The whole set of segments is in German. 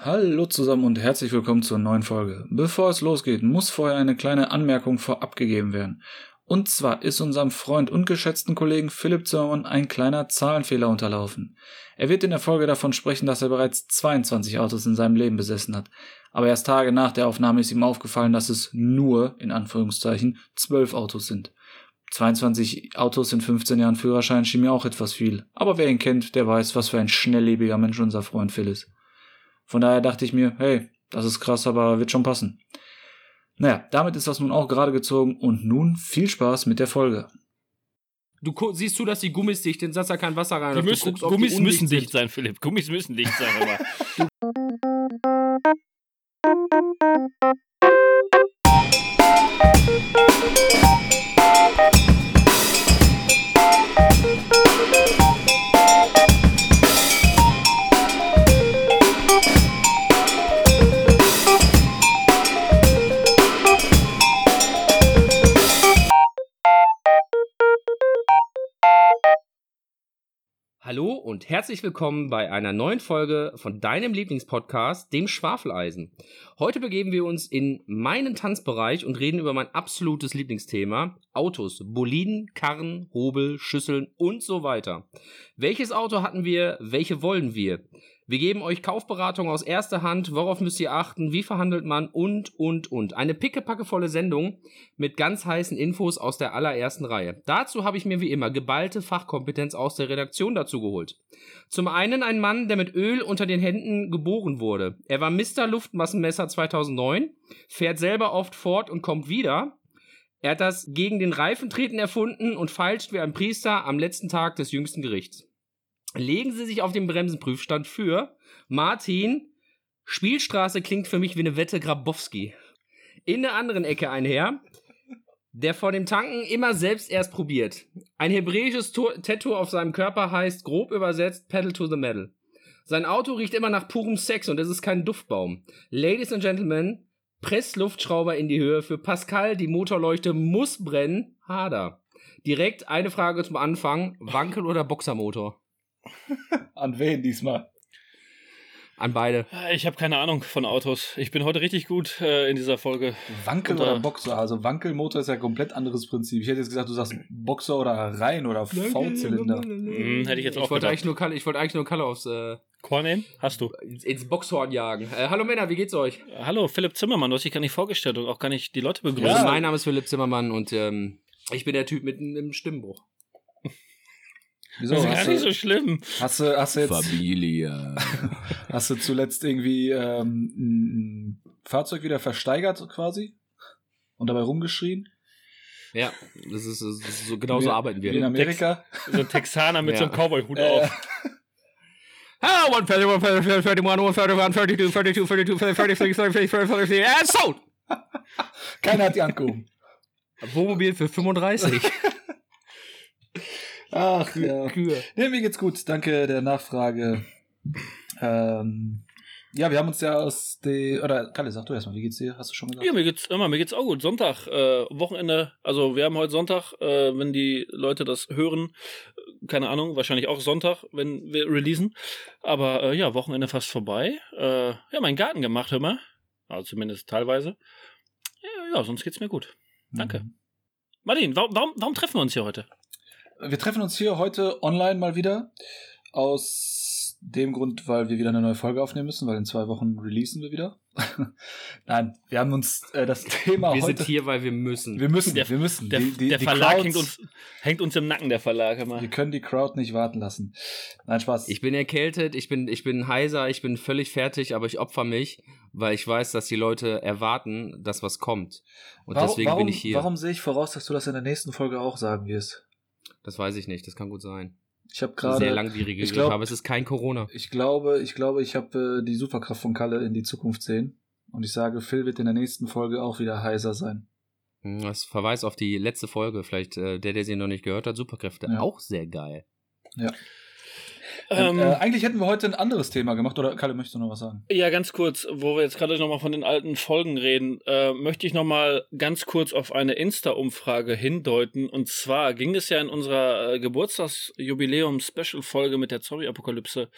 Hallo zusammen und herzlich willkommen zur neuen Folge. Bevor es losgeht, muss vorher eine kleine Anmerkung vorab gegeben werden. Und zwar ist unserem Freund und geschätzten Kollegen Philipp Zimmermann ein kleiner Zahlenfehler unterlaufen. Er wird in der Folge davon sprechen, dass er bereits 22 Autos in seinem Leben besessen hat. Aber erst Tage nach der Aufnahme ist ihm aufgefallen, dass es nur, in Anführungszeichen, 12 Autos sind. 22 Autos in 15 Jahren Führerschein schien mir auch etwas viel. Aber wer ihn kennt, der weiß, was für ein schnelllebiger Mensch unser Freund Phil ist. Von daher dachte ich mir, hey, das ist krass, aber wird schon passen. Naja, damit ist das nun auch gerade gezogen und nun viel Spaß mit der Folge. Du siehst zu, dass die Gummis dicht sind, setzt da kein Wasser rein. Die müssen, guckst, Gummis die müssen dicht sein, Philipp. Gummis müssen dicht sein, aber. Hallo und herzlich willkommen bei einer neuen Folge von deinem Lieblingspodcast, dem Schwafeleisen. Heute begeben wir uns in meinen Tanzbereich und reden über mein absolutes Lieblingsthema, Autos, Boliden, Karren, Hobel, Schüsseln und so weiter. Welches Auto hatten wir, welche wollen wir? Wir geben euch Kaufberatung aus erster Hand, worauf müsst ihr achten, wie verhandelt man und, und, und. Eine pickepackevolle Sendung mit ganz heißen Infos aus der allerersten Reihe. Dazu habe ich mir wie immer geballte Fachkompetenz aus der Redaktion dazu geholt. Zum einen ein Mann, der mit Öl unter den Händen geboren wurde. Er war Mr. Luftmassenmesser 2009, fährt selber oft fort und kommt wieder. Er hat das gegen den Reifentreten erfunden und feilscht wie ein Priester am letzten Tag des jüngsten Gerichts legen Sie sich auf den Bremsenprüfstand für Martin. Spielstraße klingt für mich wie eine Wette Grabowski. In der anderen Ecke ein Herr, der vor dem Tanken immer selbst erst probiert. Ein hebräisches Tattoo auf seinem Körper heißt grob übersetzt Pedal to the Metal. Sein Auto riecht immer nach purem Sex und es ist kein Duftbaum. Ladies and Gentlemen, Pressluftschrauber in die Höhe. Für Pascal, die Motorleuchte muss brennen. Hader. Direkt eine Frage zum Anfang. Wankel oder Boxermotor? An wen diesmal? An beide. Ich habe keine Ahnung von Autos. Ich bin heute richtig gut äh, in dieser Folge. Wankel Und, oder Boxer? Also Wankelmotor ist ja ein komplett anderes Prinzip. Ich hätte jetzt gesagt, du sagst Boxer oder Rein oder V-Zylinder. Hm, hätte ich jetzt auch ich wollte eigentlich nur Kalle, Ich wollte eigentlich nur Kalle aufs äh, Korn nehmen? Hast du. Ins, ins Boxhorn jagen. Äh, hallo Männer, wie geht's euch? Hallo, Philipp Zimmermann. Du hast dich gar nicht vorgestellt und auch gar nicht die Leute begrüßt. Ja. Mein Name ist Philipp Zimmermann und ähm, ich bin der Typ mit einem Stimmbruch. Wieso? Das ist gar nicht so schlimm. Hast du, hast du jetzt. Familie. hast du zuletzt irgendwie ähm, ein Fahrzeug wieder versteigert quasi? Und dabei rumgeschrien? Ja, das ist, das ist so, genauso arbeiten wir. in Amerika. Tex so ein Texaner mit ja. so einem Cowboy-Hut äh. auf. Hello, 131, 131, 32, 32, 32, 33, 33, and sold! Keiner hat die angehoben. Wohnmobil für 35. Ach ja. Kühe. Nee, mir geht's gut. Danke der Nachfrage. Ähm, ja, wir haben uns ja aus der. Oder Kalle, sag du erstmal, wie geht's dir? Hast du schon gesagt? Ja, mir geht's immer, mir geht's auch gut. Sonntag, äh, Wochenende, also wir haben heute Sonntag, äh, wenn die Leute das hören, keine Ahnung, wahrscheinlich auch Sonntag, wenn wir releasen. Aber äh, ja, Wochenende fast vorbei. Äh, ja, meinen Garten gemacht, hör mal. Also zumindest teilweise. Ja, ja sonst geht's mir gut. Danke. Mhm. Martin, warum, warum, warum treffen wir uns hier heute? Wir treffen uns hier heute online mal wieder. Aus dem Grund, weil wir wieder eine neue Folge aufnehmen müssen, weil in zwei Wochen releasen wir wieder. Nein, wir haben uns äh, das Thema wir heute. Wir sind hier, weil wir müssen. Wir müssen, der, wir müssen. Der, die, die, der Verlag Crowds, hängt, uns, hängt uns im Nacken, der Verlag immer. Wir können die Crowd nicht warten lassen. Nein, Spaß. Ich bin erkältet, ich bin, ich bin heiser, ich bin völlig fertig, aber ich opfer mich, weil ich weiß, dass die Leute erwarten, dass was kommt. Und warum, deswegen bin ich hier. Warum sehe ich voraus, dass du das in der nächsten Folge auch sagen wirst? Das weiß ich nicht, das kann gut sein. Ich habe gerade sehr langwierige ich glaub, aber es ist kein Corona. Ich glaube, ich glaube, ich habe äh, die Superkraft von Kalle in die Zukunft sehen und ich sage, Phil wird in der nächsten Folge auch wieder heiser sein. Hm, das verweist auf die letzte Folge, vielleicht äh, der, der sie noch nicht gehört hat, Superkräfte, ja. auch sehr geil. Ja. Ähm, äh, eigentlich hätten wir heute ein anderes Thema gemacht, oder Kalle, möchtest du noch was sagen? Ja, ganz kurz, wo wir jetzt gerade nochmal von den alten Folgen reden, äh, möchte ich nochmal ganz kurz auf eine Insta-Umfrage hindeuten. Und zwar ging es ja in unserer äh, Geburtstagsjubiläum-Special-Folge mit der Zombie-Apokalypse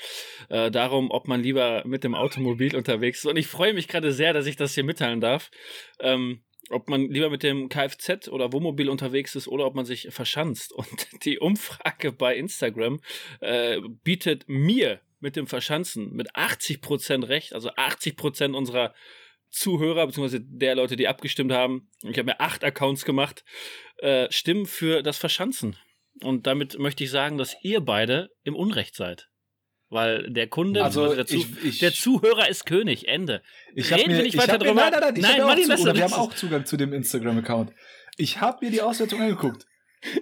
äh, darum, ob man lieber mit dem Automobil unterwegs ist. Und ich freue mich gerade sehr, dass ich das hier mitteilen darf. Ähm, ob man lieber mit dem Kfz oder Wohnmobil unterwegs ist oder ob man sich verschanzt. Und die Umfrage bei Instagram äh, bietet mir mit dem Verschanzen mit 80% recht, also 80% unserer Zuhörer, beziehungsweise der Leute, die abgestimmt haben, ich habe mir acht Accounts gemacht, äh, stimmen für das Verschanzen. Und damit möchte ich sagen, dass ihr beide im Unrecht seid. Weil der Kunde, also der, Zu ich, ich, der, Zuhörer ist König. Ende. Ich Reden mir, wir nicht weiter drüber. Mir, nein, nein, nein, ich nein, Martin, Martin, zu, wir haben auch Zugang zu dem Instagram-Account. Ich habe mir die Auswertung angeguckt.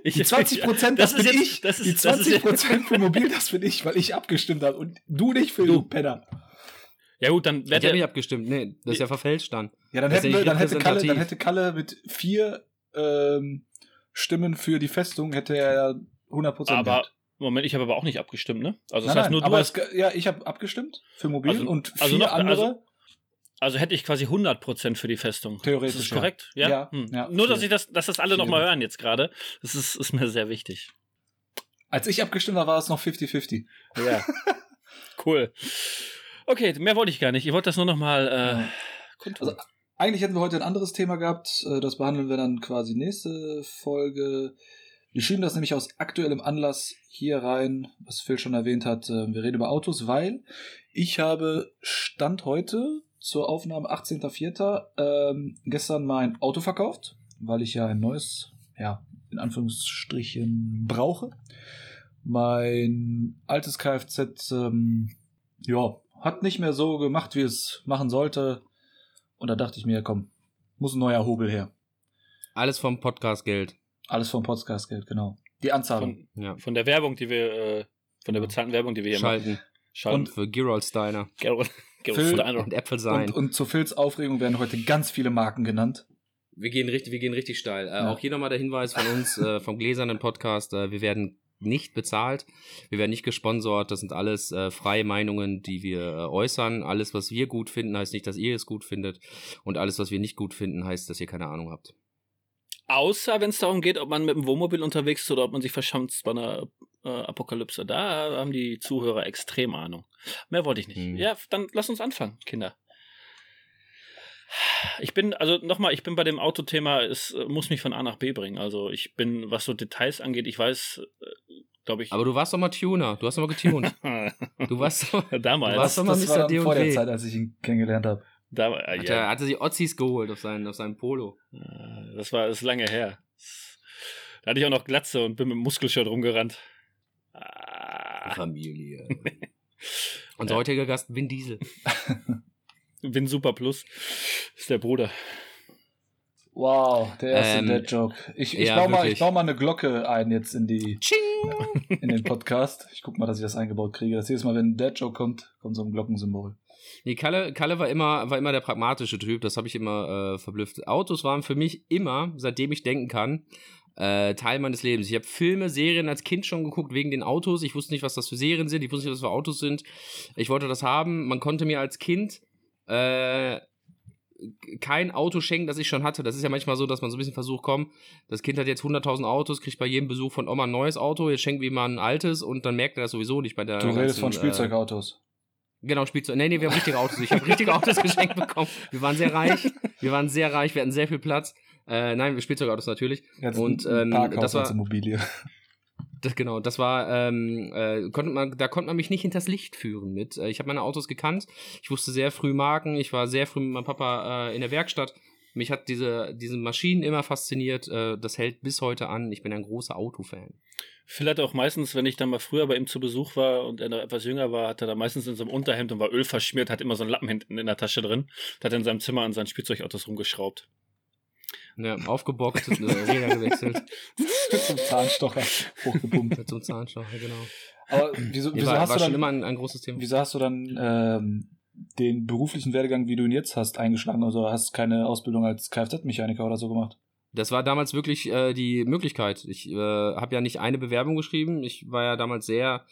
Ich, die 20 Prozent, das, das bin jetzt, ich. Das ist, die 20 Prozent für mobil, das bin ich, weil ich abgestimmt habe. Und du nicht, Phil, du Penner. Ja gut, dann hätte er nicht abgestimmt. Nee, das ist ja verfälscht dann. Ja, dann, hätten wir, dann, hätte Kalle, dann hätte Kalle mit vier ähm, Stimmen für die Festung hätte er 100 Prozent gehabt. Moment, ich habe aber auch nicht abgestimmt, ne? Also das nein, heißt nur nein, du hast es, ja, ich habe abgestimmt für mobil also, und vier also noch, andere. Also, also, hätte ich quasi 100% für die Festung. Theoretisch. Das ist korrekt? Ja. ja, hm. ja nur, dass ich das, dass das alle nochmal hören jetzt gerade. Das ist, ist mir sehr wichtig. Als ich abgestimmt habe, war es noch 50-50. Ja. cool. Okay, mehr wollte ich gar nicht. Ich wollte das nur nochmal äh, also, eigentlich hätten wir heute ein anderes Thema gehabt. Äh, das behandeln wir dann quasi nächste Folge. Wir schieben das nämlich aus aktuellem Anlass hier rein, was Phil schon erwähnt hat. Äh, wir reden über Autos, weil ich habe Stand heute zur Aufnahme 18.04. Ähm, gestern mein Auto verkauft, weil ich ja ein neues, ja, in Anführungsstrichen brauche. Mein altes Kfz, ähm, ja, hat nicht mehr so gemacht, wie es machen sollte. Und da dachte ich mir, komm, muss ein neuer Hobel her. Alles vom Podcastgeld. Alles vom Podcastgeld, genau. Die Anzahlung. Von, ja. von der Werbung, die wir, äh, von der bezahlten Werbung, die wir hier Schalten. machen. Schalten. Und für Gerold Steiner. Gerold, Phil Steiner. Und Äpfel sein. Und, und zu Phils Aufregung werden heute ganz viele Marken genannt. Wir gehen richtig, wir gehen richtig steil. Äh, ja. Auch hier nochmal der Hinweis von uns, äh, vom gläsernen Podcast. Äh, wir werden nicht bezahlt. Wir werden nicht gesponsert. Das sind alles äh, freie Meinungen, die wir äh, äußern. Alles, was wir gut finden, heißt nicht, dass ihr es gut findet. Und alles, was wir nicht gut finden, heißt, dass ihr keine Ahnung habt. Außer wenn es darum geht, ob man mit dem Wohnmobil unterwegs ist oder ob man sich verschanzt bei einer äh, Apokalypse. Da haben die Zuhörer extrem Ahnung. Mehr wollte ich nicht. Hm. Ja, dann lass uns anfangen, Kinder. Ich bin, also nochmal, ich bin bei dem Autothema, es äh, muss mich von A nach B bringen. Also ich bin, was so Details angeht, ich weiß, äh, glaube ich. Aber du warst doch mal Tuner, du hast doch mal getunt. du warst doch, damals. Du warst doch mal das Mr. D vor der Zeit, als ich ihn kennengelernt habe. Da, äh, hat ja. er, hatte sich Ozzis geholt auf seinen, auf seinen Polo. Das war das ist lange her. Da hatte ich auch noch Glatze und bin mit dem Muskelshirt rumgerannt. Ah. Familie. Unser ja. heutiger Gast, Vin Diesel. Vin Super Plus ist der Bruder. Wow, der erste ähm, Dead Joke. Ich, ich, ja, baue mal, ich baue mal eine Glocke ein jetzt in die in den Podcast. Ich guck mal, dass ich das eingebaut kriege. Das jedes Mal, wenn ein Dead Joke kommt, kommt so ein Glockensymbol. Nee, Kalle, Kalle war immer, war immer der pragmatische Typ, das habe ich immer äh, verblüfft. Autos waren für mich immer, seitdem ich denken kann, äh, Teil meines Lebens. Ich habe Filme, Serien als Kind schon geguckt wegen den Autos. Ich wusste nicht, was das für Serien sind, ich wusste nicht, was für Autos sind. Ich wollte das haben. Man konnte mir als Kind äh, kein Auto schenken, das ich schon hatte. Das ist ja manchmal so, dass man so ein bisschen versucht, komm, das Kind hat jetzt 100.000 Autos, kriegt bei jedem Besuch von Oma ein neues Auto, jetzt schenken wir ihm mal ein altes und dann merkt er das sowieso nicht bei der. Du ganzen, redest von äh, Spielzeugautos. Genau, Spielzeug. Nee, nee, wir haben richtige Autos. Ich habe richtige Autos geschenkt bekommen. Wir waren sehr reich. Wir waren sehr reich. Wir hatten sehr viel Platz. Äh, nein, Spielzeugautos natürlich. Jetzt und ähm, das war Immobilie. Das, genau, das war, ähm, äh, konnte man, da konnte man mich nicht hinters Licht führen mit. Äh, ich habe meine Autos gekannt. Ich wusste sehr früh Marken. Ich war sehr früh mit meinem Papa äh, in der Werkstatt. Mich hat diese, diese Maschinen immer fasziniert. Äh, das hält bis heute an. Ich bin ein großer Autofan. Phil hatte auch meistens, wenn ich dann mal früher bei ihm zu Besuch war und er noch etwas jünger war, hat er da meistens in so einem Unterhemd und war Öl verschmiert, hat immer so einen Lappen hinten in der Tasche drin, hat in seinem Zimmer an seinen Spielzeugautos rumgeschraubt. Ja, aufgebockt, äh, Räder gewechselt. Zum Zahnstocher hochgepumpt. Zum Zahnstocher, genau. Aber wieso, wieso war, hast war du dann, immer ein, ein, großes Thema. Wieso hast du dann ähm, den beruflichen Werdegang, wie du ihn jetzt hast, eingeschlagen? Also hast keine Ausbildung als Kfz-Mechaniker oder so gemacht? Das war damals wirklich äh, die Möglichkeit. Ich äh, habe ja nicht eine Bewerbung geschrieben. Ich war ja damals sehr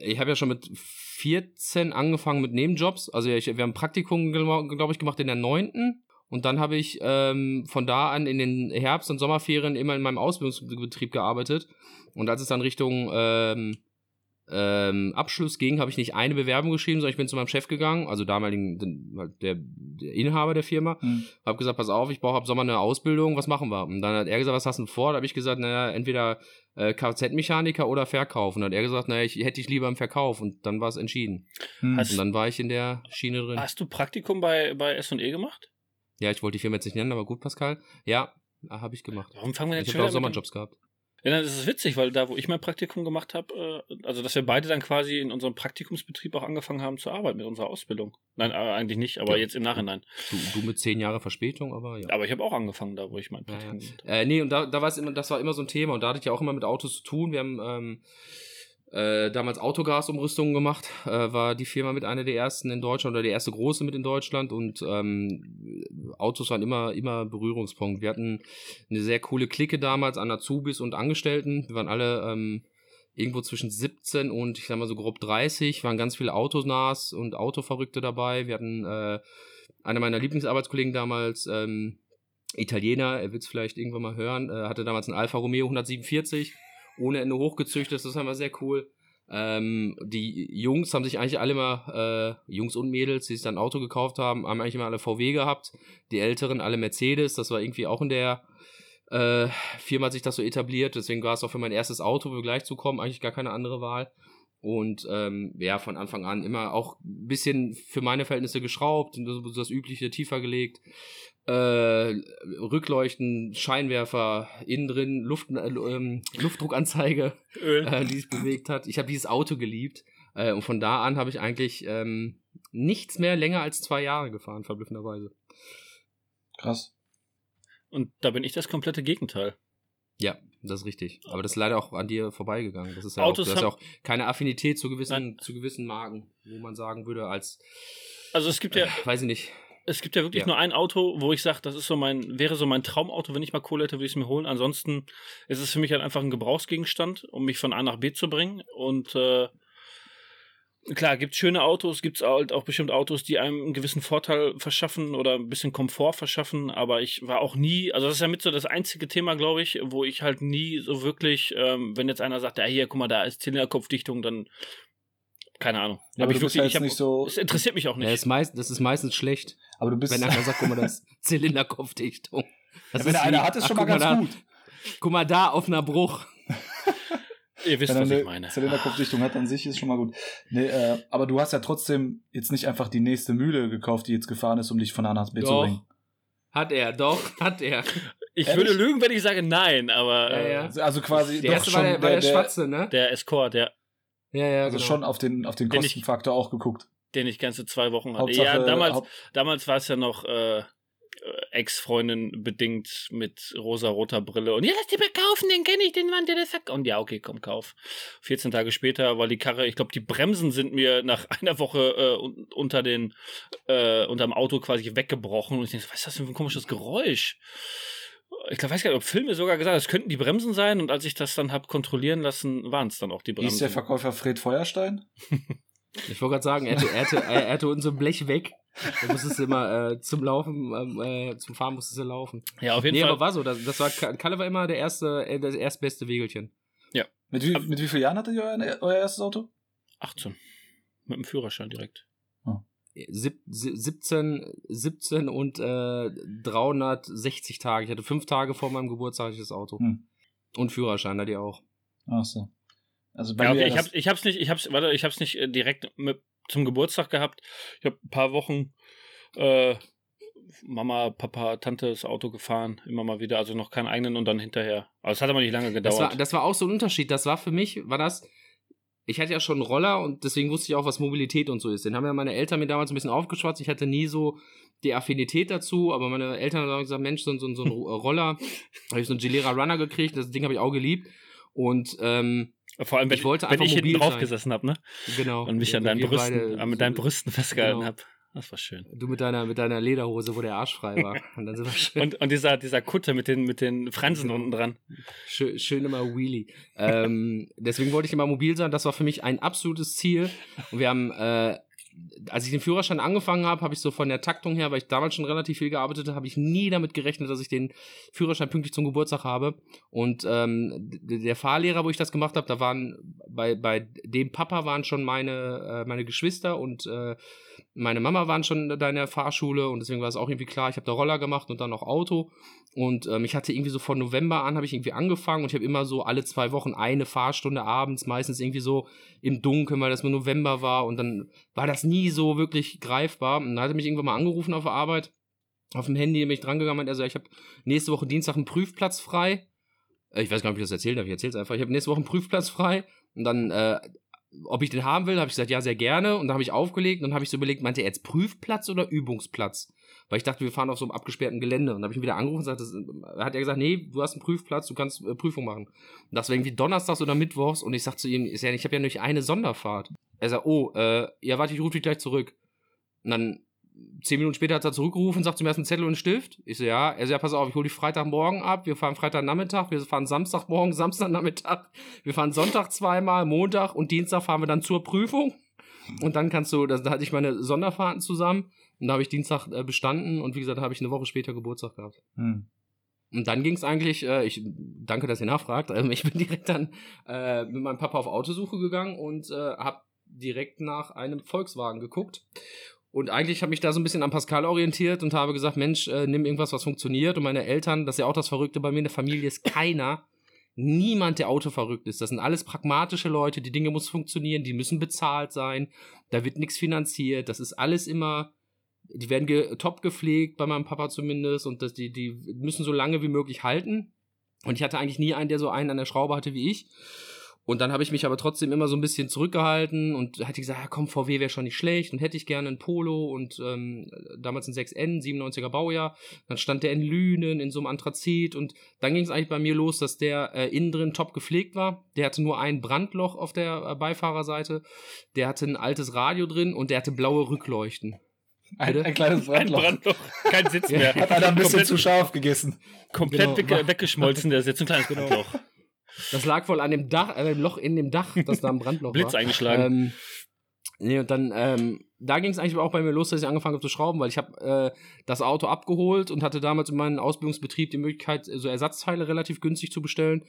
ich habe ja schon mit 14 angefangen mit Nebenjobs. Also ich, wir haben Praktikum, glaube ich, gemacht in der 9. Und dann habe ich ähm, von da an in den Herbst- und Sommerferien immer in meinem Ausbildungsbetrieb gearbeitet. Und als es dann Richtung ähm, ähm, Abschluss ging, habe ich nicht eine Bewerbung geschrieben, sondern ich bin zu meinem Chef gegangen, also damaligen halt der, der Inhaber der Firma, hm. habe gesagt, pass auf, ich brauche ab Sommer eine Ausbildung, was machen wir? Und dann hat er gesagt, was hast du denn vor? Da habe ich gesagt, naja, entweder äh, Kfz-Mechaniker oder Verkauf. Und dann hat er gesagt, naja, ich hätte ich lieber im Verkauf. Und dann war es entschieden. Hm. Und dann war ich in der Schiene drin. Hast du Praktikum bei, bei S&E gemacht? Ja, ich wollte die Firma jetzt nicht nennen, aber gut, Pascal. Ja, habe ich gemacht. Warum fangen wir jetzt ich habe auch Sommerjobs gehabt. Ja, das ist witzig, weil da, wo ich mein Praktikum gemacht habe, äh, also dass wir beide dann quasi in unserem Praktikumsbetrieb auch angefangen haben zu arbeiten mit unserer Ausbildung. Nein, äh, eigentlich nicht, aber ja. jetzt im Nachhinein. Du, du, mit zehn Jahre Verspätung, aber ja. Aber ich habe auch angefangen da, wo ich mein Praktikum ja, ja. gemacht habe. Äh, nee, und da, da war es immer, das war immer so ein Thema und da hatte ich ja auch immer mit Autos zu tun. Wir haben ähm, äh, damals Autogasumrüstungen gemacht, äh, war die Firma mit einer der ersten in Deutschland oder der erste große mit in Deutschland und ähm, Autos waren immer, immer Berührungspunkt. Wir hatten eine sehr coole Clique damals an Azubis und Angestellten. Wir waren alle ähm, irgendwo zwischen 17 und ich sag mal so grob 30, waren ganz viele Autonahs und Autoverrückte dabei. Wir hatten äh, einer meiner Lieblingsarbeitskollegen damals, ähm, Italiener, er wird es vielleicht irgendwann mal hören, äh, hatte damals einen Alfa Romeo 147 ohne Ende hochgezüchtet. Das war sehr cool. Ähm, die Jungs haben sich eigentlich alle immer, äh, Jungs und Mädels, die sich dann ein Auto gekauft haben, haben eigentlich immer alle VW gehabt. Die Älteren alle Mercedes. Das war irgendwie auch in der äh, Firma hat sich das so etabliert. Deswegen war es auch für mein erstes Auto, wir gleich zukommen, eigentlich gar keine andere Wahl. Und ähm, ja, von Anfang an immer auch ein bisschen für meine Verhältnisse geschraubt, das, das übliche tiefer gelegt äh, Rückleuchten, Scheinwerfer, innen drin Luft, äh, ähm, Luftdruckanzeige, äh, die sich bewegt hat. Ich habe dieses Auto geliebt äh, und von da an habe ich eigentlich ähm, nichts mehr länger als zwei Jahre gefahren, verblüffenderweise. Krass. Und da bin ich das komplette Gegenteil. Ja, das ist richtig. Aber das ist leider auch an dir vorbeigegangen. Das ist ja, Autos auch, das ist ja auch keine Affinität zu gewissen, zu gewissen Marken, wo man sagen würde, als. Also es gibt ja. Äh, weiß ich nicht es gibt ja wirklich ja. nur ein Auto, wo ich sage, das ist so mein, wäre so mein Traumauto, wenn ich mal Kohle hätte, würde ich es mir holen. Ansonsten ist es für mich halt einfach ein Gebrauchsgegenstand, um mich von A nach B zu bringen. Und äh, klar, gibt schöne Autos, gibt es halt auch bestimmt Autos, die einem einen gewissen Vorteil verschaffen oder ein bisschen Komfort verschaffen, aber ich war auch nie, also das ist ja mit so das einzige Thema, glaube ich, wo ich halt nie so wirklich, ähm, wenn jetzt einer sagt, ja hier, guck mal, da ist Zylinderkopfdichtung, dann keine Ahnung. Ja, aber ich wirklich, ich hab, nicht so. Es interessiert mich auch nicht. Ja, ist meist, das ist meistens schlecht. Aber du bist. Wenn einer sagt, guck mal, das ist Zylinderkopfdichtung. Das ja, wenn einer hat, ist schon mal ganz da, gut. Guck mal da, auf einer Bruch. Ihr wisst, wenn was ich meine. Zylinderkopfdichtung hat an sich, ist schon mal gut. Nee, äh, aber du hast ja trotzdem jetzt nicht einfach die nächste Mühle gekauft, die jetzt gefahren ist, um dich von A nach B doch. zu bringen. Hat er, doch, hat er. Ich Ehrlich? würde lügen, wenn ich sage nein, aber. Ja, ja. Äh, also quasi. Der erste war der, war der, der Schwarze, ne? Der Escort, ja. Ja, ja, also genau. schon auf den, auf den Kostenfaktor auch geguckt. Den ich ganze zwei Wochen hatte. Hauptsache, ja, damals, damals war es ja noch äh, Ex-Freundin bedingt mit rosa-roter Brille. Und ja, lass die mal kaufen, den kenne ich, den Mann, der das sagt. Und ja, okay, komm, kauf. 14 Tage später war die Karre, ich glaube, die Bremsen sind mir nach einer Woche äh, unter den, äh, unterm Auto quasi weggebrochen. Und ich denke, was ist das denn für ein komisches Geräusch? ich glaube, weiß gar nicht, ob Filme sogar gesagt es könnten die Bremsen sein und als ich das dann habe kontrollieren lassen, waren es dann auch die Bremsen. Ist der Verkäufer Fred Feuerstein? ich wollte gerade sagen, er hatte, er, hatte, er hatte unser Blech weg. Da musstest du immer äh, zum Laufen, ähm, äh, zum Fahren musstest du laufen. Ja, auf jeden nee, Fall. Nee, aber war so. Das, das war, Kalle war immer der erste, äh, das erstbeste Wegelchen. Ja. Mit wie, mit wie vielen Jahren hattet ihr euer, euer erstes Auto? 18. Mit dem Führerschein direkt. 17, 17 und äh, 360 Tage. Ich hatte fünf Tage vor meinem Geburtstag das Auto. Hm. Und Führerschein hatte ich auch. Ach so. Also bei ja, okay, ich, hab, ich hab's nicht, ich hab's, warte, ich hab's nicht äh, direkt mit, zum Geburtstag gehabt. Ich habe ein paar Wochen äh, Mama, Papa, Tante das Auto gefahren, immer mal wieder, also noch keinen eigenen und dann hinterher. Aber es hat aber nicht lange gedauert. Das war, das war auch so ein Unterschied. Das war für mich, war das, ich hatte ja schon einen Roller und deswegen wusste ich auch, was Mobilität und so ist. Den haben ja meine Eltern mir damals ein bisschen aufgeschwatzt. Ich hatte nie so die Affinität dazu, aber meine Eltern haben gesagt, Mensch, so, so, so ein Roller, habe ich so einen Gilera Runner gekriegt, das Ding habe ich auch geliebt. Und ähm, vor allem, wenn ich, wollte wenn ich hinten drauf gesessen habe, ne? Genau. Und mich an deinen Brüsten, mit deinen Brüsten festgehalten genau. habe. Das war schön. Du mit deiner, mit deiner Lederhose, wo der Arsch frei war. Und, dann sind wir schön, Und, und dieser, dieser Kutte mit den, mit den Fransen unten dran. schön, schön immer Wheelie. ähm, deswegen wollte ich immer mobil sein. Das war für mich ein absolutes Ziel. Und wir haben, äh, als ich den Führerschein angefangen habe, habe ich so von der Taktung her, weil ich damals schon relativ viel gearbeitet habe, habe ich nie damit gerechnet, dass ich den Führerschein pünktlich zum Geburtstag habe. Und ähm, der Fahrlehrer, wo ich das gemacht habe, da waren bei, bei dem Papa waren schon meine, äh, meine Geschwister und äh, meine Mama waren schon da in der Fahrschule und deswegen war es auch irgendwie klar, ich habe da Roller gemacht und dann noch Auto. Und ähm, ich hatte irgendwie so von November an, habe ich irgendwie angefangen und ich habe immer so alle zwei Wochen eine Fahrstunde abends, meistens irgendwie so im Dunkeln, weil das nur November war und dann war das nie so wirklich greifbar. Und dann hat er mich irgendwann mal angerufen auf der Arbeit, auf dem Handy, bin ich drangegangen und er so, ich habe nächste Woche Dienstag einen Prüfplatz frei. Äh, Ich weiß gar nicht, ob ich das erzählt habe, ich erzähle es einfach. Ich habe nächste Woche einen Prüfplatz frei und dann, äh, ob ich den haben will, habe ich gesagt, ja, sehr gerne. Und dann habe ich aufgelegt und dann habe ich so überlegt, meinte er jetzt Prüfplatz oder Übungsplatz? Weil ich dachte, wir fahren auf so einem abgesperrten Gelände. Und dann habe ich ihn wieder angerufen und gesagt, hat er gesagt, nee, du hast einen Prüfplatz, du kannst äh, Prüfung machen. Und das war irgendwie donnerstags oder mittwochs und ich sag zu ihm, ich habe ja nur eine Sonderfahrt. Er sagt, oh, äh, ja, warte, ich rufe dich gleich zurück. Und dann zehn Minuten später hat er zurückgerufen, sagt zum ersten Zettel und Stift. Ich so, ja. Er so, ja, pass auf, ich hole dich Freitagmorgen ab, wir fahren Freitagnachmittag, wir fahren Samstagmorgen, Samstagnachmittag, wir fahren Sonntag zweimal, Montag und Dienstag fahren wir dann zur Prüfung. Und dann kannst du, das, da hatte ich meine Sonderfahrten zusammen und da habe ich Dienstag äh, bestanden und wie gesagt, da habe ich eine Woche später Geburtstag gehabt. Hm. Und dann ging es eigentlich, äh, ich danke, dass ihr nachfragt, ähm, ich bin direkt dann äh, mit meinem Papa auf Autosuche gegangen und äh, habe direkt nach einem Volkswagen geguckt. Und eigentlich habe ich da so ein bisschen an Pascal orientiert und habe gesagt, Mensch, äh, nimm irgendwas, was funktioniert. Und meine Eltern, das ist ja auch das Verrückte bei mir in der Familie, ist keiner, niemand, der autoverrückt ist. Das sind alles pragmatische Leute, die Dinge müssen funktionieren, die müssen bezahlt sein, da wird nichts finanziert, das ist alles immer, die werden ge top gepflegt, bei meinem Papa zumindest, und das, die, die müssen so lange wie möglich halten. Und ich hatte eigentlich nie einen, der so einen an der Schraube hatte wie ich. Und dann habe ich mich aber trotzdem immer so ein bisschen zurückgehalten und hätte gesagt, ja, komm, VW wäre schon nicht schlecht und hätte ich gerne ein Polo und ähm, damals ein 6N, 97er Baujahr. Dann stand der in Lünen in so einem Anthrazit und dann ging es eigentlich bei mir los, dass der äh, innen drin top gepflegt war. Der hatte nur ein Brandloch auf der äh, Beifahrerseite, der hatte ein altes Radio drin und der hatte blaue Rückleuchten. Ein, ein kleines Ein Brandloch. Brandloch, kein Sitz mehr. Hat einer ein bisschen komplett, zu scharf gegessen. komplett Genau. wegge weggeschmolzen, der ist jetzt ein kleines Brandloch. Das lag wohl an dem Dach, äh, dem Loch in dem Dach, dass da ein Brandloch Blitz war. eingeschlagen. Ähm, nee, und dann, ähm, da ging es eigentlich auch bei mir los, dass ich angefangen habe zu schrauben, weil ich habe äh, das Auto abgeholt und hatte damals in meinem Ausbildungsbetrieb die Möglichkeit, so Ersatzteile relativ günstig zu bestellen.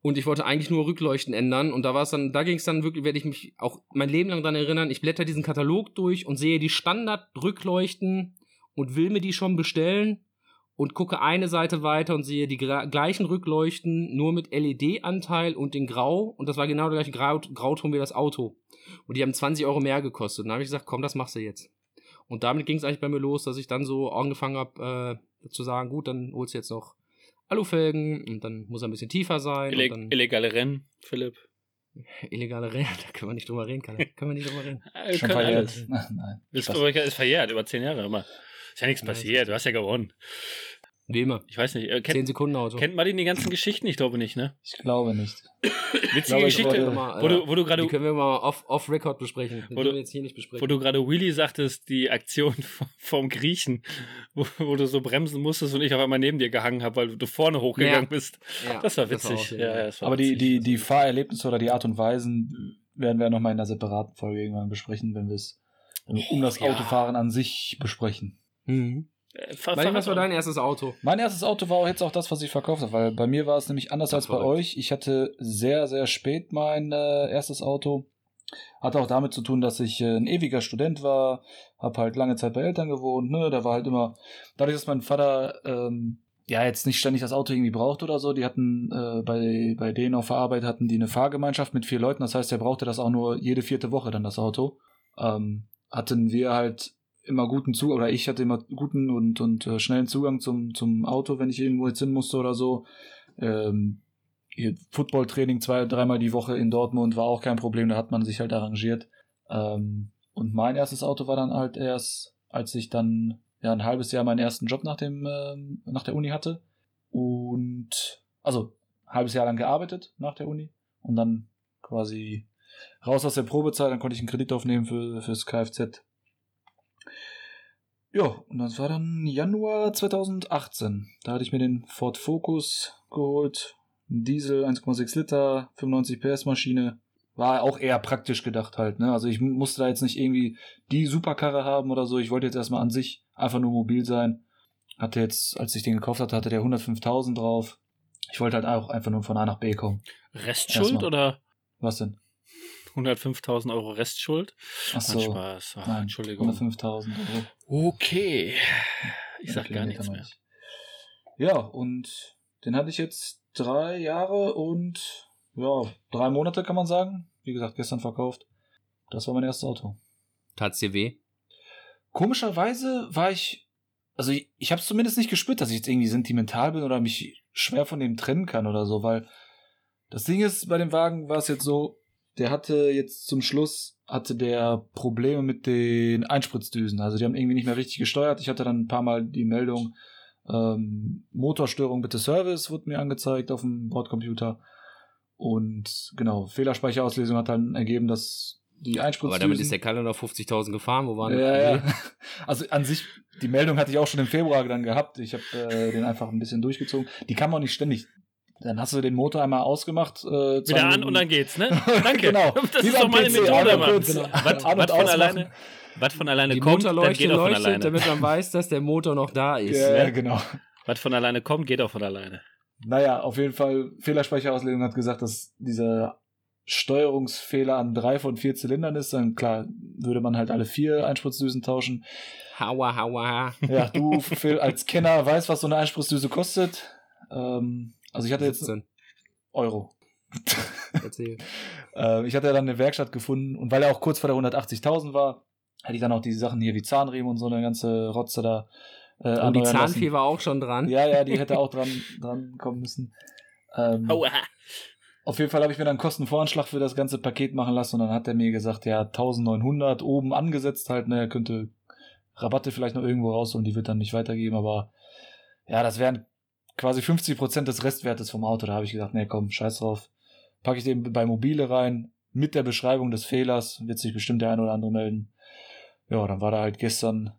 Und ich wollte eigentlich nur Rückleuchten ändern. Und da war es dann, da ging es dann wirklich, werde ich mich auch mein Leben lang daran erinnern, ich blätter diesen Katalog durch und sehe die Standard-Rückleuchten und will mir die schon bestellen und gucke eine Seite weiter und sehe die gleichen Rückleuchten, nur mit LED-Anteil und in Grau. Und das war genau der gleiche Grau Grauton wie das Auto. Und die haben 20 Euro mehr gekostet. Und dann habe ich gesagt, komm, das machst du jetzt. Und damit ging es eigentlich bei mir los, dass ich dann so angefangen habe, äh, zu sagen, gut, dann holst du jetzt noch Alufelgen und dann muss er ein bisschen tiefer sein. Illeg und dann illegale Rennen, Philipp. illegale Rennen, da können wir nicht drüber reden, kann, können wir nicht drüber reden. Äh, Schon kann verjährt. alles. Nein. Ist, Spaß. ist verjährt, über zehn Jahre immer. Ist ja nichts passiert, du hast ja gewonnen. Wie immer. Ich weiß nicht, äh, 10 kennt, Sekunden Auto. kennt Martin die ganzen Geschichten? Ich glaube nicht, ne? Ich glaube nicht. Witzige glaube, ich Geschichte, wollte- Mal, wo äh, du, wo du die gerade können wir mal off- off-Record besprechen. Die Wo können du- wir jetzt hier nicht besprechen. wo du gerade Willy sagtest, die Aktion vom Griechen, wo, wo du so bremsen musstest und ich auf einmal neben dir gehangen habe, weil du vorne hochgegangen Ja. bist. ja, Das war witzig. ja, geil. ja, das war Aber die, witzig. die, die Fahrerlebnisse oder die Art und Weisen werden wir nochmal in einer separaten Folge irgendwann besprechen, wenn wir es um das ja. Autofahren an sich besprechen. Mhm. Äh, Martin, was war dein erstes Auto? Mein erstes Auto war auch jetzt auch das, was ich verkauft habe, weil bei mir war es nämlich anders Das als bei verrückt. euch. Ich hatte sehr, sehr spät mein äh, erstes Auto. Hatte auch damit zu tun, dass ich äh, ein ewiger Student war, habe halt lange Zeit bei Eltern gewohnt, ne? Da war halt immer, dadurch, dass mein Vater ähm, ja jetzt nicht ständig das Auto irgendwie braucht oder so, die hatten äh, bei, bei denen auf der Arbeit hatten die eine Fahrgemeinschaft mit vier Leuten, das heißt, er brauchte das auch nur jede vierte Woche dann das Auto. Ähm, hatten wir halt immer guten Zugang, oder ich hatte immer guten und, und äh, schnellen Zugang zum, zum Auto, wenn ich irgendwo jetzt hin musste oder so. Ähm, Footballtraining zwei, dreimal die Woche in Dortmund war auch kein Problem, da hat man sich halt arrangiert. Ähm, und mein erstes Auto war dann halt erst, als ich dann ja ein halbes Jahr meinen ersten Job nach dem ähm, nach der Uni hatte und also ein halbes Jahr lang gearbeitet nach der Uni und dann quasi raus aus der Probezeit, dann konnte ich einen Kredit aufnehmen für fürs Kfz. Ja, und das war dann Januar 2018. Da hatte ich mir den Ford Focus geholt. Ein Diesel, 1,6 Liter, 95 PS Maschine. War auch eher praktisch gedacht halt, ne? Also ich musste da jetzt nicht irgendwie die Superkarre haben oder so. Ich wollte jetzt erstmal an sich einfach nur mobil sein. Hatte jetzt, als ich den gekauft hatte, hatte der 105.000 drauf. Ich wollte halt auch einfach nur von A nach B kommen. Restschuld Erstmal. oder Was denn? 105.000 Euro Restschuld? Ach so. Spaß. Ach, Nein, Entschuldigung. 105.000 Euro. Okay. Ich sag gar nichts mehr. Ja, und den hatte ich jetzt drei Jahre und ja, drei Monate kann man sagen. Wie gesagt, gestern verkauft. Das war mein erstes Auto. Tat's dir weh? Komischerweise war ich, also ich, ich habe es zumindest nicht gespürt, dass ich jetzt irgendwie sentimental bin oder mich schwer von dem trennen kann oder so, weil das Ding ist, bei dem Wagen war es jetzt so, der hatte jetzt zum Schluss, hatte der Probleme mit den Einspritzdüsen. Also die haben irgendwie nicht mehr richtig gesteuert. Ich hatte dann ein paar Mal die Meldung, ähm, Motorstörung bitte Service, wurde mir angezeigt auf dem Bordcomputer. Und genau, Fehlerspeicherauslesung hat dann ergeben, dass die Einspritzdüsen... Aber damit ist der Kalle noch 50.000 gefahren. Wo waren Ja, ja. Also an sich, die Meldung hatte ich auch schon im Februar dann gehabt. Ich habe äh, den einfach ein bisschen durchgezogen. Die kam auch nicht ständig. Dann hast du den Motor einmal ausgemacht. Äh, Wieder an und dann geht's, ne? Danke. genau. Das Wie ist doch meine PC, Methode, einmal Mann. Genau. an- Was, was von alleine, was von alleine Die kommt, dann Motorleuchte geht auch von leuchtet, alleine. damit man weiß, dass der Motor noch da ist. Ja, ne? ja, genau. Was von alleine kommt, geht auch von alleine. Naja, auf jeden Fall, Fehlerspeicherauslegung hat gesagt, dass dieser Steuerungsfehler an drei von vier Zylindern ist. Dann klar, würde man halt alle vier Einspritzdüsen tauschen. Hauer, hauer. Ja, du Phil, als Kenner weißt, was so eine Einspritzdüse kostet. Ähm, also ich hatte jetzt 17. Euro. Erzähl. Äh, ich hatte dann eine Werkstatt gefunden und weil er auch kurz vor der 180.000 war, hatte ich dann auch diese Sachen hier wie Zahnriemen und so eine ganze Rotze da äh, Und die erneuern lassen. Zahnfee war auch schon dran. Ja, ja, die hätte auch dran, dran kommen müssen. Ähm, Aua. auf jeden Fall habe ich mir dann einen Kostenvoranschlag für das ganze Paket machen lassen und dann hat er mir gesagt, ja, 1900 oben angesetzt halt, ne, er könnte Rabatte vielleicht noch irgendwo rausholen, die wird dann nicht weitergeben, aber ja, das wären quasi 50% des Restwertes vom Auto. Da habe ich gesagt, nee, komm, scheiß drauf. Packe ich den bei Mobile rein, mit der Beschreibung des Fehlers, wird sich bestimmt der ein oder andere melden. Ja, dann war da halt gestern,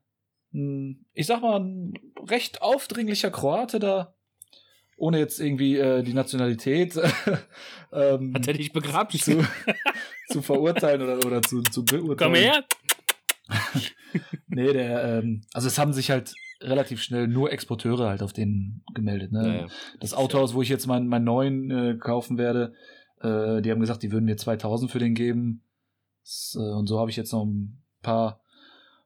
ich sag mal, ein recht aufdringlicher Kroate da, ohne jetzt irgendwie äh, die Nationalität ähm, Hat er dich begraben? zu, zu verurteilen oder, oder zu, zu beurteilen. Komm her. Nee, der, ähm, also es haben sich halt relativ schnell nur Exporteure halt auf den gemeldet. Ne? Ja, ja. Das Autohaus, wo ich jetzt meinen meinen neuen äh, kaufen werde, äh, die haben gesagt, die würden mir 2000 für den geben. Das, äh, und so habe ich jetzt noch ein paar,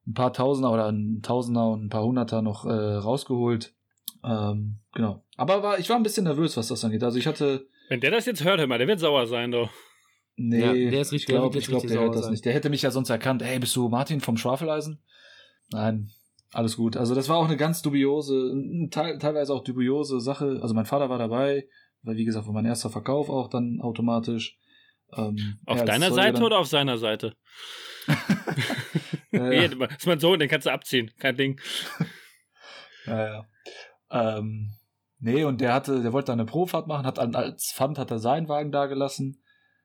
ein paar Tausender oder ein Tausender und ein paar Hunderter noch äh, rausgeholt. Ähm, genau. Aber war, ich war ein bisschen nervös, was das angeht. Also ich hatte, Wenn der das jetzt hört, hör mal, der wird sauer sein, doch. nee, Ja, der ist richtig- ich glaube, der glaub, richtig der hört das sein. nicht. Der hätte mich ja sonst erkannt. Hey, bist du Martin vom Schwafeleisen? Nein, alles gut. Also das war auch eine ganz dubiose, teilweise auch dubiose Sache. Also mein Vater war dabei, weil wie gesagt, war mein erster Verkauf auch dann automatisch. Ähm, Auf ja, deiner Seite dann- oder auf seiner Seite? Ja, Nee, ja, das ist mein Sohn, den kannst du abziehen. Kein Ding. ja, ja. Ähm, nee, und der hatte, der wollte da eine Probefahrt machen, hat an, als Pfand hat er seinen Wagen da gelassen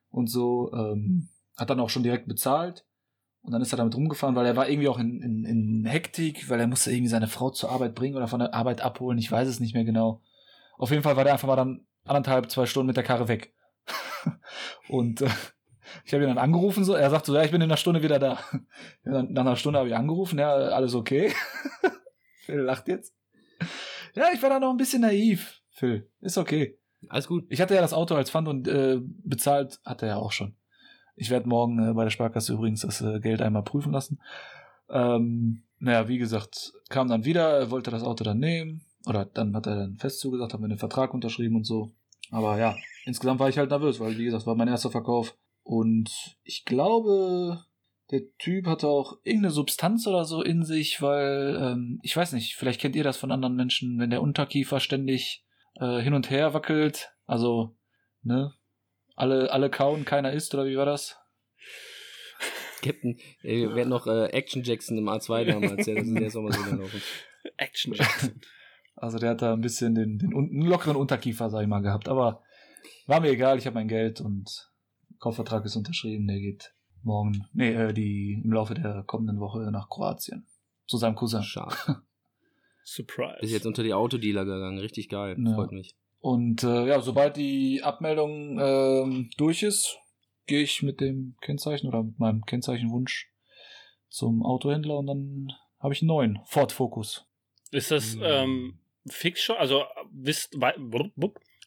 und so, ähm, hat dann auch schon direkt bezahlt. Und dann ist er damit rumgefahren, weil er war irgendwie auch in, in, in Hektik, weil er musste irgendwie seine Frau zur Arbeit bringen oder von der Arbeit abholen. Ich weiß es nicht mehr genau. Auf jeden Fall war der einfach mal dann anderthalb, zwei Stunden mit der Karre weg. und äh, ich habe ihn dann angerufen, so, er sagt so, ja, ich bin in einer Stunde wieder da. Nach einer Stunde habe ich angerufen, ja, alles okay. Phil lacht jetzt. Ja, ich war da noch ein bisschen naiv, Phil. Ist okay. Alles gut. Ich hatte ja das Auto als Pfand und äh, bezahlt hat er ja auch schon. Ich werde morgen äh, bei der Sparkasse übrigens das äh, Geld einmal prüfen lassen. Ähm, naja, wie gesagt, kam dann wieder, er wollte das Auto dann nehmen. Oder dann hat er dann fest zugesagt, haben wir den Vertrag unterschrieben und so. Aber ja, insgesamt war ich halt nervös, weil wie gesagt, war mein erster Verkauf. Und ich glaube, der Typ hatte auch irgendeine Substanz oder so in sich, weil, ähm, ich weiß nicht, vielleicht kennt ihr das von anderen Menschen, wenn der Unterkiefer ständig äh, hin und her wackelt. Also, ne? Alle, alle kauen, keiner isst, oder wie war das? Captain, ey, wir werden noch äh, Action Jackson im A2 damals. Ja, das ist jetzt auch mal so gelaufen. Action Jackson. Also der hat da ein bisschen den, den einen lockeren Unterkiefer, sag ich mal, gehabt. Aber war mir egal, ich habe mein Geld und Kaufvertrag ist unterschrieben, der geht morgen, nee, äh, die im Laufe der kommenden Woche nach Kroatien. zu seinem Cousin. Schade. Surprise. Ist jetzt unter die Autodealer gegangen. Richtig geil. Ja. Freut mich. Und äh, ja, sobald die Abmeldung ähm, durch ist, gehe ich mit dem Kennzeichen oder mit meinem Kennzeichenwunsch zum Autohändler und dann habe ich einen neuen Ford Focus. Ist das Mhm. ähm, fix schon? Also wisst, wei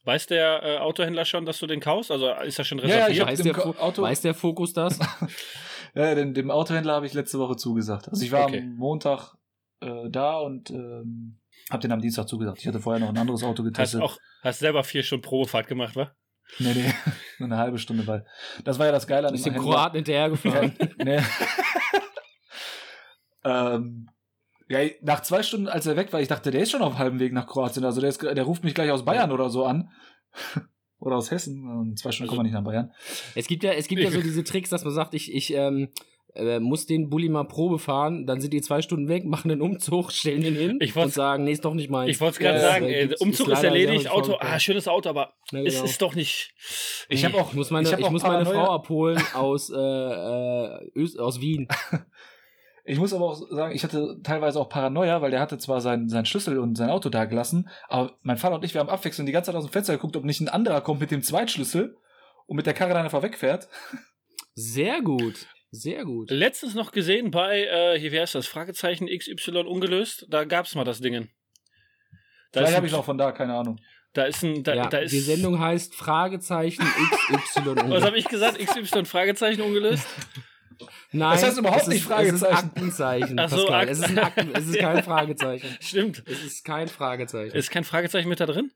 weiß der äh, Autohändler schon, dass du den kaufst? Also ist das schon Ja, ja, reserviert? ich hab Weiß der, Ko- Auto- weiß der Fokus das? Ja, dem, dem Autohändler habe ich letzte Woche zugesagt. Also ich war Okay. am Montag äh, da und ähm, habe den am Dienstag zugesagt. Ich hatte vorher noch ein anderes Auto hast getestet. auch hast selber vier Stunden Probefahrt gemacht, wa? Nee, nee, nur eine halbe Stunde, weil das war ja das Geile an dem Händler. Kroaten hinterhergefahren. Ja, nee. ähm, ja, nach zwei Stunden, als er weg war, ich dachte, der ist schon auf dem halben Weg nach Kroatien. Also der, ist, der ruft mich gleich aus Bayern oder so an. oder aus Hessen. In zwei Stunden Also- kommen wir nicht nach Bayern. Es gibt ja, es gibt ja so diese Tricks, dass man sagt, ich, ich ähm, äh, muss den Bulli mal Probe fahren, dann sind die zwei Stunden weg, machen den Umzug, stellen den hin und sagen, nee, ist doch nicht meins. Ich wollte es gerade Ja, sagen, äh, Umzug ist ist, erledigt, Auto, ah, schönes Auto, aber Ja, es genau. ist doch nicht. Ich habe auch, Ich muss meine, ich ich hab auch muss meine Paranoia. Frau abholen aus, äh, äh, aus Wien. Ich muss aber auch sagen, ich hatte teilweise auch Paranoia, weil der hatte zwar seinen sein Schlüssel und sein Auto da gelassen, aber mein Vater und ich, wir haben abwechselnd die ganze Zeit aus dem Fenster geguckt, ob nicht ein anderer kommt mit dem Zweitschlüssel und mit der Karre dann einfach wegfährt. Sehr gut. Sehr gut. Letztens noch gesehen bei, äh, hier, wie heißt das? Fragezeichen XY ungelöst. Da gab's mal das Dingen. Da Vielleicht habe ich noch von da, keine Ahnung. da ist ein, da, ja, da ist. die Sendung heißt Fragezeichen XY. was habe ich gesagt? XY Fragezeichen ungelöst? Nein, Das heißt überhaupt es nicht ist, Fragezeichen. Es ist ein Aktenzeichen. Ach so, Pascal. Akt- es ist ein Akten, es ist kein Fragezeichen. Stimmt. Es ist kein Fragezeichen. Ist kein Fragezeichen mit da drin?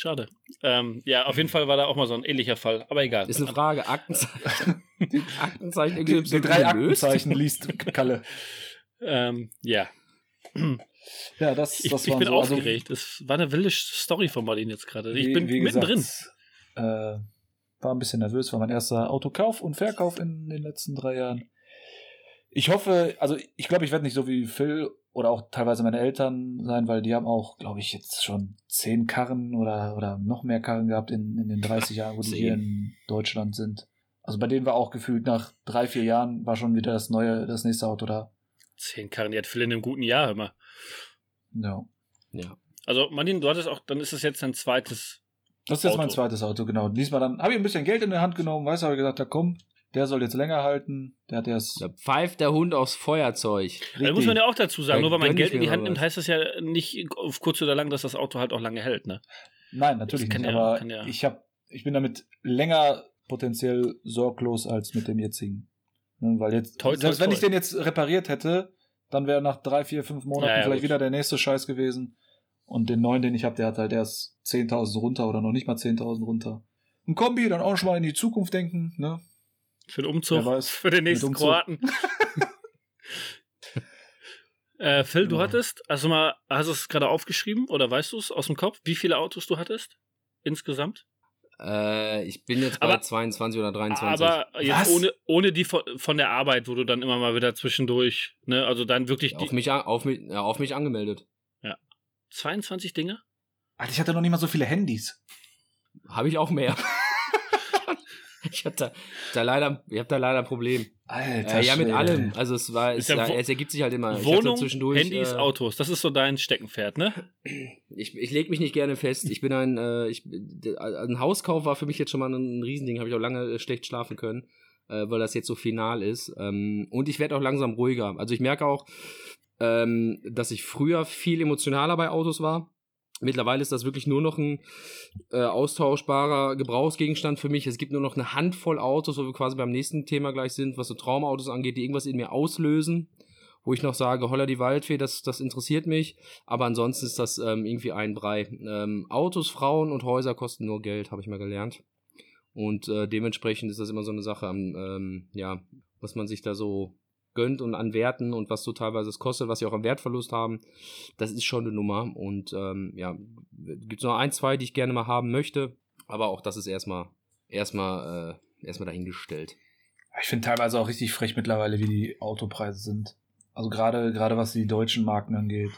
Schade. Ähm, ja, auf jeden Fall war da auch mal so ein ähnlicher Fall. Aber egal. Ist eine Frage. Aktenzeichen. Aktenzeichen Die, die drei gelöst? Aktenzeichen liest Kalle. Ähm, ja. Ja, das, Ich, das ich waren bin so, also, aufgeregt. Es war eine wilde Story von Martin jetzt gerade. Ich wie- bin wie mittendrin. gesagt, Äh, war ein bisschen nervös, war mein erster Autokauf und Verkauf in den letzten drei Jahren. Ich hoffe, also ich glaube, ich werde nicht so wie Phil oder auch teilweise meine Eltern sein, weil die haben auch, glaube ich, jetzt schon zehn Karren oder, oder noch mehr Karren gehabt in, in den 30 Jahren, wo die hier in Deutschland sind. Also bei denen war auch gefühlt nach drei, vier Jahren war schon wieder das neue, das nächste Auto da. Zehn Karren, die hat Phil in einem guten Jahr immer. Ja. Ja. Also, Martin, du hattest auch, dann ist es jetzt ein zweites. Das ist jetzt mein Auto. zweites Auto, genau. Diesmal dann habe ich ein bisschen Geld in der Hand genommen, weiß aber gesagt, ja komm, der soll jetzt länger halten. Der hat erst. Da pfeift der Hund aufs Feuerzeug. Da muss man ja auch dazu sagen, Da nur weil man Geld in die Hand nimmt, heißt das ja nicht auf kurz oder lang, dass das Auto halt auch lange hält, ne? Nein, natürlich nicht. ja- aber kann ja- ich habe, ich bin damit länger potenziell sorglos als mit dem jetzigen. Ne, weil jetzt, Toi, toi, selbst wenn toi. ich den jetzt repariert hätte, dann wäre nach drei, vier, fünf Monaten Ja, ja, vielleicht gut. wieder der nächste Scheiß gewesen. Und den neuen, den ich habe, der hat halt erst 10.000 runter oder noch nicht mal 10.000 runter. Ein Kombi, dann auch schon mal in die Zukunft denken, ne? Für den Umzug, für den nächsten Umzug. Kroaten. äh, Phil, du Ja. hattest, also mal, hast du es gerade aufgeschrieben oder weißt du es aus dem Kopf, wie viele Autos du hattest? Insgesamt? Äh, ich bin jetzt bei Aber- 22 oder 23. Aber jetzt Was? ohne, ohne die von, von der Arbeit, wo du dann immer mal wieder zwischendurch, ne, also dann wirklich auf, die mich, an- auf, mich, ja, auf mich angemeldet. 22 Dinge? Alter, ich hatte noch nicht mal so viele Handys. Habe ich auch mehr. ich habe da, da leider, ich hab da leider ein Problem. Alter, Äh, ja, mit Schwede. allem. Also es war, es, ja es ergibt sich halt immer. Wohnung, zwischendurch, Handys, äh, Autos, das ist so dein Steckenpferd, ne? Ich, ich lege mich nicht gerne fest. Ich bin ein, äh, ich, ein Hauskauf war für mich jetzt schon mal ein Riesending. Habe ich auch lange äh, schlecht schlafen können, äh, weil das jetzt so final ist. Ähm, und ich werde auch langsam ruhiger. Also ich merke auch, ähm, dass ich früher viel emotionaler bei Autos war. Mittlerweile ist das wirklich nur noch ein äh, austauschbarer Gebrauchsgegenstand für mich. Es gibt nur noch eine Handvoll Autos, wo wir quasi beim nächsten Thema gleich sind, was so Traumautos angeht, die irgendwas in mir auslösen, wo ich noch sage, holla die Waldfee, das, das interessiert mich. Aber ansonsten ist das ähm, irgendwie ein Brei. Ähm, Autos, Frauen und Häuser kosten nur Geld, habe ich mal gelernt. Und äh, dementsprechend ist das immer so eine Sache, ähm, ja, was man sich da so gönnt und an Werten und was so teilweise es kostet, was sie auch am Wertverlust haben, das ist schon eine Nummer. Und ähm, ja, gibt noch ein, zwei, die ich gerne mal haben möchte, aber auch das ist erstmal erstmal äh, erstmal dahingestellt. Ich finde teilweise auch richtig frech mittlerweile, wie die Autopreise sind. Also gerade gerade was die deutschen Marken angeht.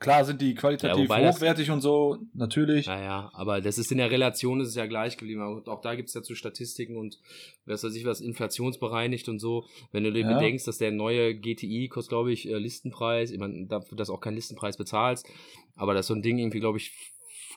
Klar sind die qualitativ Ja, das- hochwertig und so, natürlich. Naja, aber das ist in der Relation ist es ja gleich geblieben. Und auch da gibt's dazu Statistiken und was weiß ich was, inflationsbereinigt und so. Wenn du dir Ja. bedenkst, dass der neue GTI kostet, glaube ich, äh, Listenpreis, ich meine, dafür, dass du auch keinen Listenpreis bezahlst, aber dass so ein Ding irgendwie, glaube ich,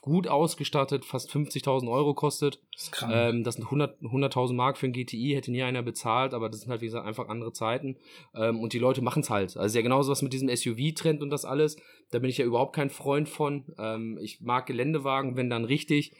gut ausgestattet, fast 50.000 Euro kostet. Das ist krank. Ähm, das sind 100 100.000 Mark für ein GTI, hätte nie einer bezahlt, aber das sind halt, wie gesagt, einfach andere Zeiten. Ähm, und die Leute machen's halt. Also ja genauso was mit diesem SUV-Trend und das alles. Da bin ich ja überhaupt kein Freund von. Ähm, ich mag Geländewagen, wenn dann richtig.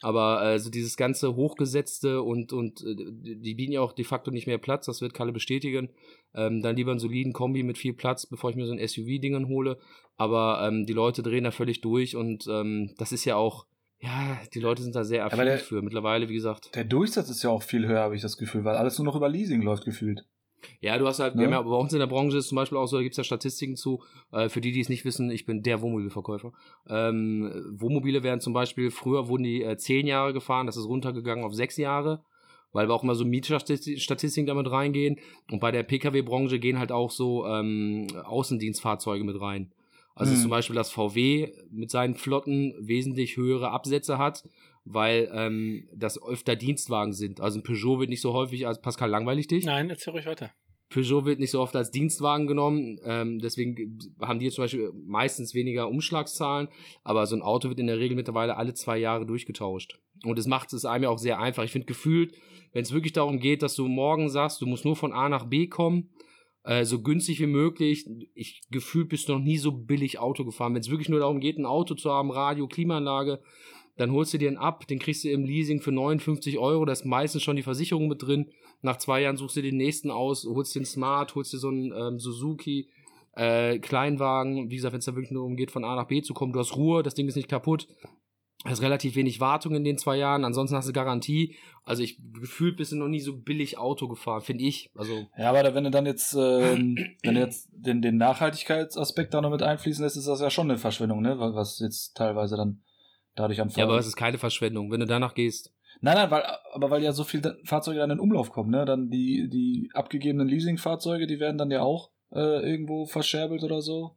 Aber äh, so dieses ganze Hochgesetzte und, und äh, die die bieten ja auch de facto nicht mehr Platz, das wird Kalle bestätigen. Ähm, dann lieber einen soliden Kombi mit viel Platz, bevor ich mir so ein SUV-Dingen hole. Aber ähm, die Leute drehen da völlig durch und ähm, das ist ja auch, ja, die Leute sind da sehr affin für. Mittlerweile, wie gesagt. der Durchsatz ist ja auch viel höher, habe ich das Gefühl, weil alles nur noch über Leasing läuft gefühlt. Ja, du hast halt, Ne? wir haben ja bei uns in der Branche ist zum Beispiel auch so, da gibt's ja Statistiken zu, äh, für die, die es nicht wissen, ich bin der Wohnmobilverkäufer. Ähm, Wohnmobile werden zum Beispiel, früher wurden die äh, zehn Jahre gefahren, das ist runtergegangen auf sechs Jahre, weil wir auch immer so Mietstatistiken damit reingehen. Und bei der Pkw-Branche gehen halt auch so ähm, Außendienstfahrzeuge mit rein. Also Mhm. zum Beispiel, dass VW mit seinen Flotten wesentlich höhere Absätze hat, weil ähm, das öfter Dienstwagen sind. Also ein Peugeot wird nicht so häufig als Pascal langweilig dich. Nein, erzähl ruhig weiter. Peugeot wird nicht so oft als Dienstwagen genommen, ähm, deswegen haben die zum Beispiel meistens weniger Umschlagszahlen, aber so ein Auto wird in der Regel mittlerweile alle zwei Jahre durchgetauscht. Und das macht es einem ja auch sehr einfach. Ich finde gefühlt, wenn es wirklich darum geht, dass du morgen sagst, du musst nur von A nach B kommen, äh, so günstig wie möglich, ich gefühlt bist du noch nie so billig Auto gefahren. Wenn es wirklich nur darum geht, ein Auto zu haben, Radio, Klimaanlage, dann holst du dir einen ab, den kriegst du im Leasing für 59 Euro, da ist meistens schon die Versicherung mit drin. Nach zwei Jahren suchst du den nächsten aus, holst den Smart, holst dir so einen ähm, Suzuki, äh, Kleinwagen, wie gesagt, wenn es da wirklich nur darum geht, von A nach B zu kommen, du hast Ruhe, das Ding ist nicht kaputt. Hast relativ wenig Wartung in den zwei Jahren, ansonsten hast du Garantie. Also ich gefühlt bist du noch nie so billig Auto gefahren, finde ich. Also Ja, aber wenn du dann jetzt, ähm, wenn du jetzt den, den Nachhaltigkeitsaspekt da noch mit einfließen lässt, ist das ja schon eine Verschwendung, ne? wa- Was jetzt teilweise dann dadurch am ja, aber es ist keine Verschwendung, wenn du danach gehst. Nein, nein, weil, aber weil ja so viele Fahrzeuge dann in Umlauf kommen, ne? Dann die, die abgegebenen Leasingfahrzeuge, die werden dann ja auch äh, irgendwo verscherbelt oder so.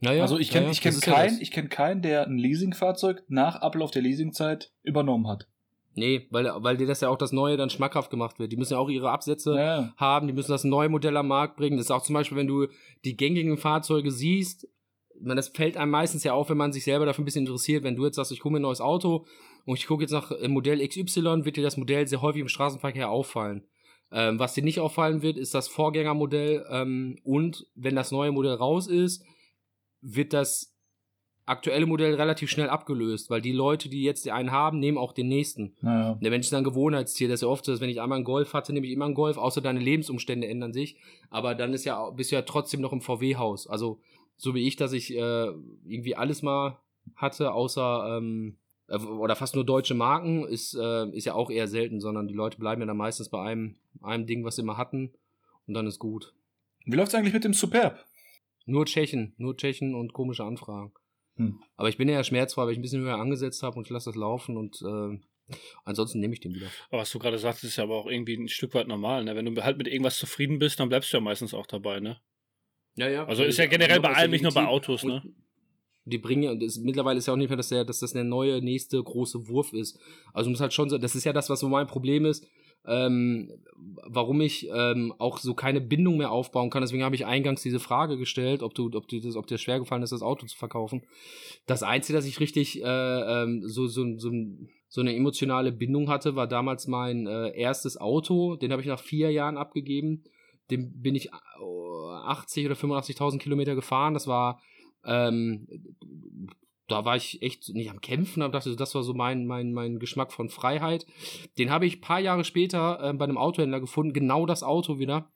Naja, also ich kenne naja, ich kenn ja keinen, ich kenn keinen, der ein Leasingfahrzeug nach Ablauf der Leasingzeit übernommen hat. Nee, weil, weil dir das ja auch das Neue dann schmackhaft gemacht wird. Die müssen ja auch ihre Absätze Ja. haben, die müssen das neue Modell am Markt bringen. Das ist auch zum Beispiel, wenn du die gängigen Fahrzeuge siehst, meine, das fällt einem meistens ja auf, wenn man sich selber dafür ein bisschen interessiert. Wenn du jetzt sagst, ich hole mir ein neues Auto und ich gucke jetzt nach äh, Modell XY, wird dir das Modell sehr häufig im Straßenverkehr auffallen. Ähm, was dir nicht auffallen wird, ist das Vorgängermodell ähm, und wenn das neue Modell raus ist, wird das aktuelle Modell relativ schnell abgelöst, weil die Leute, die jetzt einen haben, nehmen auch den nächsten. Naja. Der Mensch ist ein Gewohnheitstier. Das ist ja oft so, dass wenn ich einmal einen Golf hatte, nehme ich immer einen Golf, außer deine Lebensumstände ändern sich. Aber dann ist ja, bist du ja trotzdem noch im VW-Haus. Also, so wie ich, dass ich äh, irgendwie alles mal hatte, außer ähm, äh, oder fast nur deutsche Marken, ist, äh, ist ja auch eher selten, sondern die Leute bleiben ja dann meistens bei einem, einem Ding, was sie immer hatten, und dann ist gut. Wie läuft's eigentlich mit dem Superb? Nur Tschechen, nur Tschechen und komische Anfragen. Hm. Aber ich bin ja schmerzfrei, weil ich ein bisschen höher angesetzt habe und ich lasse das laufen und äh, ansonsten nehme ich den wieder. Aber was du gerade sagst, ist ja aber auch irgendwie ein Stück weit normal, ne? Wenn du halt mit irgendwas zufrieden bist, dann bleibst du ja meistens auch dabei, ne? Ja, ja. Also ist ja generell bei allem, nicht nur bei. Autos, ne? Die bringen ja, das, mittlerweile ist ja auch nicht mehr, dass, der, dass das der neue, nächste große Wurf ist. Also muss halt schon so, das ist ja das, was so mein Problem ist, ähm, warum ich ähm, auch so keine Bindung mehr aufbauen kann. Deswegen habe ich eingangs diese Frage gestellt, ob du, ob du das, ob dir schwer gefallen ist, das Auto zu verkaufen. Das Einzige, dass ich richtig äh, ähm, so, so, so, so eine emotionale Bindung hatte, war damals mein äh, erstes Auto. Den habe ich nach vier Jahren abgegeben. Dem bin ich äh, 80 oder 85.000 Kilometer gefahren. Das war ähm, da war ich echt nicht am Kämpfen, aber dachte, das war so mein, mein, mein Geschmack von Freiheit. Den habe ich ein paar Jahre später äh, bei einem Autohändler gefunden, genau das Auto wieder.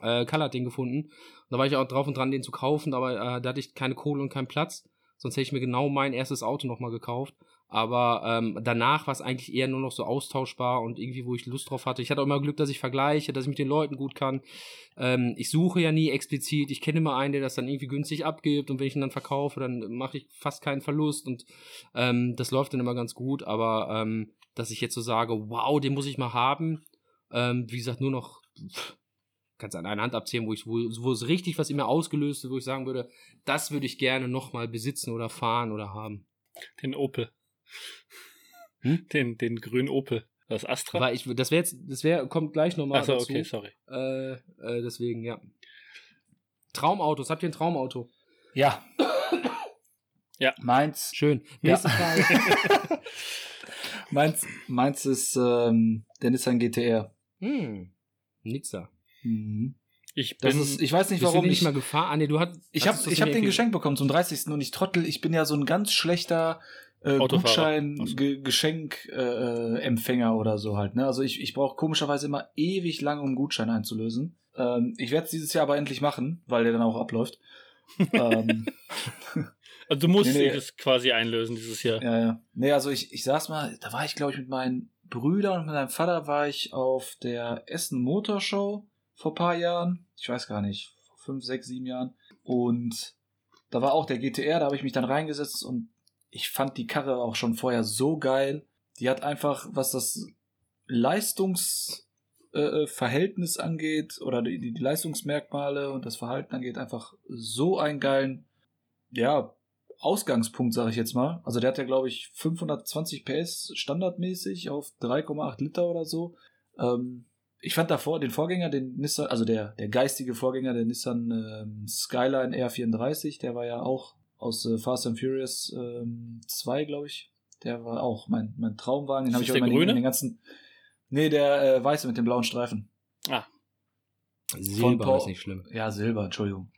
Äh, Kalle hat den gefunden. Da war ich auch drauf und dran, den zu kaufen, aber äh, da hatte ich keine Kohle und keinen Platz. Sonst hätte ich mir genau mein erstes Auto nochmal gekauft. Aber ähm, danach war es eigentlich eher nur noch so austauschbar und irgendwie, wo ich Lust drauf hatte. Ich hatte auch immer Glück, dass ich vergleiche, dass ich mit den Leuten gut kann. Ähm, ich suche ja nie explizit. Ich kenne immer einen, der das dann irgendwie günstig abgibt und wenn ich ihn dann verkaufe, dann mache ich fast keinen Verlust und ähm, das läuft dann immer ganz gut. Aber ähm, dass ich jetzt so sage, wow, den muss ich mal haben, ähm, wie gesagt, nur noch, pff, kannst an einer Hand abzählen, wo ich, wo, wo es richtig was in mir ausgelöst, wo ich sagen würde, das würde ich gerne nochmal besitzen oder fahren oder haben. Den Opel. Hm? Den, den grünen Opel. Das Astra. Weil ich, das wäre jetzt, das wäre, kommt gleich nochmal Achso, dazu. okay, sorry. Äh, äh, deswegen, ja. Traumautos, habt ihr ein Traumauto? Ja. Ja. Meins, Schön. Ja. Nächste Frage. meins, meins ist ähm, der Nissan GTR. hm. Nizza. Mhm. Ich Das bin. ist, ich weiß nicht, warum nicht ich. mal gefahren? Ah, nee, du hast. Ich habe das ich hab den geschenkt bekommen zum 30. und ich trottel, ich bin ja so ein ganz schlechter äh. Gutschein. Ge Geschenkempfänger äh, Empfänger oder so halt. Ne? Also ich, ich brauche komischerweise immer ewig lange, um einen Gutschein einzulösen. Ähm, ich werde es dieses Jahr aber endlich machen, weil der dann auch abläuft. ähm, also du musst Nee, nee. es quasi einlösen dieses Jahr. ja, ja. Nee, also ich, ich saß mal, da war ich, glaube ich, mit meinen Brüdern und mit meinem Vater war ich auf der Essen Motor Show vor paar Jahren. Ich weiß gar nicht, vor fünf, sechs, sieben Jahren. Und da war auch der GTR, da habe ich mich dann reingesetzt und ich fand die Karre auch schon vorher so geil. Die hat einfach, was das Leistungsverhältnis äh, Verhältnis angeht oder die, die Leistungsmerkmale und das Verhalten angeht, einfach so einen geilen, ja, Ausgangspunkt, sage ich jetzt mal. Also der hat ja, glaube ich, 520 PS standardmäßig auf 3,8 Liter oder so. Ähm, ich fand davor den Vorgänger, den Nissan, also der, der geistige Vorgänger, der Nissan ähm, Skyline R34, der war ja auch aus äh, Fast and Furious ähm, 2, glaube ich. Der war auch mein, mein Traumwagen. Den habe ich der immer in grüne? den ganzen. Nee, der äh, weiße mit dem blauen Streifen. Silber Paul- ist nicht schlimm. Ja, Silber, Entschuldigung.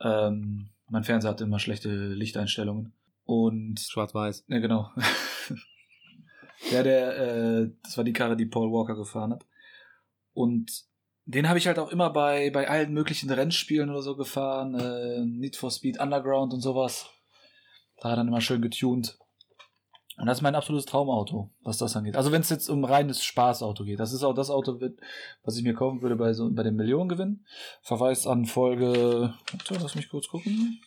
Ähm, mein Fernseher hatte immer schlechte Lichteinstellungen. Und Schwarz-Weiß. ja, genau. ja, der, äh, das war die Karre, die Paul Walker gefahren hat. Und den habe ich halt auch immer bei, bei allen möglichen Rennspielen oder so gefahren. Äh, Need for Speed Underground und sowas. Da hat er dann immer schön getuned. Und das ist mein absolutes Traumauto, was das angeht. Also wenn es jetzt um reines Spaßauto geht. Das ist auch das Auto, was ich mir kaufen würde bei, so, bei dem Millionengewinn. Verweis an Folge, warte, lass mich kurz gucken.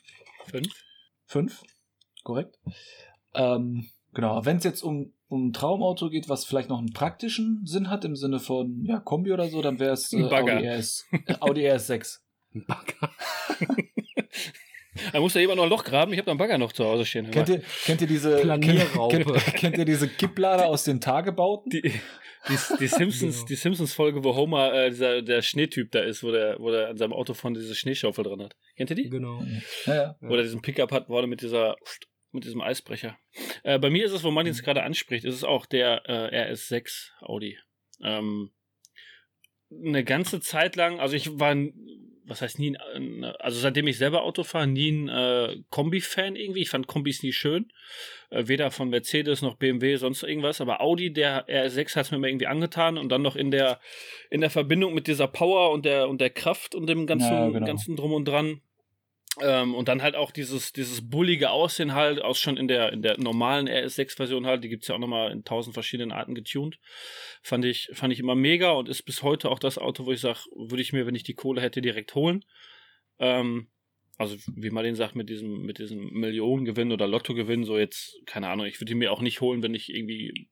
Fünf. Fünf, korrekt. Ähm, genau, wenn es jetzt um, um ein Traumauto geht, was vielleicht noch einen praktischen Sinn hat, im Sinne von ja, Kombi oder so, dann wäre es äh, Ein Bagger. Audi, RS, äh, Audi RS6. Ein Bagger. Da muss ja jemand noch ein Loch graben. Ich habe da einen Bagger noch zu Hause stehen. Kennt ihr, kennt ihr diese Planierraupe. Kennt, kennt ihr diese Kipplader aus den Tagebauten? die, die, die Simpsons, Genau. die Simpsons-Folge, wo Homer, äh, dieser, der Schneetyp da ist, wo der, wo der an seinem Auto vorne diese Schneeschaufel dran hat. Kennt ihr die? Genau. Ja, ja. Oder diesen Pickup hat, vorne mit dieser, mit diesem Eisbrecher. Äh, bei mir ist es, wo Martin es gerade anspricht, ist es auch der äh, RS6 Audi. Ähm, eine ganze Zeit lang, also ich war, was heißt nie, ein, also seitdem ich selber Auto fahre, nie ein äh, Kombi-Fan irgendwie. Ich fand Kombis nie schön. Äh, weder von Mercedes noch BMW, sonst irgendwas. Aber Audi, der RS6 hat es mir immer irgendwie angetan und dann noch in der, in der Verbindung mit dieser Power und der, und der Kraft und dem ganzen, Ja, genau. ganzen Drum und Dran. Ähm, und dann halt auch dieses, dieses bullige Aussehen halt, aus schon in der, in der normalen RS6-Version halt, die gibt's ja auch nochmal in tausend verschiedenen Arten getuned. Fand ich, fand ich immer mega und ist bis heute auch das Auto, wo ich sage, würde ich mir, wenn ich die Kohle hätte, direkt holen. Ähm, also, wie Martin sagt, mit diesem, mit diesem Millionengewinn oder Lottogewinn, so jetzt, keine Ahnung, ich würde ihn mir auch nicht holen, wenn ich irgendwie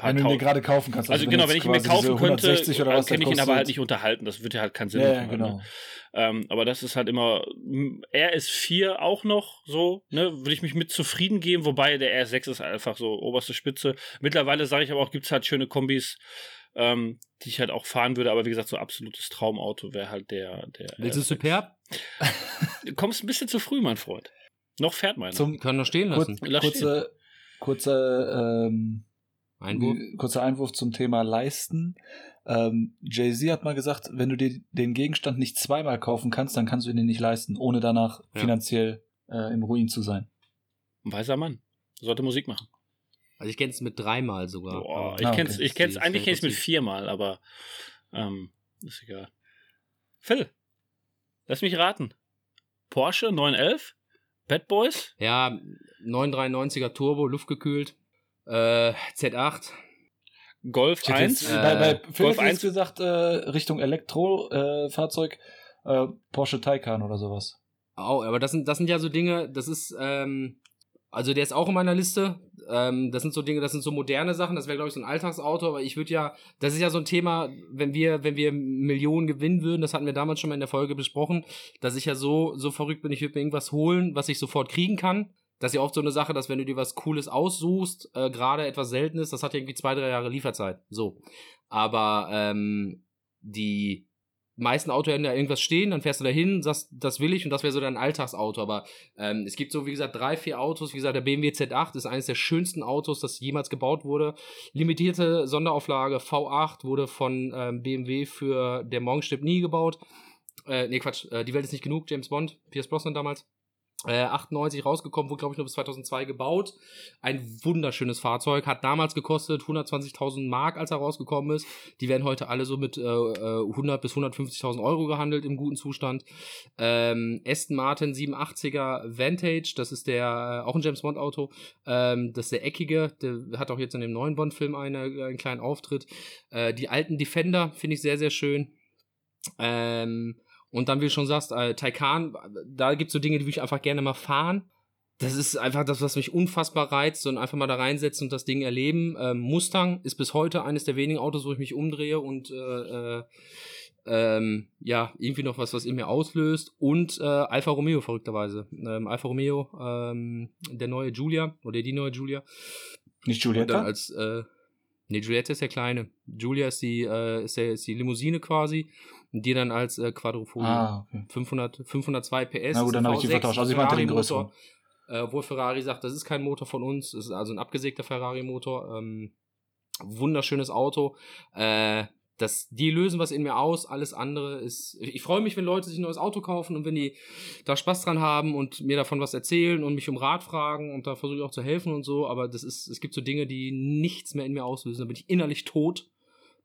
Wenn du ihn gerade kaufen kannst. also, genau, jetzt wenn ich ihn mir kaufen könnte, 160 oder der kann ich ihn aber halt nicht unterhalten. Das wird ja halt keinen Sinn Ja, machen. ne? genau. Ähm, aber das ist halt immer, m, RS4 auch noch so, ne, würde ich mich mit zufrieden geben, wobei der RS6 ist einfach so oberste Spitze. Mittlerweile sage ich aber auch, gibt's halt schöne Kombis, ähm, die ich halt auch fahren würde, aber wie gesagt, so absolutes Traumauto wäre halt der, der. Willst du RS6. Superb? Du kommst ein bisschen zu früh, mein Freund. Noch fährt meiner. Zum können noch stehen kur lassen. Lass kurze, kurze, ähm, Einwurf. kurzer Einwurf zum Thema Leisten. Ähm, Jay-Z hat mal gesagt, wenn du dir den Gegenstand nicht zweimal kaufen kannst, dann kannst du ihn dir nicht leisten, ohne danach Ja. finanziell äh, im Ruin zu sein. Ein weiser Mann. Sollte Musik machen. Also ich kenne es mit dreimal sogar. Boah, ich Ah, kenn's, okay. ich kenn's, eigentlich kenne ich es mit viermal, aber ähm, ist egal. Phil, lass mich raten. Porsche 911? Bad Boys? Ja, 993er Turbo, luftgekühlt. Äh, Z8. Golf Ich hätte 1? jetzt, Äh, bei, bei Phil Golf hätte ich jetzt 1? gesagt, äh, Richtung Elektrofahrzeug, äh, Porsche Taycan oder sowas. Oh, aber das sind, das sind ja so Dinge, das ist, ähm, Also der ist auch in meiner Liste. Ähm, das sind so Dinge, das sind so moderne Sachen. Das wäre, glaube ich, so ein Alltagsauto. Aber ich würde ja, das ist ja so ein Thema, wenn wir, wenn wir Millionen gewinnen würden, das hatten wir damals schon mal in der Folge besprochen, dass ich ja so, so verrückt bin, ich würde mir irgendwas holen, was ich sofort kriegen kann. Das ist ja oft so eine Sache, dass wenn du dir was Cooles aussuchst, äh, gerade etwas Seltenes, das hat ja irgendwie zwei, drei Jahre Lieferzeit. So. Aber ähm, die meisten Autohändler irgendwas stehen, dann fährst du da hin, sagst, das will ich und das wäre so dein Alltagsauto. Aber ähm, es gibt so, wie gesagt, drei, vier Autos. Wie gesagt, der BMW Z8 ist eines der schönsten Autos, das jemals gebaut wurde. Limitierte Sonderauflage V8 wurde von ähm, BMW für der Morgenstipp nie gebaut. Äh, nee, Quatsch, äh, die Welt ist nicht genug, James Bond, Pierce Brosnan damals äh, 98 rausgekommen, wurde glaube ich nur bis 2002 gebaut. Ein wunderschönes Fahrzeug, hat damals gekostet 120.000 Mark, als er rausgekommen ist. Die werden heute alle so mit äh, 100 äh, bis 150.000 Euro gehandelt im guten Zustand. Ähm, Aston Martin 87er Vantage, das ist der äh, auch ein James Bond Auto. Ähm, das ist der eckige, der hat auch jetzt in dem neuen Bond Film eine, einen kleinen Auftritt. Äh, die alten Defender finde ich sehr sehr schön. Ähm, und dann, wie du schon sagst, äh, Taycan, da gibt es so Dinge, die will ich einfach gerne mal fahren. Das ist einfach das, was mich unfassbar reizt und einfach mal da reinsetzen und das Ding erleben. Ähm, Mustang ist bis heute eines der wenigen Autos, wo ich mich umdrehe und äh, äh, ähm, ja, irgendwie noch was, was in mir auslöst. Und äh, Alfa Romeo, verrückterweise. Ähm, Alfa Romeo, ähm, der neue Julia oder die neue Julia. Nicht Julietta? als, äh, nee, Julietta ist der kleine. Julia ist die, äh, ist, der, ist die Limousine quasi die dann als äh, Quadrofolie. Ah, okay. 500, 502 PS. Na gut, dann habe ich die vertauscht. Also ich meinte den größeren. Äh, obwohl Ferrari sagt, das ist kein Motor von uns, das ist also ein abgesägter Ferrari-Motor. Ähm, wunderschönes Auto. Äh, das, die lösen was in mir aus, alles andere ist. Ich freue mich, wenn Leute sich ein neues Auto kaufen und wenn die da Spaß dran haben und mir davon was erzählen und mich um Rat fragen und da versuche ich auch zu helfen und so, aber das ist, es gibt so Dinge, die nichts mehr in mir auslösen. Da bin ich innerlich tot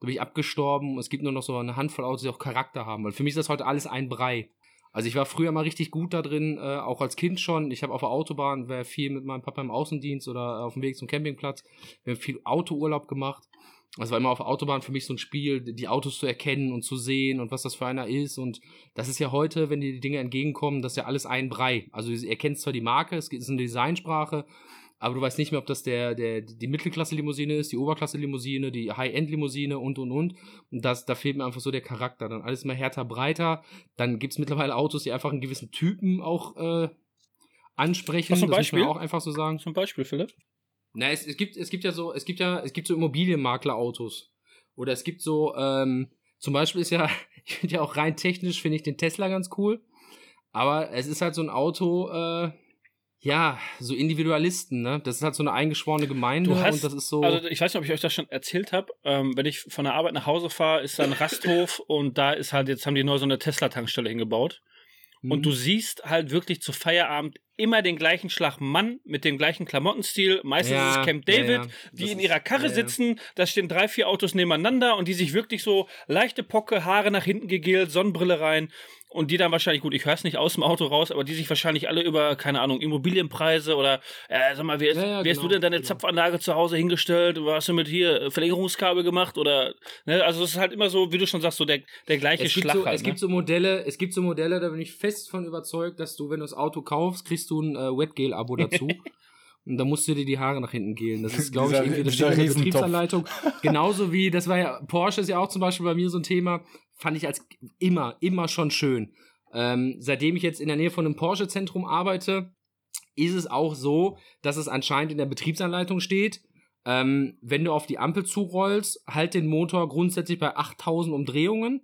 da bin ich abgestorben. Es gibt nur noch so eine Handvoll Autos, die auch Charakter haben. Weil für mich ist das heute alles ein Brei. Also ich war früher mal richtig gut da drin, äh, auch als Kind schon. Ich habe auf der Autobahn, wäre viel mit meinem Papa im Außendienst oder auf dem Weg zum Campingplatz. Wir haben viel Autourlaub gemacht. Das war immer auf der Autobahn für mich so ein Spiel, die Autos zu erkennen und zu sehen und was das für einer ist. Und das ist ja heute, wenn dir die Dinge entgegenkommen, das ist ja alles ein Brei. Also du erkennst zwar die Marke, es ist eine Designsprache, aber du weißt nicht mehr, ob das der, der, die Mittelklasse-Limousine ist, die Oberklasse-Limousine, die High-End-Limousine und und und. Und das, da fehlt mir einfach so der Charakter. Dann alles immer härter, breiter. Dann gibt es mittlerweile Autos, die einfach einen gewissen Typen auch äh, ansprechen. Was zum Beispiel? Das muss man auch einfach so sagen. Zum Beispiel, Philipp? Na, es, es gibt, es gibt ja so, es gibt ja, es gibt so Immobilienmakler-Autos. Oder es gibt so, ähm, zum Beispiel ist ja, ich finde ja auch rein technisch finde ich den Tesla ganz cool. Aber es ist halt so ein Auto, äh, ja, so Individualisten, ne? Das ist halt so eine eingeschworene Gemeinde du hast, und das ist so. Also ich weiß nicht, ob ich euch das schon erzählt habe. Ähm, wenn ich von der Arbeit nach Hause fahre, ist da ein Rasthof und da ist halt, jetzt haben die neu so eine Tesla-Tankstelle hingebaut. Mhm. Und du siehst halt wirklich zu Feierabend immer den gleichen Schlag Mann mit dem gleichen Klamottenstil. Meistens ja, ist es Camp David, ja, ja. die in ihrer Karre sitzen. Da stehen drei, vier Autos nebeneinander und die sich wirklich so leichte Pocke, Haare nach hinten gegelt, Sonnenbrille rein und die dann wahrscheinlich, gut, ich höre es nicht aus dem Auto raus, aber die sich wahrscheinlich alle über, keine Ahnung, Immobilienpreise oder, äh, sag mal, wie, ja, ja, wie genau, hast du denn deine genau. Zapfanlage zu Hause hingestellt? Was hast du mit hier äh, Verlängerungskabel gemacht? Oder, ne, also es ist halt immer so, wie du schon sagst, so der, der gleiche es Schlag. So, halt, es ne? gibt so Modelle, es gibt so Modelle, da bin ich fest von überzeugt, dass du, wenn du das Auto kaufst, kriegst du ein äh, Wetgel-Abo dazu. Und da musst du dir die Haare nach hinten gehen. Das ist, glaube ich, irgendwie das ist eine Betriebsanleitung. Genauso wie, das war ja, Porsche ist ja auch zum Beispiel bei mir so ein Thema, fand ich als immer, immer schon schön. Ähm, seitdem ich jetzt in der Nähe von einem Porsche-Zentrum arbeite, ist es auch so, dass es anscheinend in der Betriebsanleitung steht, ähm, wenn du auf die Ampel zurollst, halt den Motor grundsätzlich bei 8000 Umdrehungen.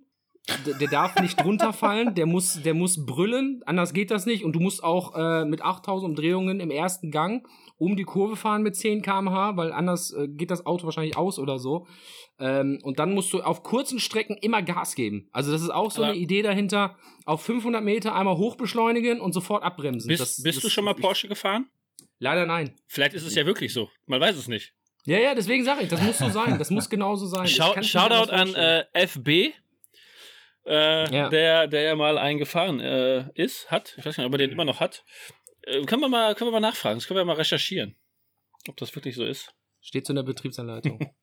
Der, darf nicht runterfallen, der muss, der muss brüllen, anders geht das nicht. Und du musst auch äh, mit 8000 Umdrehungen im ersten Gang um die Kurve fahren mit 10 km/h, weil anders äh, geht das Auto wahrscheinlich aus oder so. Ähm, und dann musst du auf kurzen Strecken immer Gas geben. Also das ist auch so Aber eine Idee dahinter, auf 500 Meter einmal hochbeschleunigen und sofort abbremsen. Bist, das, bist das, du schon mal Porsche gefahren? Leider nein. Vielleicht ist es ja wirklich so. Man weiß es nicht. Ja, ja, deswegen sage ich, das muss so sein. Das muss genauso sein. Schau, Shoutout an äh, FB. Äh, ja. der, der ja mal einen gefahren äh, ist, hat. Ich weiß nicht, ob er den immer noch hat. Äh, können, wir mal, können wir mal nachfragen, das können wir mal recherchieren, ob das wirklich so ist. Steht so in der Betriebsanleitung.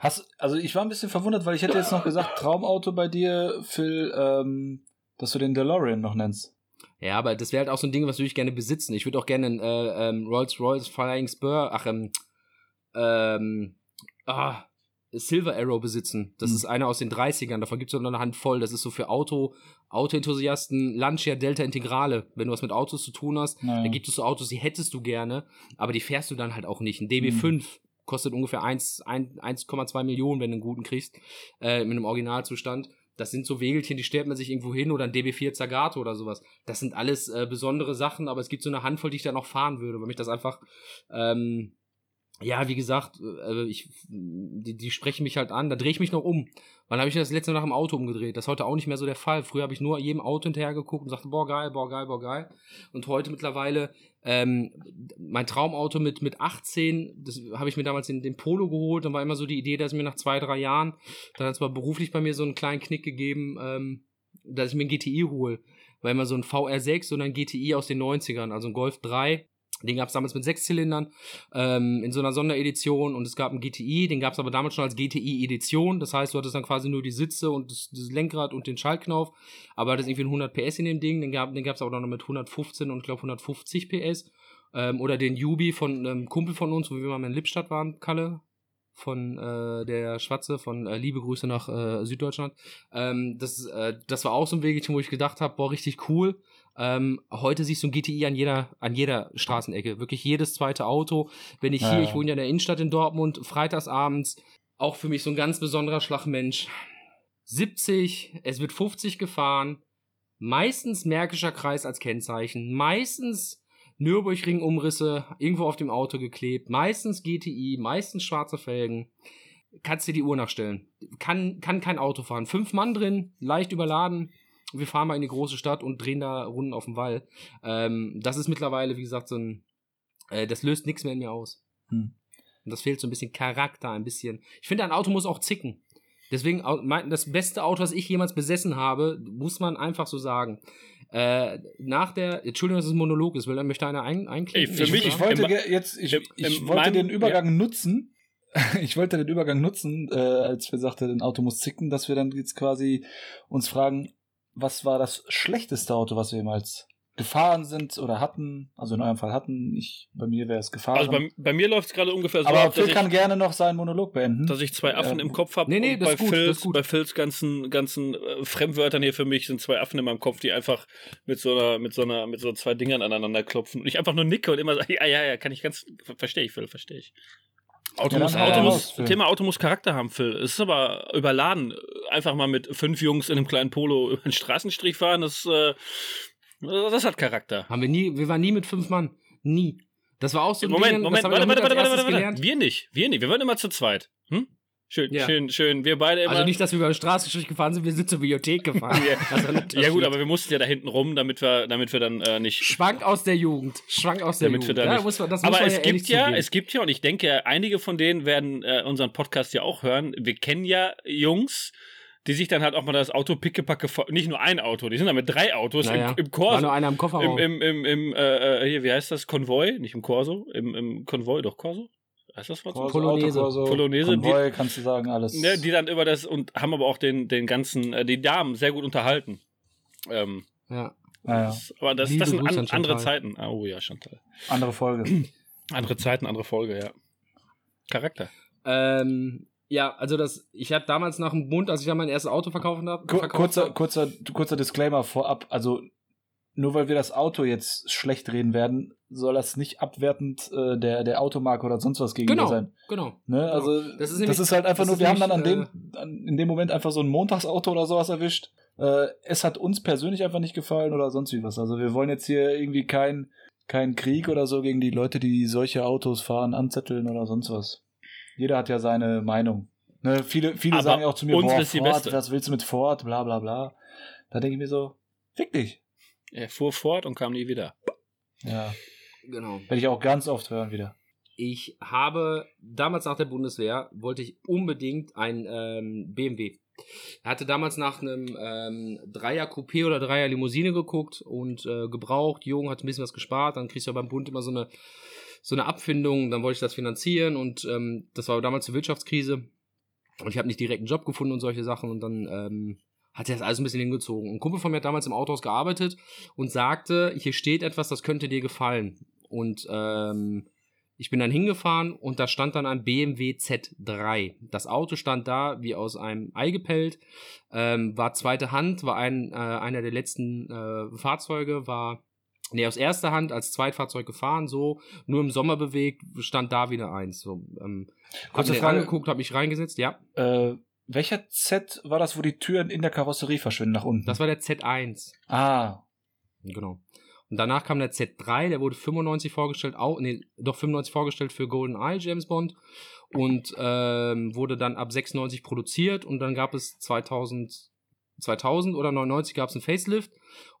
Hast, also ich war ein bisschen verwundert, weil ich hätte jetzt noch gesagt, Traumauto bei dir, Phil, ähm, dass du den DeLorean noch nennst. Ja, aber das wäre halt auch so ein Ding, was würde ich gerne besitzen. Ich würde auch gerne einen äh, ähm, Rolls-Royce Flying Spur, ach, ähm, ähm, ah, Silver Arrow besitzen. Das Hm. ist einer aus den 30ern. Davon gibt es noch eine Handvoll. Das ist so für Auto, Autoenthusiasten, Lancia Delta Integrale. Wenn du was mit Autos zu tun hast, Naja. da gibt es so Autos, die hättest du gerne, aber die fährst du dann halt auch nicht. Ein DB5 kostet ungefähr 1 1 1,2 Millionen, wenn du einen guten kriegst, äh, mit einem Originalzustand. Das sind so Wegelchen, die stellt man sich irgendwo hin oder ein DB4 Zagato oder sowas. Das sind alles äh, besondere Sachen, aber es gibt so eine Handvoll, die ich dann auch fahren würde, weil mich das einfach, ähm, ja, wie gesagt, äh, ich, die, die sprechen mich halt an, da drehe ich mich noch um. Wann habe ich das letzte Mal nach dem Auto umgedreht? Das ist heute auch nicht mehr so der Fall. Früher habe ich nur jedem Auto hinterher geguckt und sagte, boah, geil, boah, geil, boah, geil. Und heute mittlerweile, ähm, mein Traumauto mit, mit 18, das habe ich mir damals in den Polo geholt. Dann war immer so die Idee, dass ich mir nach zwei, drei Jahren, dann hat es mal beruflich bei mir so einen kleinen Knick gegeben, ähm, dass ich mir einen GTI hole. Weil immer so ein VR6 und ein GTI aus den 90ern, also ein Golf 3. Den gab es damals mit sechs Zylindern ähm, in so einer Sonderedition und es gab einen GTI, den gab es aber damals schon als GTI-Edition. Das heißt, du hattest dann quasi nur die Sitze und das, das Lenkrad und den Schaltknauf, aber das irgendwie ein 100 PS in dem Ding. Den gab den gab's aber noch mit 115 und ich glaube 150 PS. Ähm, oder den Jubi von einem Kumpel von uns, wo wir mal in Lippstadt waren, Kalle, von äh, der Schwatze, von äh, Liebe Grüße nach äh, Süddeutschland. Ähm, das, äh, das war auch so ein Wegelchen, wo ich gedacht habe, boah, richtig cool. Ähm, heute siehst du ein GTI an jeder, an jeder Straßenecke. Wirklich jedes zweite Auto. Wenn ich Ja, hier, ich wohne ja in der Innenstadt in Dortmund, freitagsabends, auch für mich so ein ganz besonderer Schlagmensch. 70, es wird 50 gefahren, meistens Märkischer Kreis als Kennzeichen, meistens Nürburgring-Umrisse irgendwo auf dem Auto geklebt, meistens GTI, meistens schwarze Felgen. Kannst dir die Uhr nachstellen. Kann, kann kein Auto fahren. Fünf Mann drin, leicht überladen. Wir fahren mal in die große Stadt und drehen da Runden auf dem Wall. Ähm, das ist mittlerweile, wie gesagt, so ein. Äh, das löst nichts mehr in mir aus. Hm. Und das fehlt so ein bisschen Charakter, ein bisschen. Ich finde, ein Auto muss auch zicken. Deswegen, au- mein, das beste Auto, was ich jemals besessen habe, muss man einfach so sagen. Äh, nach der, Entschuldigung, dass es ein Monolog ist, weil dann möchte einer ein, einklicken. Ey, für Ich, mich- ich wollte jetzt, ich, im- ich in wollte meinem- den Übergang nutzen. Ich wollte den Übergang nutzen, äh, als wir sagten, ein Auto muss zicken, dass wir dann jetzt quasi uns fragen, was war das schlechteste Auto, was wir jemals gefahren sind oder hatten? Also in eurem Fall hatten. Ich, bei mir wäre es gefahren. Also bei, bei mir läuft es gerade ungefähr so Aber ab, Phil kann ich, gerne noch seinen Monolog beenden. dass ich zwei Affen Ja. im Kopf habe. Nee, nee, das bei ist gut, das Phils, ist gut. bei Phils ganzen, ganzen äh, Fremdwörtern hier für mich sind zwei Affen in meinem Kopf, die einfach mit so einer, mit so einer, mit so zwei Dingern aneinander klopfen. Und ich einfach nur nicke und immer sage, ja, ja, ja, kann ich ganz, ver- verstehe ich, Phil, verstehe ich. Auto, Ja, muss, Auto, muss. Thema Auto muss Charakter haben, Phil. Es ist aber überladen. Einfach mal mit fünf Jungs in einem kleinen Polo über den Straßenstrich fahren, das, äh, das hat Charakter. Haben wir nie, wir waren nie mit fünf Mann. Nie. Das war auch so ein Moment, Ding, Moment, warte, warte, warte, warte, warte, gelernt. Wir nicht, wir nicht. Wir waren immer zu zweit. Hm? Schön, Ja. schön, schön. Wir beide immer. Also nicht, dass wir über den Straßenstrich gefahren sind, wir sind zur Bibliothek gefahren. Ja. Ja gut, aber wir mussten ja da hinten rum, damit wir, damit wir dann äh, nicht. Schwank aus der Jugend. Schwank aus der Damit wir Jugend. da ja, muss man, das muss Aber man es ja gibt ja, zugeben. es gibt ja, und ich denke, einige von denen werden äh, unseren Podcast ja auch hören. Wir kennen ja Jungs, die sich dann halt auch mal das Auto pickepacke, nicht nur ein Auto, die sind da mit drei Autos naja, im, im war Corso. nur einer im Im, Kofferraum. im, im, im äh, äh, hier, wie heißt das? Konvoi? Nicht im Corso? Im, im Konvoi, doch Corso? Heißt das Wort so? Corso, Polonaise. Autokorso, Polonaise, die- Konvoi, kannst du sagen, alles. Ne, die dann über das und haben aber auch den, den ganzen, äh, die Damen sehr gut unterhalten. Ähm, ja. naja, das, aber das, Liebe das sind an, an andere. Zeiten. Ah, Oh ja, Chantal. andere Folge. Andere Zeiten, andere Folge, ja. Charakter. Ähm, ja, also das, ich habe damals nach dem Bund, als ich dann mein erstes Auto verkauft habe, kurzer, hab- kurzer, kurzer Disclaimer vorab. Also, nur weil wir das Auto jetzt schlecht reden werden, soll das nicht abwertend äh, der, der Automarke oder sonst was gegenüber Genau, sein. genau. Ne? Also, Das das ist ist, nämlich- halt einfach das nur, ist wir haben dann an nämlich, dem, an, in dem Moment einfach so ein Montagsauto oder sowas erwischt. Äh, es hat uns persönlich einfach nicht gefallen oder sonst wie was. Also, wir wollen jetzt hier irgendwie kein, kein Krieg oder so gegen die Leute, die solche Autos fahren, anzetteln oder sonst was. Jeder hat ja seine Meinung. Ne? Viele, viele Aber sagen ja auch zu mir, boah, ist die Ford, beste. was willst du mit Ford, bla bla bla. Da denke ich mir so, fick dich. Er fuhr fort und kam nie wieder. Ja, Genau. werde ich auch ganz oft hören wieder. Ich habe damals nach der Bundeswehr wollte ich unbedingt ein ähm, BMW. Er hatte damals nach einem ähm, Dreier Coupé oder Dreier Limousine geguckt und äh, gebraucht, jung, hat ein bisschen was gespart, dann kriegst du ja beim Bund immer so eine so eine Abfindung, dann wollte ich das finanzieren und ähm, das war damals die Wirtschaftskrise und ich habe nicht direkt einen Job gefunden und solche Sachen und dann ähm, hat er das alles ein bisschen hingezogen. Ein Kumpel von mir hat damals im Autohaus gearbeitet und sagte, hier steht etwas, das könnte dir gefallen. Und ähm, ich bin dann hingefahren und da stand dann ein BMW Z3. Das Auto stand da wie aus einem Ei gepellt, ähm, war zweite Hand, war ein, äh, einer der letzten äh, Fahrzeuge, war nee, aus erster Hand als Zweitfahrzeug gefahren, so nur im Sommer bewegt, stand da wieder eins. So, ähm, hab Kurze den Frage. angeguckt, habe mich reingesetzt, ja. Äh, welcher Z war das, wo die Türen in der Karosserie verschwinden nach unten? Das war der Z1. ah, Genau. Und danach kam der Z3, der wurde 95 vorgestellt, auch, nee, doch 95 vorgestellt für GoldenEye James Bond und ähm, wurde dann ab 96 produziert und dann gab es 2000, 2000 oder 99 gab es einen Facelift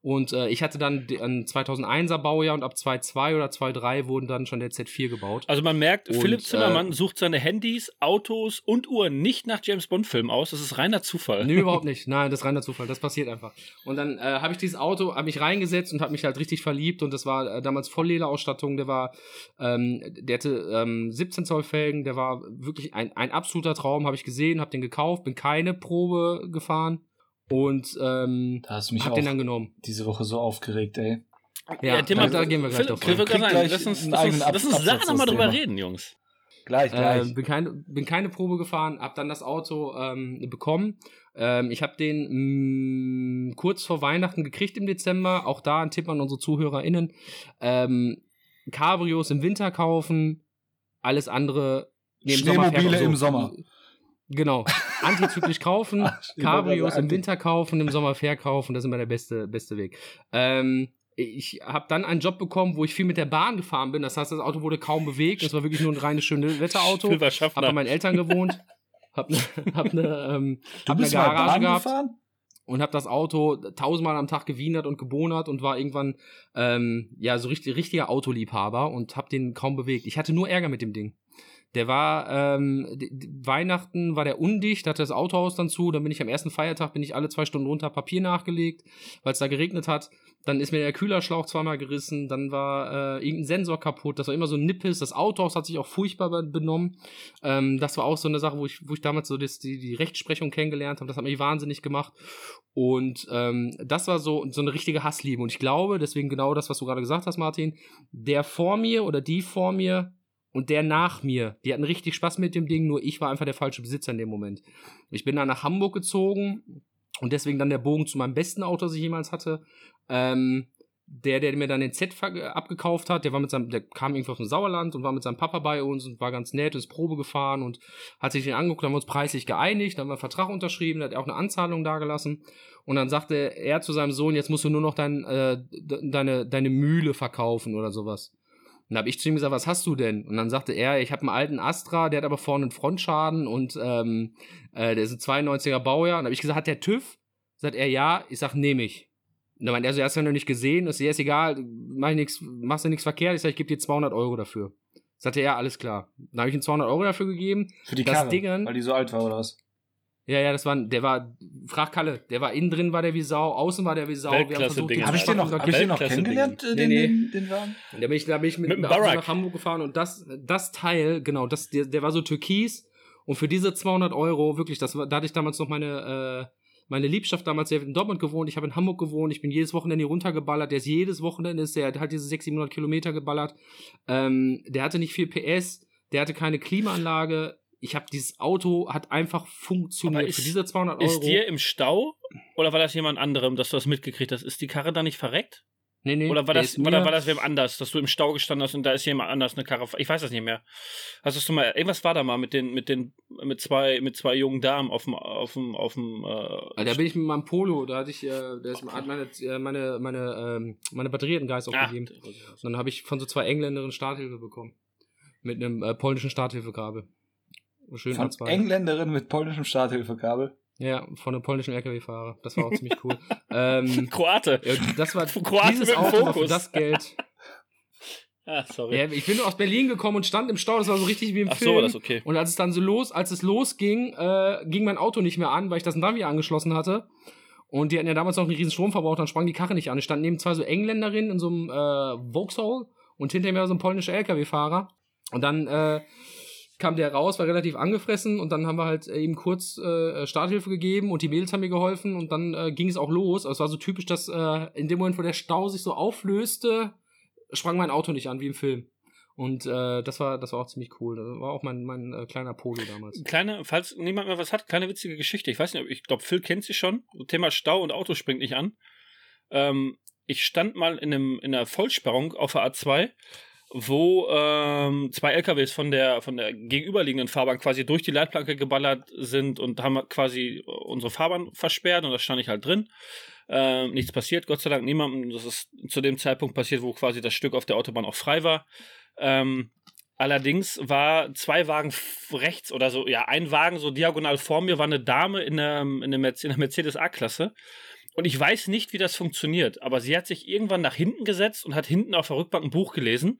und äh, ich hatte dann ein 2001er Baujahr und ab 2.2 oder 2.3 wurden dann schon der Z4 gebaut. Also man merkt, Und, Philipp Zimmermann äh, sucht seine Handys, Autos und Uhren nicht nach James Bond-Filmen aus. Das ist reiner Zufall. Nee, überhaupt nicht. Nein, das ist reiner Zufall. Das passiert einfach. Und dann äh, habe ich dieses Auto, habe mich reingesetzt und habe mich halt richtig verliebt. Und das war äh, damals Volllederausstattung. Der war, ähm, der hatte ähm, 17 Zoll Felgen. Der war wirklich ein, ein absoluter Traum. Habe ich gesehen, habe den gekauft, bin keine Probe gefahren und ähm, da hast du mich habe auch den dann genommen. diese Woche so aufgeregt, ey. Ja, erzähl da, da gehen wir gleich drauf. Philipp, ein. Gleich lass uns, lass uns, lass uns da nochmal drüber Thema. reden, Jungs. Gleich, gleich. Ähm, bin, keine, bin keine Probe gefahren, hab dann das Auto ähm, bekommen. Ähm, ich habe den mh, kurz vor Weihnachten gekriegt im Dezember. Auch da ein Tipp an unsere ZuhörerInnen. Ähm, Cabrios im Winter kaufen, alles andere nee, im Sommer Schneemobile verkaufen. im Sommer. Genau. Antizyklisch kaufen, ich wollte Cabrios im Winter kaufen, im Sommer verkaufen, das ist immer der beste, beste Weg. Ähm, ich habe dann einen Job bekommen, wo ich viel mit der Bahn gefahren bin. Das heißt, das Auto wurde kaum bewegt. Das war wirklich nur ein reines schönes Wetterauto. Philipp war Hab bei meinen Eltern gewohnt. Hab ne, hab ne, ähm, du hab bist eine Garage Bahn gehabt gefahren? und hab das Auto tausendmal am Tag gewienert und gebonert und war irgendwann ähm, ja so richtig richtiger Autoliebhaber und hab den kaum bewegt. Ich hatte nur Ärger mit dem Ding. Der war ähm, Weihnachten war der undicht, hatte das Autohaus dann zu. Dann bin ich am ersten Feiertag bin ich alle zwei Stunden runter Papier nachgelegt, weil es da geregnet hat. Dann ist mir der Kühlerschlauch zweimal gerissen. Dann war äh, irgendein Sensor kaputt. Das war immer so ein Nippes. Das Autohaus hat sich auch furchtbar be- benommen. Ähm, das war auch so eine Sache, wo ich, wo ich damals so das, die, die Rechtsprechung kennengelernt habe. Das hat mich wahnsinnig gemacht. Und ähm, das war so, so eine richtige Hassliebe. Und ich glaube, deswegen genau das, was du gerade gesagt hast, Martin, der vor mir oder die vor mir und der nach mir, die hatten richtig Spaß mit dem Ding, nur ich war einfach der falsche Besitzer in dem Moment. Ich bin dann nach Hamburg gezogen und deswegen dann der Bogen zu meinem besten Auto, das ich jemals hatte. Ähm, der, der mir dann den Z ver- abgekauft hat, der war mit seinem, der kam irgendwie aus dem Sauerland und war mit seinem Papa bei uns und war ganz nett, ist Probe gefahren und hat sich den angeguckt, haben wir uns preislich geeinigt, dann haben wir einen Vertrag unterschrieben, hat er auch eine Anzahlung dagelassen und dann sagte er zu seinem Sohn, jetzt musst du nur noch dein, äh, de- deine, deine Mühle verkaufen oder sowas. Und da habe ich zu ihm gesagt, was hast du denn? Und dann sagte er, ich habe einen alten Astra, der hat aber vorne einen Frontschaden und ähm, äh, der ist ein 92er Baujahr. Und habe ich gesagt, hat der TÜV? Sagt er, ja. Ich sag, nehme ich. Und dann meinte er so, hast du ja noch nicht gesehen. Ich sag, ja, ist egal, mach ich nix, machst du nichts verkehrt. Ich sag, ich gebe dir 200 Euro dafür. Sagte er, ja, alles klar. Dann habe ich ihm 200 Euro dafür gegeben. Für die Karre, Ding an- weil die so alt war oder was? Ja, ja, das war, der war, frag Kalle, der war innen drin war der wie Sau, außen war der wie Sau. Habe ich den noch, hab ich den noch kennengelernt, äh, Nee, den, nee. den, den Wagen? Da bin ich, da bin ich mit, Mit nach Hamburg gefahren und das, das Teil, genau, das, der, der war so türkis und für diese 200 Euro, wirklich, das war, da hatte ich damals noch meine, äh, meine Liebschaft damals, der hat in Dortmund gewohnt, ich habe in Hamburg gewohnt, ich bin jedes Wochenende hier runtergeballert, der ist jedes Wochenende, ist, der hat halt diese 600, 700 Kilometer geballert, ähm, der hatte nicht viel PS, der hatte keine Klimaanlage, ich habe dieses Auto, hat einfach funktioniert. Ist- für diese 200 Euro. Ist dir im Stau oder war das jemand anderem, dass du das mitgekriegt hast? Ist die Karre da nicht verreckt? nee, nee, Oder war das, oder war das wem anders, dass du im Stau gestanden hast und da ist jemand anders eine Karre? Ich weiß das nicht mehr. Hast du mal, irgendwas war da mal mit den, mit den, mit zwei, mit zwei jungen Damen auf dem, auf dem, auf dem, Ah, äh, Da bin ich mit meinem Polo, da hatte ich, äh, da ist, hat meine, äh, meine, meine, ähm, meine Batterie hat einen Geist Ah, aufgegeben. Und dann habe ich von so zwei Engländerinnen Starthilfe bekommen. Mit einem äh, polnischen Starthilfegabel. Schön Von A2. Engländerin mit polnischem Starthilfekabel. Ja, von einem polnischen LKW-Fahrer. Das war auch ziemlich cool. ähm, Kroate. ja, das war Kroate dieses mit dem Auto Fokus. das Geld. Ah, sorry. Ja, ich bin aus Berlin gekommen und stand im Stau, das war so richtig wie im Ach Film. so, war das okay. Und als es dann so los, als es losging, äh, ging mein Auto nicht mehr an, weil ich das Navi angeschlossen hatte. Und die hatten ja damals noch einen riesen Stromverbrauch, dann sprang die Karre nicht an. Ich stand neben zwei so Engländerinnen in so einem äh, Vauxhall und hinter mir war so ein polnischer LKW-Fahrer. Und dann äh, kam der raus, war relativ angefressen und dann haben wir halt eben kurz äh, Starthilfe gegeben und die Mädels haben mir geholfen und dann äh, ging es auch los. Aber es war so typisch, dass äh, in dem Moment, wo der Stau sich so auflöste, sprang mein Auto nicht an, wie im Film. Und äh, das war das war auch ziemlich cool. Das war auch mein, mein äh, kleiner Polo damals. Kleine, falls niemand mehr was hat, kleine witzige Geschichte. Ich weiß nicht, ob ich glaube, Phil kennt sie schon. Thema Stau und Auto springt nicht an. Ähm, ich stand mal in, einem, in einer Vollsperrung auf der A2 wo ähm, zwei LKWs von der von der gegenüberliegenden Fahrbahn quasi durch die Leitplanke geballert sind und haben quasi unsere Fahrbahn versperrt und da stand ich halt drin. Ähm, nichts passiert, Gott sei Dank niemandem. Das ist zu dem Zeitpunkt passiert, wo quasi das Stück auf der Autobahn auch frei war. Ähm, allerdings war zwei Wagen rechts oder so, ja, ein Wagen so diagonal vor mir war eine Dame in der, in der Mercedes A-Klasse. Und ich weiß nicht, wie das funktioniert, aber sie hat sich irgendwann nach hinten gesetzt und hat hinten auf der Rückbank ein Buch gelesen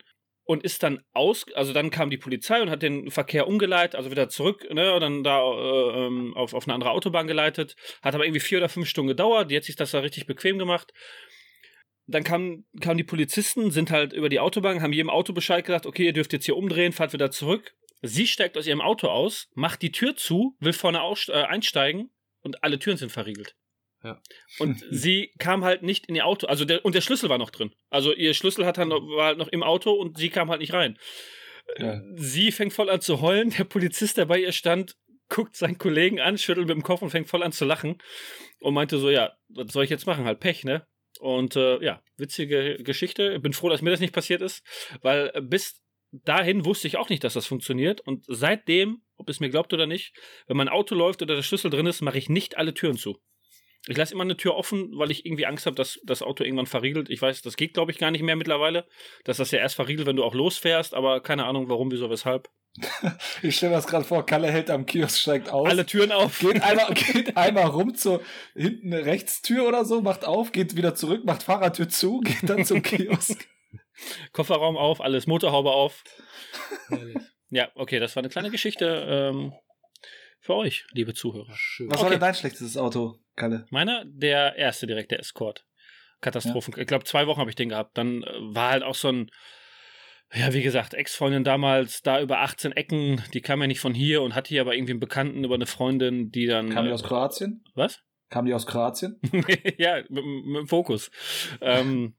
und ist dann aus, also dann kam die Polizei und hat den Verkehr umgeleitet, also wieder zurück, ne, und dann da äh, ähm, auf, auf eine andere Autobahn geleitet. Hat aber irgendwie vier oder fünf Stunden gedauert, die hat sich das da richtig bequem gemacht. Dann kamen, kamen die Polizisten, sind halt über die Autobahn, haben jedem Auto Bescheid gesagt, okay, ihr dürft jetzt hier umdrehen, fahrt wieder zurück. Sie steigt aus ihrem Auto aus, macht die Tür zu, will vorne äh, einsteigen und alle Türen sind verriegelt. Ja. Und sie kam halt nicht in ihr Auto, also der, und der Schlüssel war noch drin. Also ihr Schlüssel hat dann, war halt noch im Auto und sie kam halt nicht rein. Ja. Sie fängt voll an zu heulen, der Polizist, der bei ihr stand, guckt seinen Kollegen an, schüttelt mit dem Kopf und fängt voll an zu lachen und meinte so, ja, was soll ich jetzt machen? Halt Pech, ne? Und äh, ja, witzige Geschichte. Ich bin froh, dass mir das nicht passiert ist, weil bis dahin wusste ich auch nicht, dass das funktioniert. Und seitdem, ob es mir glaubt oder nicht, wenn mein Auto läuft oder der Schlüssel drin ist, mache ich nicht alle Türen zu. Ich lasse immer eine Tür offen, weil ich irgendwie Angst habe, dass das Auto irgendwann verriegelt. Ich weiß, das geht, glaube ich, gar nicht mehr mittlerweile. Dass das ja erst verriegelt, wenn du auch losfährst, aber keine Ahnung, warum, wieso, weshalb. Ich stelle mir das gerade vor, Kalle hält am Kiosk, steigt aus. Alle Türen auf. Geht einmal, geht einmal rum zur hinten eine Rechtstür oder so, macht auf, geht wieder zurück, macht Fahrradtür zu, geht dann zum Kiosk. Kofferraum auf, alles, Motorhaube auf. ja, okay, das war eine kleine Geschichte. Ähm, für euch, liebe Zuhörer. Schön. Was okay. war denn dein schlechtestes Auto, Kalle? Meiner, der erste direkt, der Escort. Katastrophen. Ja. Ich glaube, zwei Wochen habe ich den gehabt. Dann äh, war halt auch so ein, ja, wie gesagt, Ex-Freundin damals, da über 18 Ecken, die kam ja nicht von hier und hatte hier aber irgendwie einen Bekannten über eine Freundin, die dann. Kam die aus Kroatien? Was? Kam die aus Kroatien? ja, mit, mit dem Fokus. ähm,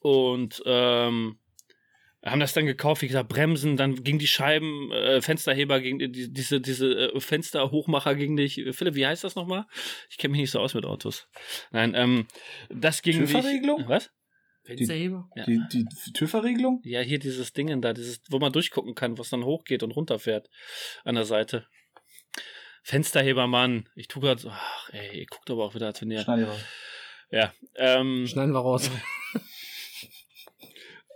und ähm, haben das dann gekauft, wie gesagt, Bremsen, dann ging die Scheiben, äh, Fensterheber gegen die, diese, diese äh, Fensterhochmacher gegen dich. Philipp, wie heißt das nochmal? Ich kenne mich nicht so aus mit Autos. Nein, ähm, das ging Türverriegelung? Nicht, was? Fensterheber? Die, ja. die, die Türverriegelung? Ja, hier dieses Ding da, dieses, wo man durchgucken kann, was dann hochgeht und runterfährt an der Seite. Fensterheber, Mann. Ich tu grad so, ach ey, ihr guckt aber auch wieder, als wenn ihr. Schneiden wir raus. Ja. Ähm, Schneiden wir raus.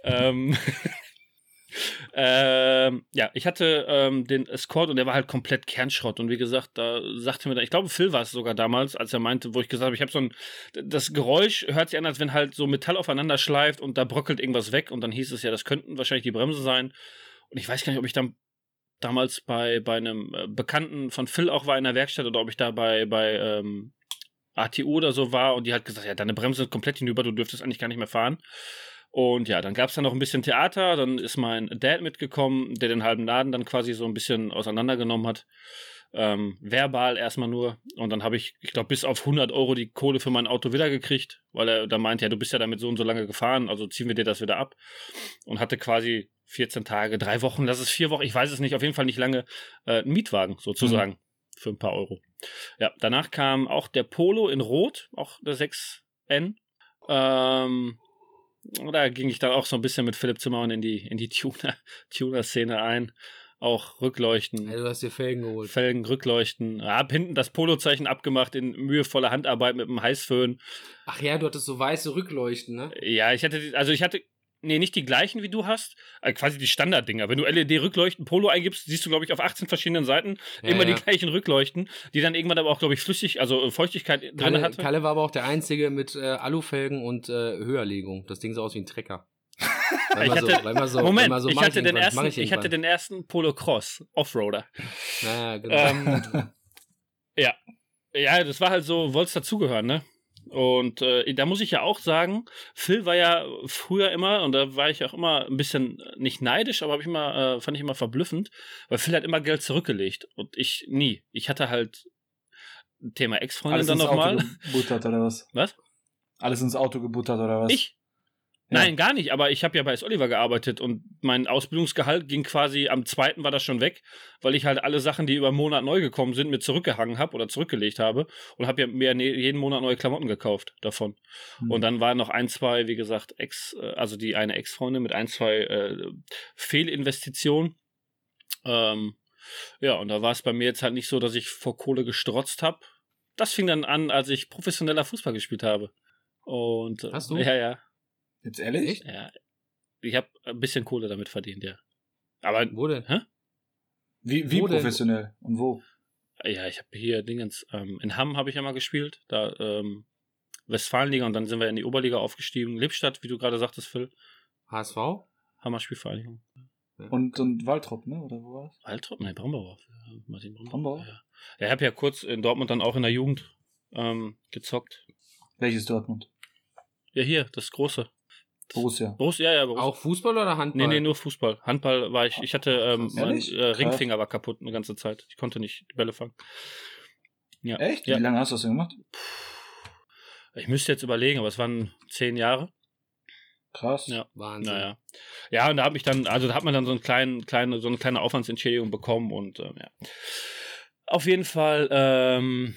ähm, ähm, ja, ich hatte ähm, den Escort und der war halt komplett Kernschrott. Und wie gesagt, da sagte mir, da, ich glaube, Phil war es sogar damals, als er meinte, wo ich gesagt habe, ich habe so ein, das Geräusch hört sich an, als wenn halt so Metall aufeinander schleift und da bröckelt irgendwas weg. Und dann hieß es ja, das könnten wahrscheinlich die Bremse sein. Und ich weiß gar nicht, ob ich dann damals bei, bei einem äh, Bekannten von Phil auch war in der Werkstatt oder ob ich da bei, bei ähm, ATU oder so war und die hat gesagt, ja, deine Bremse ist komplett hinüber, du dürftest eigentlich gar nicht mehr fahren. Und ja, dann gab es dann noch ein bisschen Theater, dann ist mein Dad mitgekommen, der den halben Laden dann quasi so ein bisschen auseinandergenommen hat. Ähm, verbal erstmal nur. Und dann habe ich, ich glaube, bis auf 100 Euro die Kohle für mein Auto wiedergekriegt, weil er da meint, ja, du bist ja damit so und so lange gefahren, also ziehen wir dir das wieder ab. Und hatte quasi 14 Tage, drei Wochen, das ist vier Wochen, ich weiß es nicht, auf jeden Fall nicht lange, äh, einen Mietwagen sozusagen mhm. für ein paar Euro. Ja, danach kam auch der Polo in Rot, auch der 6N. Ähm, da ging ich dann auch so ein bisschen mit Philipp Zimmermann in die, in die Tuner, Tuner-Szene ein. Auch Rückleuchten. Ja, du hast dir Felgen geholt. Felgen, Rückleuchten. Hab hinten das Polozeichen abgemacht in mühevoller Handarbeit mit einem Heißföhn. Ach ja, du hattest so weiße Rückleuchten, ne? Ja, ich hatte, also ich hatte Nee, nicht die gleichen wie du hast. Also quasi die Standarddinger. Wenn du LED-Rückleuchten Polo eingibst, siehst du, glaube ich, auf 18 verschiedenen Seiten ja, immer ja. die gleichen Rückleuchten, die dann irgendwann aber auch, glaube ich, flüssig, also Feuchtigkeit Kalle, drin hatte. Kalle war aber auch der Einzige mit äh, Alufelgen und äh, Höherlegung. Das Ding sah aus wie ein Trecker. ich hatte, so, so, Moment, so ich, hatte den ersten, ich, ich, hatte den ersten Polo Cross Offroader. Naja, genau. Ähm, ja. Ja, das war halt so, wollt's dazugehören, ne? Und äh, da muss ich ja auch sagen, Phil war ja früher immer, und da war ich auch immer ein bisschen nicht neidisch, aber hab ich immer, äh, fand ich immer verblüffend, weil Phil hat immer Geld zurückgelegt und ich nie. Ich hatte halt Thema Ex-Freundin dann nochmal. Gebuttert oder was? Was? Alles ins Auto gebuttert oder was? Ich? Nein, gar nicht, aber ich habe ja bei S. Oliver gearbeitet und mein Ausbildungsgehalt ging quasi am zweiten war das schon weg, weil ich halt alle Sachen, die über einen Monat neu gekommen sind, mir zurückgehangen habe oder zurückgelegt habe und habe ja mir jeden Monat neue Klamotten gekauft davon. Hm. Und dann waren noch ein, zwei, wie gesagt, Ex, äh, also die eine Ex-Freundin mit ein, zwei äh, Fehlinvestitionen. Ähm, ja, und da war es bei mir jetzt halt nicht so, dass ich vor Kohle gestrotzt habe. Das fing dann an, als ich professioneller Fußball gespielt habe. Und Hast du? Ja, ja. Jetzt ehrlich? Ja. Ich habe ein bisschen Kohle damit verdient, ja. Aber wo denn? Hä? Wie, wie Wo denn? professionell und wo? Ja, ich habe hier Dingens. Ähm, in Hamm habe ich ja mal gespielt, da ähm, Westfalenliga und dann sind wir in die Oberliga aufgestiegen. Lippstadt, wie du gerade sagtest, Phil. HSV? Hammer Spielvereinigung. Und, und Waltrop, ne? Oder wo war's? Waltrop? Nein, Brambauer. Martin Brambauer. Brambauer? Ja. ja, ich habe ja kurz in Dortmund dann auch in der Jugend ähm, gezockt. Welches Dortmund? Ja, hier, das große. Borussia. Borussia, ja, ja, Borussia. Auch Fußball oder Handball? Nee, nee, nur Fußball. Handball war ich, ich hatte, ähm, mein äh, Ringfinger war kaputt eine ganze Zeit. Ich konnte nicht die Bälle fangen. Ja. Echt? Ja. Wie lange hast du das denn gemacht? Ich müsste jetzt überlegen, aber es waren zehn Jahre. Krass. Ja. Wahnsinn. Naja. Ja, und da habe ich dann, also da hat man dann so, einen kleinen, kleine, so eine kleine Aufwandsentschädigung bekommen und ähm, ja. Auf jeden Fall, ähm,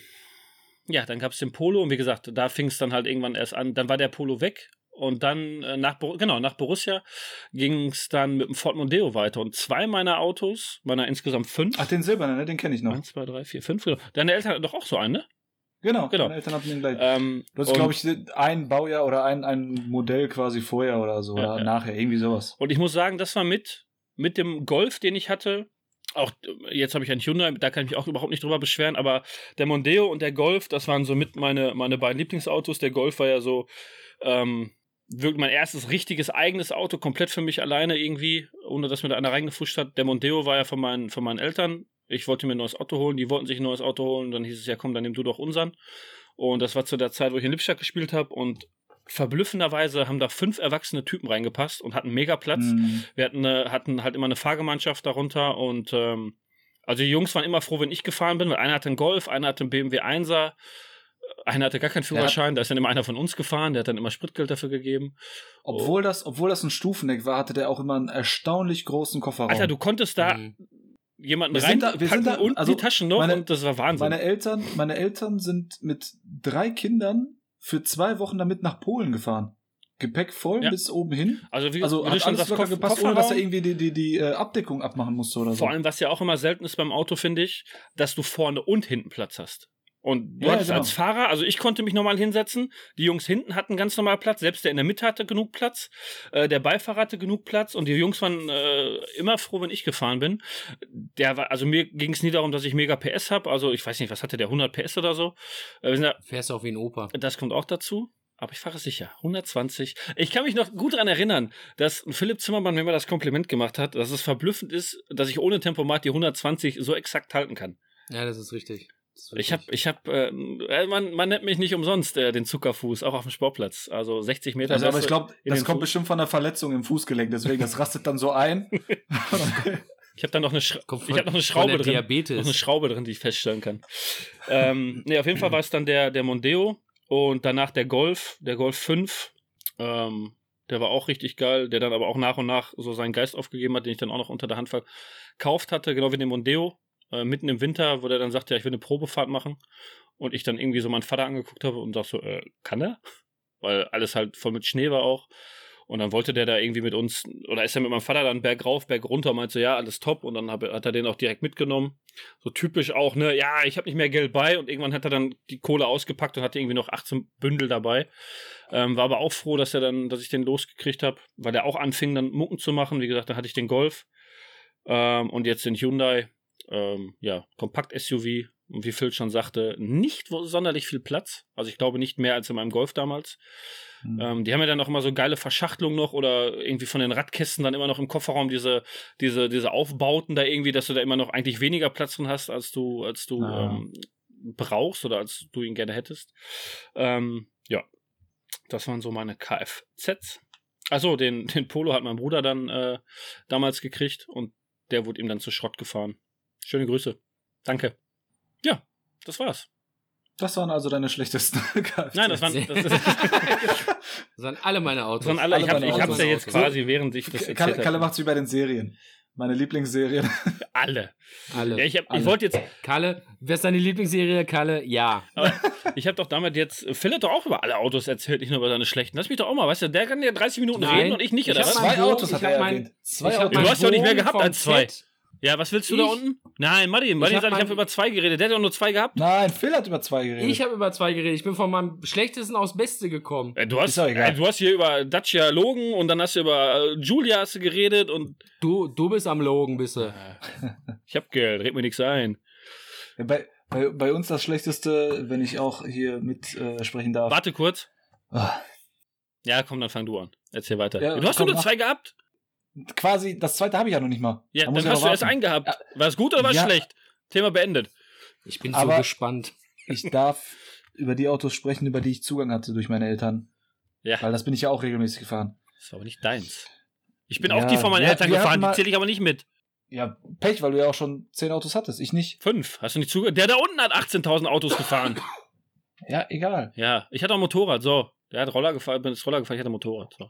ja, dann gab es den Polo und wie gesagt, da fing es dann halt irgendwann erst an. Dann war der Polo weg und dann äh, nach, genau, nach Borussia ging es dann mit dem Ford Mondeo weiter und zwei meiner Autos, meiner insgesamt fünf. Ach, den silbernen, ne? Den kenne ich noch. Eins, zwei, drei, vier, fünf. genau. Deine Eltern hatten doch auch so einen, ne? Genau, Genau. Meine Eltern hatten den gleich. Ähm, Du hast, glaube ich, ein Baujahr oder ein, ein Modell quasi vorher oder so. Ja, oder ja. nachher, irgendwie sowas. Und ich muss sagen, das war mit, mit dem Golf, den ich hatte. Auch jetzt habe ich einen Hyundai, da kann ich mich auch überhaupt nicht drüber beschweren, aber der Mondeo und der Golf, das waren so mit meine, meine beiden Lieblingsautos. Der Golf war ja so ähm, wirklich mein erstes richtiges eigenes Auto, komplett für mich alleine irgendwie, ohne dass mir da einer reingefuscht hat. Der Mondeo war ja von meinen, von meinen Eltern. Ich wollte mir ein neues Auto holen, die wollten sich ein neues Auto holen. Dann hieß es, ja komm, dann nimm du doch unseren. Und das war zu der Zeit, wo ich in Lippstadt gespielt habe und verblüffenderweise haben da fünf erwachsene Typen reingepasst und hatten mega Platz. Mhm. Wir hatten, eine, hatten halt immer eine Fahrgemeinschaft darunter und ähm, also die Jungs waren immer froh, wenn ich gefahren bin, weil einer hatte einen Golf, einer hatte einen BMW 1er, einer hatte gar keinen Führerschein, da ist dann immer einer von uns gefahren, der hat dann immer Spritgeld dafür gegeben. Obwohl, das, obwohl das ein Stufendeck war, hatte der auch immer einen erstaunlich großen Kofferraum. Alter, du konntest da Mhm. jemanden Wir da- wir sind da- und also die Taschen noch meine- und das war Wahnsinn. Meine Eltern, meine Eltern sind mit drei Kindern für zwei Wochen damit nach Polen gefahren. Gepäck voll Ja. bis oben hin. also wie, Also hat alles locker gepasst, ohne dass er irgendwie die, die, die äh, Abdeckung abmachen musste oder so. Vor allem, was ja auch immer selten ist beim Auto, finde ich, dass du vorne und hinten Platz hast. Und du Ja, hattest genau. als Fahrer, also ich konnte mich normal hinsetzen, die Jungs hinten hatten ganz normal Platz, selbst der in der Mitte hatte genug Platz, äh, der Beifahrer hatte genug Platz und die Jungs waren äh, immer froh, wenn ich gefahren bin. Der war, also mir ging es nie darum, dass ich mega PS habe, also ich weiß nicht, was hatte der, 100 PS oder so. Äh, wir sind da, Fährst du auch wie ein Opa. das kommt auch dazu. Aber ich fahre sicher. 120. Ich kann mich noch gut daran erinnern, dass Philipp Zimmermann mir mal das Kompliment gemacht hat, dass es verblüffend ist, dass ich ohne Tempomat die 120 so exakt halten kann. Ja, das ist richtig. Ich habe, ich habe, äh, man, man nennt mich nicht umsonst äh, den Zuckerfuß, auch auf dem Sportplatz. Also 60 Meter. Also, aber ich glaube, das kommt Fuß. bestimmt von einer Verletzung im Fußgelenk, deswegen, das rastet dann so ein. Ich habe da noch eine, Schra Kommt ich von- hab noch eine von Schraube drin. Diabetes. Noch eine Schraube drin, die ich feststellen kann. ähm, nee, auf jeden Fall war es dann der, der Mondeo und danach der Golf, der Golf 5. Ähm, der war auch richtig geil, der dann aber auch nach und nach so seinen Geist aufgegeben hat, den ich dann auch noch unter der Hand verkauft hatte, genau wie den Mondeo. Äh, mitten im Winter, wo der dann sagte, ja, ich will eine Probefahrt machen. Und ich dann irgendwie so meinen Vater angeguckt habe und dachte so, äh, kann er? Weil alles halt voll mit Schnee war auch. Und dann wollte der da irgendwie mit uns, oder ist er mit meinem Vater dann Berg rauf, Berg runter und meinte so, ja, alles top. Und dann hat er den auch direkt mitgenommen. So typisch auch, ne, ja, ich habe nicht mehr Geld bei. Und irgendwann hat er dann die Kohle ausgepackt und hatte irgendwie noch 18 Bündel dabei. Ähm, war aber auch froh, dass er dann, dass ich den losgekriegt habe, weil der auch anfing, dann Mucken zu machen. Wie gesagt, da hatte ich den Golf. Ähm, und jetzt den Hyundai. Ähm, ja, Kompakt-SUV. Und wie Phil schon sagte, nicht sonderlich viel Platz. Also ich glaube nicht mehr als in meinem Golf damals. Hm. Ähm, die haben ja dann auch immer so geile Verschachtelungen noch oder irgendwie von den Radkästen dann immer noch im Kofferraum diese, diese, diese Aufbauten da irgendwie, dass du da immer noch eigentlich weniger Platz drin hast, als du, als du Ah. ähm, brauchst oder als du ihn gerne hättest. Ähm, ja, das waren so meine Kfz. Achso, den, den Polo hat mein Bruder dann äh, damals gekriegt und der wurde ihm dann zu Schrott gefahren. Schöne Grüße. Danke. Ja, das war's. Das waren also deine schlechtesten Kfz. Nein, das waren, das, das, Das waren alle meine Autos. das waren alle. Alle Ich habe hab's ja Autos. jetzt quasi, während ich das erzählt Kalle, Kalle habe. macht's wie bei den Serien. Meine Lieblingsserien. Alle. alle. Ja, ich, hab- ich wollte jetzt, Kalle, wer ist deine Lieblingsserie? Kalle, ja. aber ich habe doch damals jetzt, Phil hat doch auch über alle Autos erzählt, nicht nur über seine schlechten. Lass mich doch auch mal, weißt du, der kann ja 30 Minuten Nein, reden und ich nicht, ich oder was? Zwei Autos hat ich er hab mein- erwähnt. Zwei Autos. Du hast ja auch nicht mehr gehabt als zwei. Fett. Ja, was willst du da Ich- unten? Nein, Martin, Martin hab sagt, ich habe über zwei geredet. Der hat doch nur zwei gehabt. Nein, Phil hat über zwei geredet. Ich habe über zwei geredet. Ich bin von meinem Schlechtesten aufs Beste gekommen. Äh, Du hast, äh, du hast hier über Dacia Logan und dann hast du über äh, Julia hast du geredet und Du, du bist am Logen, bist du. ich hab Geld, red mir nichts ein. Ja, bei, bei, bei uns das Schlechteste, wenn ich auch hier mit äh, sprechen darf. Warte kurz. Ah, Ja, komm, dann fang du an. Erzähl weiter. Ja, du hast komm, nur mach. zwei gehabt? Quasi, das zweite habe ich ja noch nicht mal. Ja, Da dann hast du erst warten. einen gehabt. War es gut oder war es Ja. schlecht? Thema beendet. Ich bin Aber- so gespannt. Ich darf über die Autos sprechen, über die ich Zugang hatte durch meine Eltern. Ja. Weil das bin ich ja auch regelmäßig gefahren. Das war aber nicht deins. Ich bin Ja, auch die von meinen wir- Eltern gefahren, die zähle ich aber nicht mit. Ja, Pech, weil du ja auch schon zehn Autos hattest. Ich nicht. Fünf. Hast du nicht zugehört? Der da unten hat 18.000 Autos gefahren. Ja, egal. ja, ich hatte auch ein Motorrad. So, der hat Roller gefahren, bin ins Roller gefahren, ich hatte ein Motorrad. So.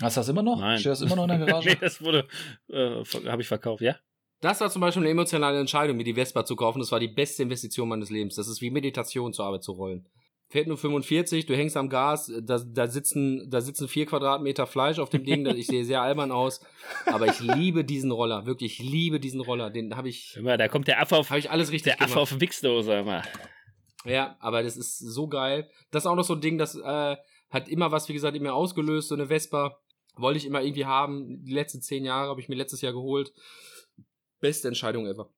Hast du das immer noch? Nein. Steht das immer noch in der Garage? nee, das wurde, äh, habe ich verkauft, ja? Das war zum Beispiel eine emotionale Entscheidung, mir die Vespa zu kaufen. Das war die beste Investition meines Lebens. Das ist wie Meditation zur Arbeit zu rollen. Fährt nur 45, du hängst am Gas, da, da, sitzen, da sitzen vier Quadratmeter Fleisch auf dem Ding. Ich sehe sehr albern aus. Aber ich liebe diesen Roller. Wirklich, ich liebe diesen Roller. Den habe ich, Immer, da kommt der Affe auf, habe ich alles richtig der Affe gemacht. auf Wichsdose immer. Ja, aber das ist so geil. Das ist auch noch so ein Ding, das äh, hat immer was, wie gesagt, in mir ausgelöst. So eine Vespa wollte ich immer irgendwie haben. Die letzten zehn Jahre habe ich mir letztes Jahr geholt. Beste Entscheidung ever.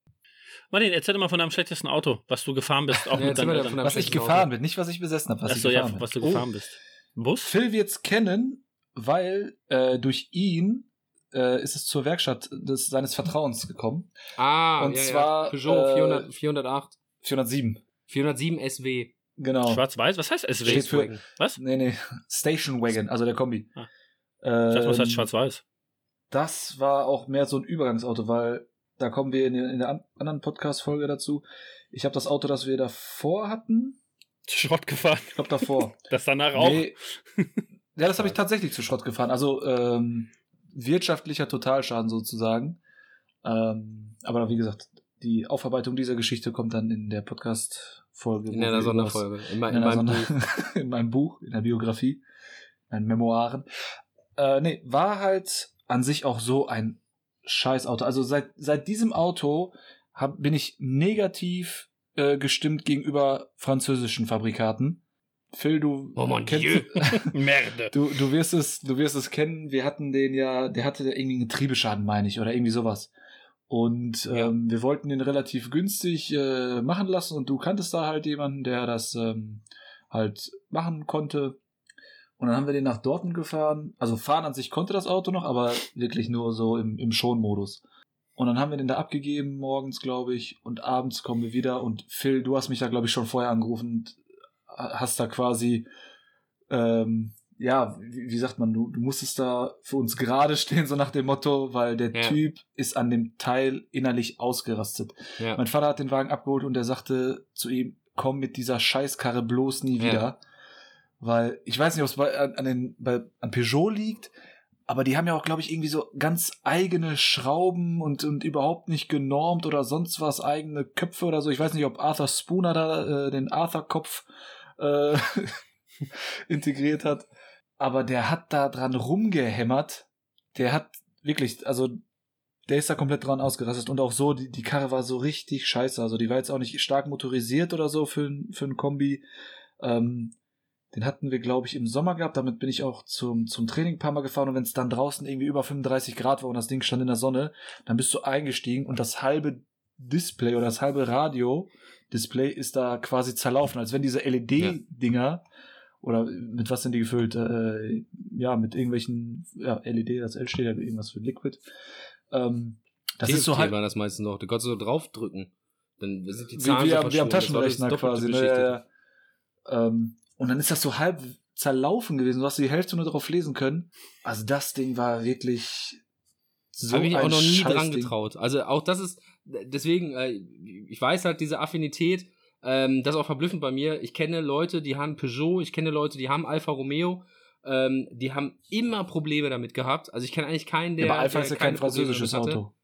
Martin, erzähl doch mal von deinem schlechtesten Auto, was du gefahren bist, auch Ja, mit von Was ich gefahren Auto. bin, nicht was ich besessen habe, was Achso, ich ja, gefahren bin. was du Oh, gefahren bist. Ein Bus? Phil wird's kennen, weil äh, durch ihn äh, ist es zur Werkstatt des, seines Vertrauens gekommen. Ah, Und ja, zwar, ja. Peugeot äh, 400, 408, 407. 407 SW. Genau. Schwarz-Weiß? Was heißt SW? Steht für-. Was? Nee, nee. Station Wagon, also der Kombi. Ah. Ich dachte, was Ähm, heißt Schwarz-Weiß? das war auch mehr so ein Übergangsauto, weil da kommen wir in, in der an- anderen Podcast-Folge dazu. Ich habe das Auto, das wir davor hatten. Schrott gefahren. Ich glaube davor. Das danach auch. Nee. Ja, das habe ich tatsächlich zu Schrott gefahren. Also ähm, wirtschaftlicher Totalschaden sozusagen. Ähm, aber wie gesagt, die Aufarbeitung dieser Geschichte kommt dann in der Podcast-Folge. In einer das- Sonderfolge. In, In, in meinem Sonder- Buch. in meinem Buch, in der Biografie, in meinen Memoiren. Äh, nee, war halt an sich auch so ein Scheißauto. Also seit, seit diesem Auto hab, bin ich negativ äh, gestimmt gegenüber französischen Fabrikaten. Phil, du Oh mon kennst, Dieu. Merde. du, du wirst es, du wirst es kennen. Wir hatten den ja, der hatte irgendwie einen Getriebeschaden, meine ich, oder irgendwie sowas. Und Ja. ähm, wir wollten den relativ günstig äh, machen lassen und du kanntest da halt jemanden, der das ähm, halt machen konnte. Und dann haben wir den nach Dortmund gefahren. Also fahren an sich konnte das Auto noch, aber wirklich nur so im, im Schonmodus. Und dann haben wir den da abgegeben morgens, glaube ich, und abends kommen wir wieder. Und Phil, du hast mich da, glaube ich, schon vorher angerufen und hast da quasi, ähm, ja, wie, wie sagt man, du, du musstest da für uns gerade stehen, so nach dem Motto, weil der Ja. Typ ist an dem Teil innerlich ausgerastet. Ja. Mein Vater hat den Wagen abgeholt und er sagte zu ihm, komm mit dieser Scheißkarre bloß nie Ja. Weil ich weiß nicht, ob es bei, an, den, bei, an Peugeot liegt, aber die haben ja auch, glaube ich, irgendwie so ganz eigene Schrauben und, und überhaupt nicht genormt oder sonst was, eigene Köpfe oder so. Ich weiß nicht, ob Arthur Spooner da äh, den Arthur-Kopf äh, integriert hat. Aber der hat da dran rumgehämmert. Der hat wirklich, also der ist da komplett dran ausgerastet und auch so, die, die Karre war so richtig scheiße. Also die war jetzt auch nicht stark motorisiert oder so für, für ein Kombi. Ähm, den hatten wir, glaube ich, im Sommer gehabt. Damit bin ich auch zum, zum Training ein paar Mal gefahren. Und wenn es dann draußen irgendwie über 35 Grad war und das Ding stand in der Sonne, dann bist du eingestiegen und das halbe Display oder das halbe Radio-Display ist da quasi zerlaufen, als wenn diese LED-Dinger oder mit was sind die gefüllt? Äh, ja, mit irgendwelchen, ja, LED, das L steht ja irgendwas für Liquid. Ähm, das ist so halt, war das meistens noch. Du konntest so draufdrücken. Dann sind die Wie, Zahlen wie, so am- wie am Taschenrechner quasi. Ne? Ja, ja. Ähm, und dann ist das so halb zerlaufen gewesen. Du hast die Hälfte nur drauf lesen können. Also das Ding war wirklich so habe ich auch noch nie dran getraut. Also auch das ist, deswegen, äh, ich weiß halt diese Affinität, ähm, das ist auch verblüffend bei mir. Ich kenne Leute, die haben Peugeot, ich kenne Leute, die haben Alfa Romeo, ähm, die haben immer Probleme damit gehabt. Also ich kenne eigentlich keinen, der. Ja, aber Alpha der ist ja kein französisches. Auto.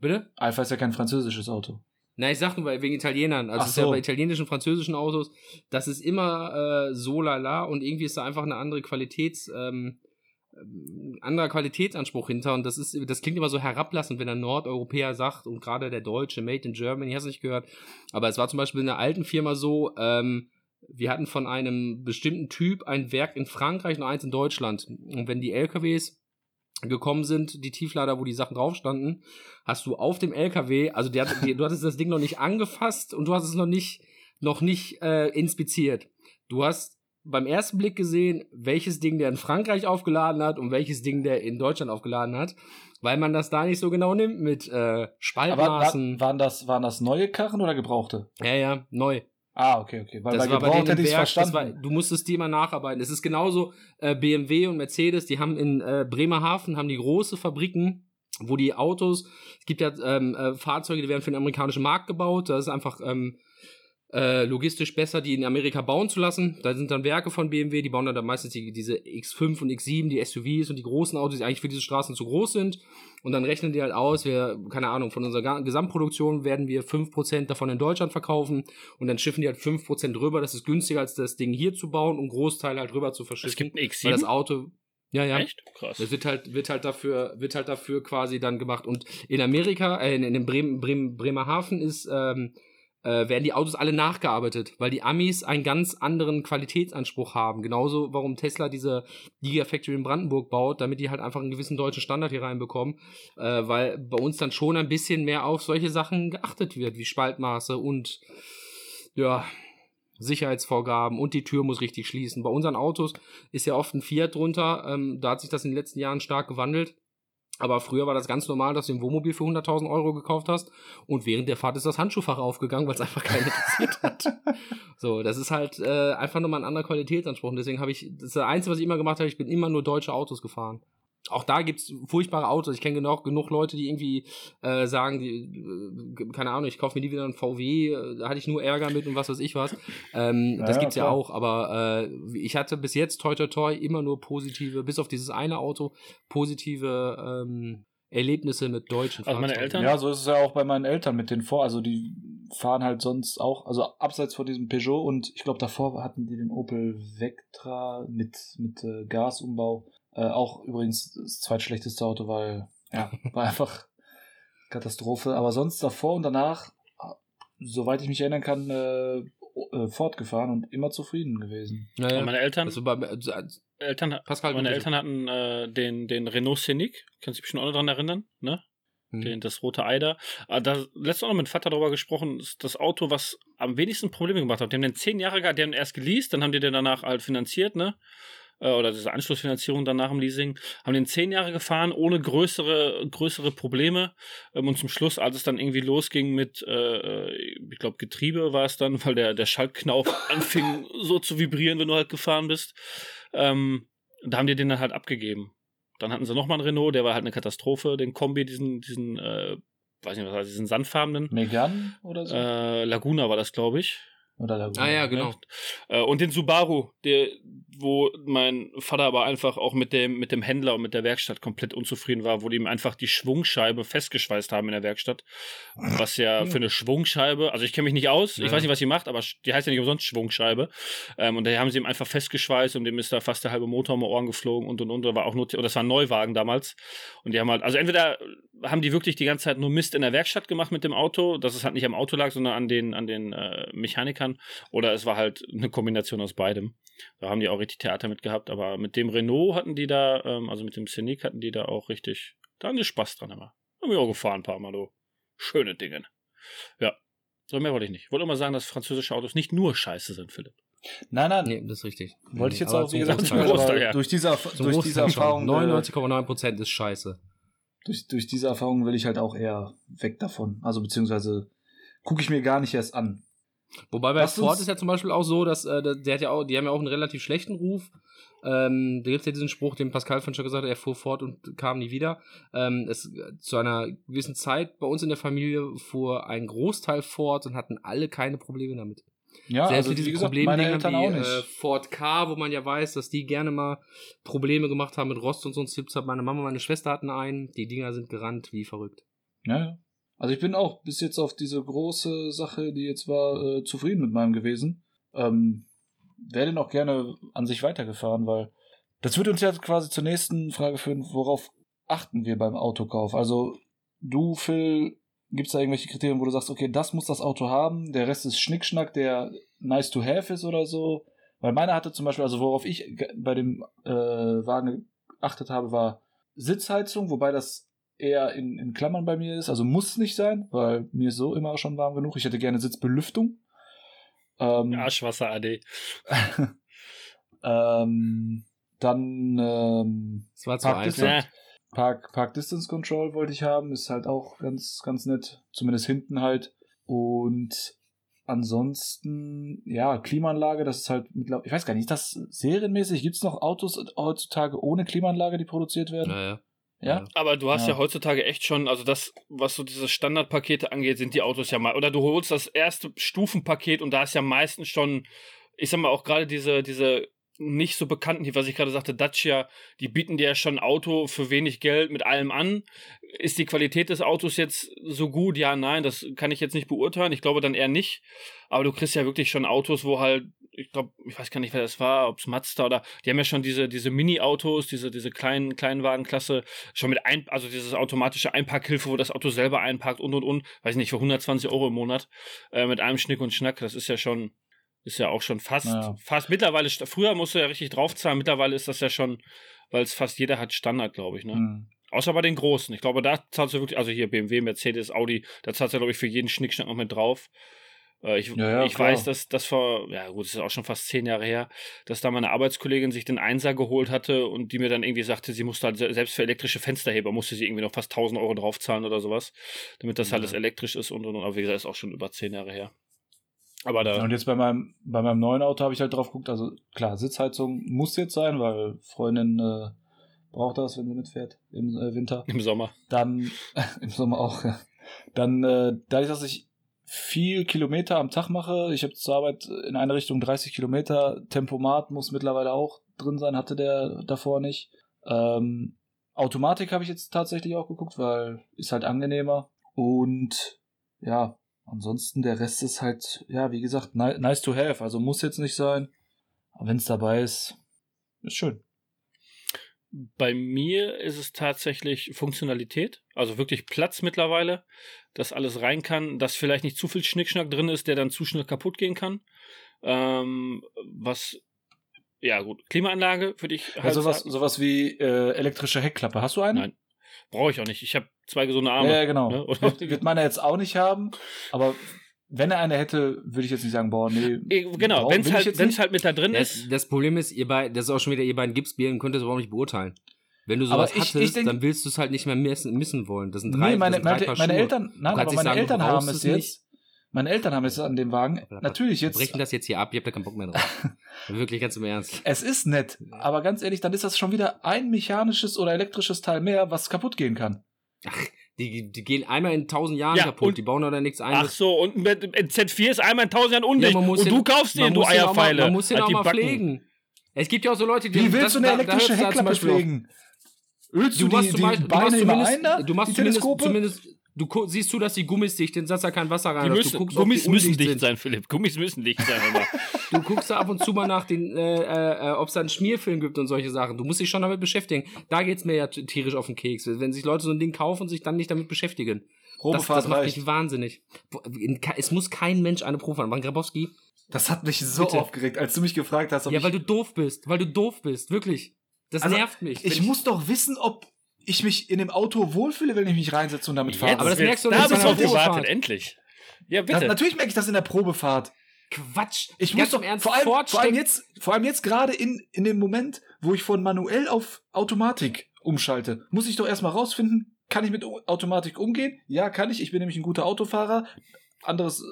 Bitte? Alpha ist ja kein französisches Auto. Na, ich sag nur wegen Italienern. Also Ach es ist ja so. bei italienischen, französischen Autos, das ist immer äh, so lala und irgendwie ist da einfach eine andere Qualitäts, ähm, ähm, anderer Qualitätsanspruch hinter und das ist, das klingt immer so herablassend, wenn ein Nordeuropäer sagt und gerade der Deutsche, Made in Germany, hast du nicht gehört. Aber es war zum Beispiel in der alten Firma so, ähm, wir hatten von einem bestimmten Typ ein Werk in Frankreich und eins in Deutschland. Und wenn die LKWs gekommen sind, die Tieflader, wo die Sachen drauf standen, hast du auf dem LKW, also der, die, du hattest das Ding noch nicht angefasst und du hast es noch nicht, noch nicht äh, inspiziert. Du hast beim ersten Blick gesehen, welches Ding der in Frankreich aufgeladen hat und welches Ding der in Deutschland aufgeladen hat, weil man das da nicht so genau nimmt mit äh, Aber wa Spaltmaßen. waren, das, waren das neue Karren oder gebrauchte? ja, ja, neu. Ah, okay, okay. Weil Das bei war bei denen hätte das verstanden. war, du musstest die immer nacharbeiten. Es ist genauso äh, BMW und Mercedes, die haben in äh, Bremerhaven haben die große Fabriken, wo die Autos, es gibt ja ähm, äh, Fahrzeuge, die werden für den amerikanischen Markt gebaut. Das ist einfach ähm, äh, logistisch besser, die in Amerika bauen zu lassen. Da sind dann Werke von BMW, die bauen dann, dann meistens die, diese X5 und X7, die SUVs und die großen Autos, die eigentlich für diese Straßen zu groß sind. Und dann rechnen die halt aus, wir, keine Ahnung, von unserer Gesamtproduktion werden wir 5% davon in Deutschland verkaufen und dann schiffen die halt 5% rüber. Das ist günstiger, als das Ding hier zu bauen und Großteil halt rüber zu verschiffen. Es gibt ein weil das X7. Auto, ja, ja. Echt? Krass. Das wird halt, wird halt dafür, wird halt dafür quasi dann gemacht. Und in Amerika, äh, in, in dem Bremen, Bremen, Bremerhaven ist, ähm, äh, werden die Autos alle nachgearbeitet, weil die Amis einen ganz anderen Qualitätsanspruch haben. Genauso, warum Tesla diese Gigafactory in Brandenburg baut, damit die halt einfach einen gewissen deutschen Standard hier reinbekommen, äh, weil bei uns dann schon ein bisschen mehr auf solche Sachen geachtet wird, wie Spaltmaße und ja, Sicherheitsvorgaben und die Tür muss richtig schließen. Bei unseren Autos ist ja oft ein Fiat drunter. Ähm, da hat sich das in den letzten Jahren stark gewandelt. Aber früher war das ganz normal, dass du ein Wohnmobil für 100.000 Euro gekauft hast und während der Fahrt ist das Handschuhfach aufgegangen, weil es einfach keinen interessiert hat. So, das ist halt äh, einfach nochmal ein anderer Qualitätsanspruch. Und deswegen habe ich, das ist das Einzige, was ich immer gemacht habe, ich bin immer nur deutsche Autos gefahren. Auch da gibt's furchtbare Autos. Ich kenne genug, genug Leute, die irgendwie äh, sagen, die, äh, keine Ahnung, ich kaufe mir nie wieder einen VW, äh, da hatte ich nur Ärger mit und was weiß ich was. Ähm, Ja, das ja, gibt's ja auch, aber äh, ich hatte bis jetzt toi toi toi immer nur positive, bis auf dieses eine Auto, positive ähm, Erlebnisse mit deutschen Also meine Fahrzeugen. Eltern- Ja, so ist es ja auch bei meinen Eltern mit den Vor. Also die fahren halt sonst auch, also abseits von diesem Peugeot und ich glaube davor hatten die den Opel Vectra mit, mit äh, Gasumbau. Äh, auch übrigens das zweitschlechteste Auto, weil ja, war einfach Katastrophe. Aber sonst davor und danach, soweit ich mich erinnern kann, äh, äh, fortgefahren und immer zufrieden gewesen. Ja, Und meine Eltern, Also bei, also, also, Eltern, Pascal, meine. Eltern hatten äh, den, den Renault Scenic. Kannst du dich bestimmt auch noch dran erinnern, ne? Hm. Den, das rote Eider. Ah, Da letztes Mal noch mit Vater darüber gesprochen, ist das Auto, was am wenigsten Probleme gemacht hat. Die haben den zehn Jahre gehabt, die haben den erst geleast, dann haben die den danach halt finanziert, ne? Äh, Oder diese Anschlussfinanzierung danach im Leasing, haben den zehn Jahre gefahren, ohne größere, größere Probleme. Ähm, Und zum Schluss, als es dann irgendwie losging mit, äh, ich glaube, Getriebe war es dann, weil der, der Schaltknauf anfing so zu vibrieren, wenn du halt gefahren bist. Ähm, da haben die den dann halt abgegeben. Dann hatten sie nochmal einen Renault, der war halt eine Katastrophe, den Kombi, diesen, diesen, äh, weiß nicht was, heißt, diesen sandfarbenen. Megan oder so? Äh, Laguna war das, glaube ich. oder Laguna. Ah ja, genau. Äh, und den Subaru, der, wo mein Vater aber einfach auch mit dem, mit dem Händler und mit der Werkstatt komplett unzufrieden war, wo die ihm einfach die Schwungscheibe festgeschweißt haben in der Werkstatt. Was ja für eine Schwungscheibe, also ich kenne mich nicht aus, Ja. ich weiß nicht, was sie macht, aber die heißt ja nicht umsonst Schwungscheibe. Ähm, und da haben sie ihm einfach festgeschweißt und dem ist da fast der halbe Motor um die Ohren geflogen und und und. Da war auch nur, und das war ein Neuwagen damals. Und die haben halt, also entweder haben die wirklich die ganze Zeit nur Mist in der Werkstatt gemacht mit dem Auto, dass es halt nicht am Auto lag, sondern an den, an den äh, Mechanikern. Oder es war halt eine Kombination aus beidem. Da haben die auch richtig Theater mit gehabt. Aber mit dem Renault hatten die da, ähm, also mit dem Scenic hatten die da auch richtig, da haben die Spaß dran immer. Haben wir auch gefahren ein paar Mal, du. Schöne Dinge. Ja. So mehr wollte ich nicht. Ich wollte immer sagen, dass französische Autos nicht nur scheiße sind, Philipp. Nein, nein. Nee, das ist richtig. Wollte ich jetzt Aber auch, wie gesagt, Großteil- ja. durch diese, zum durch diese. Erfahrung. äh, 99,9% ist scheiße. durch, durch diese Erfahrung will ich halt auch eher weg davon. Also beziehungsweise gucke ich mir gar nicht erst an. Wobei bei Lass Ford ist ja zum Beispiel auch so, dass äh, der hat ja auch, die haben ja auch einen relativ schlechten Ruf. Ähm, da gibt es ja diesen Spruch, den Pascal von schon gesagt hat, er fuhr fort und kam nie wieder. Ähm, es, zu einer gewissen Zeit bei uns in der Familie fuhr ein Großteil fort und hatten alle keine Probleme damit. Ja, Selbst also mit diesen gesagt, Problemen meine wie. Äh, Ford K, wo man ja weiß, dass die gerne mal Probleme gemacht haben mit Rost und so ein Zips hat. Meine Mama und meine Schwester hatten einen. Die Dinger sind gerannt wie verrückt. Ja, ja. Also ich bin auch bis jetzt auf diese große Sache, die jetzt war, äh, zufrieden mit meinem gewesen. Ähm, wäre den auch gerne an sich weitergefahren, weil das würde uns ja quasi zur nächsten Frage führen, worauf achten wir beim Autokauf? Also du, Phil, gibt es da irgendwelche Kriterien, wo du sagst, okay, das muss das Auto haben, der Rest ist Schnickschnack, der nice to have ist oder so? Weil meiner hatte zum Beispiel, also worauf ich bei dem äh, Wagen geachtet habe, war Sitzheizung, wobei das eher in, in Klammern bei mir ist. Also muss nicht sein, weil mir ist so immer schon warm genug. Ich hätte gerne Sitzbelüftung. Ähm, Arschwasser AD. ähm, dann ähm, Das war zu Park. Distance, Park, Park Distance Control wollte ich haben. Ist halt auch ganz, ganz nett. Zumindest hinten halt. Und ansonsten, ja, Klimaanlage, das ist halt mittlerweile, ich weiß gar nicht, ist das serienmäßig? Gibt es noch Autos heutzutage ohne Klimaanlage, die produziert werden? Naja. Ja? Aber du hast ja. Ja. heutzutage echt schon, also das, was so diese Standardpakete angeht, sind die Autos ja mal, oder du holst das erste Stufenpaket und da ist ja meistens schon, ich sag mal auch gerade diese, diese nicht so bekannten, die, was ich gerade sagte, Dacia, die bieten dir ja schon ein Auto für wenig Geld mit allem an. Ist die Qualität des Autos jetzt so gut? Ja, nein, das kann ich jetzt nicht beurteilen. Ich glaube dann eher nicht. Aber du kriegst ja wirklich schon Autos, wo halt, ich glaube, ich weiß gar nicht, wer das war, ob es Mazda oder, die haben ja schon diese, diese Mini-Autos, diese, diese kleinen, Kleinwagenklasse, schon mit ein, also dieses automatische Einparkhilfe, wo das Auto selber einparkt und und und, weiß nicht, für 120 Euro im Monat, äh, mit einem Schnick und Schnack, das ist ja schon, ist ja auch schon fast, Naja. fast mittlerweile, früher musst du ja richtig draufzahlen, mittlerweile ist das ja schon, weil es fast jeder hat Standard, glaube ich, ne? Hm. Außer bei den Großen. Ich glaube, da zahlst du wirklich, also hier BMW, Mercedes, Audi, da zahlst du, glaube ich, für jeden Schnickschnack noch mit drauf. Äh, ich Ja, ja, ich weiß, dass das vor, ja gut, das ist auch schon fast zehn Jahre her, dass da meine Arbeitskollegin sich den Einser geholt hatte und die mir dann irgendwie sagte, sie musste halt se- selbst für elektrische Fensterheber musste sie irgendwie noch fast 1000 Euro draufzahlen oder sowas, damit das Ja. alles elektrisch ist und und und. Aber wie gesagt, ist auch schon über zehn Jahre her. Aber da, Und jetzt bei meinem, bei meinem neuen Auto habe ich halt drauf geguckt, also klar, Sitzheizung muss jetzt sein, weil Freundin äh, braucht das, wenn sie mitfährt im äh, Winter. im Sommer. Dann im Sommer auch. ja. Dann, äh, dadurch, dass ich viel Kilometer am Tag mache, ich habe zur Arbeit in eine Richtung 30 Kilometer, Tempomat muss mittlerweile auch drin sein, hatte der davor nicht. Ähm, Automatik habe ich jetzt tatsächlich auch geguckt, weil ist halt angenehmer. Und ja, ansonsten der Rest ist halt, ja, wie gesagt, ni nice to have. Also muss jetzt nicht sein. Aber wenn es dabei ist, ist schön. Bei mir ist es tatsächlich Funktionalität, also wirklich Platz mittlerweile, dass alles rein kann, dass vielleicht nicht zu viel Schnickschnack drin ist, der dann zu schnell kaputt gehen kann. Ähm, was, ja gut, Klimaanlage würde ich halt Also sowas, sowas wie äh, elektrische Heckklappe. Hast du eine? Nein. brauche ich auch nicht. Ich habe zwei gesunde Arme. Ja, ja, genau. ne? Wird, wird meiner jetzt auch nicht haben, aber wenn er eine hätte, würde ich jetzt nicht sagen, boah, nee. Genau, wenn es halt, wenn's halt mit da drin Das, ist. das Problem ist, ihr beiden, das ist auch schon wieder ihr beiden Gipsbier und könnt das überhaupt nicht beurteilen. Wenn du sowas ich- hattest, ich denk- dann willst du es halt nicht mehr missen, missen wollen. Das sind drei, nee, meine, das sind drei meine, meine. Eltern, nein, aber meine sagen, Eltern haben es es nicht. jetzt. Meine Eltern haben es an dem Wagen. Natürlich Wir jetzt. brechen das jetzt hier ab, ihr habt da keinen Bock mehr drauf. Wirklich ganz im Ernst. Es ist nett, aber ganz ehrlich, dann ist das schon wieder ein mechanisches oder elektrisches Teil mehr, was kaputt gehen kann. Die, die gehen einmal in tausend Jahren Ja, kaputt, und- die bauen da nichts ein. Ach so, und mit, mit Z4 ist einmal in tausend Jahren undicht. Ja, und den- du kaufst den, du auch mal- Eierpfeile. Man muss den Halt auch die mal Backen. pflegen. Es gibt ja auch so Leute, die Wie willst das- du eine elektrische da Heckklappe pflegen? Ölst du, Du machst die, zum Beispiel, die du Beine machst immer zumindest, ein da? du machst die zumindest, Teleskope? zumindest, du siehst zu, dass die Gummis dicht sind, dass da kein Wasser rein müssen, guckst, ob Gummis müssen dicht sind. sein, Philipp. Gummis müssen dicht sein. Du guckst da ab und zu mal nach, den, äh, äh, ob es da einen Schmierfilm gibt und solche Sachen. Du musst dich schon damit beschäftigen. Da geht's mir ja tierisch auf den Keks. Wenn sich Leute so ein Ding kaufen und sich dann nicht damit beschäftigen. Das, Probefahrt das macht reicht. mich wahnsinnig. Es muss kein Mensch eine Probefahrt machen. Grabowski, Das hat mich so Bitte. aufgeregt, als du mich gefragt hast, ob ja, ich weil du doof bist. Weil du doof bist. Wirklich. Das Also, nervt mich. Ich Wenn muss doch wissen, ob ich mich in dem Auto wohlfühle, wenn ich mich reinsetze und damit fahre. aber das merkst du da nicht bei du einer gewartet, Probefahrt. endlich. Ja, das, bitte. natürlich merke ich das in der Probefahrt. Quatsch. Ich muss doch Ernst, vor allem, vor allem jetzt, vor allem jetzt gerade in, in dem Moment, wo ich von manuell auf Automatik umschalte, muss ich doch erstmal rausfinden, kann ich mit Automatik umgehen? Ja, kann ich. Ich bin nämlich ein guter Autofahrer. anderes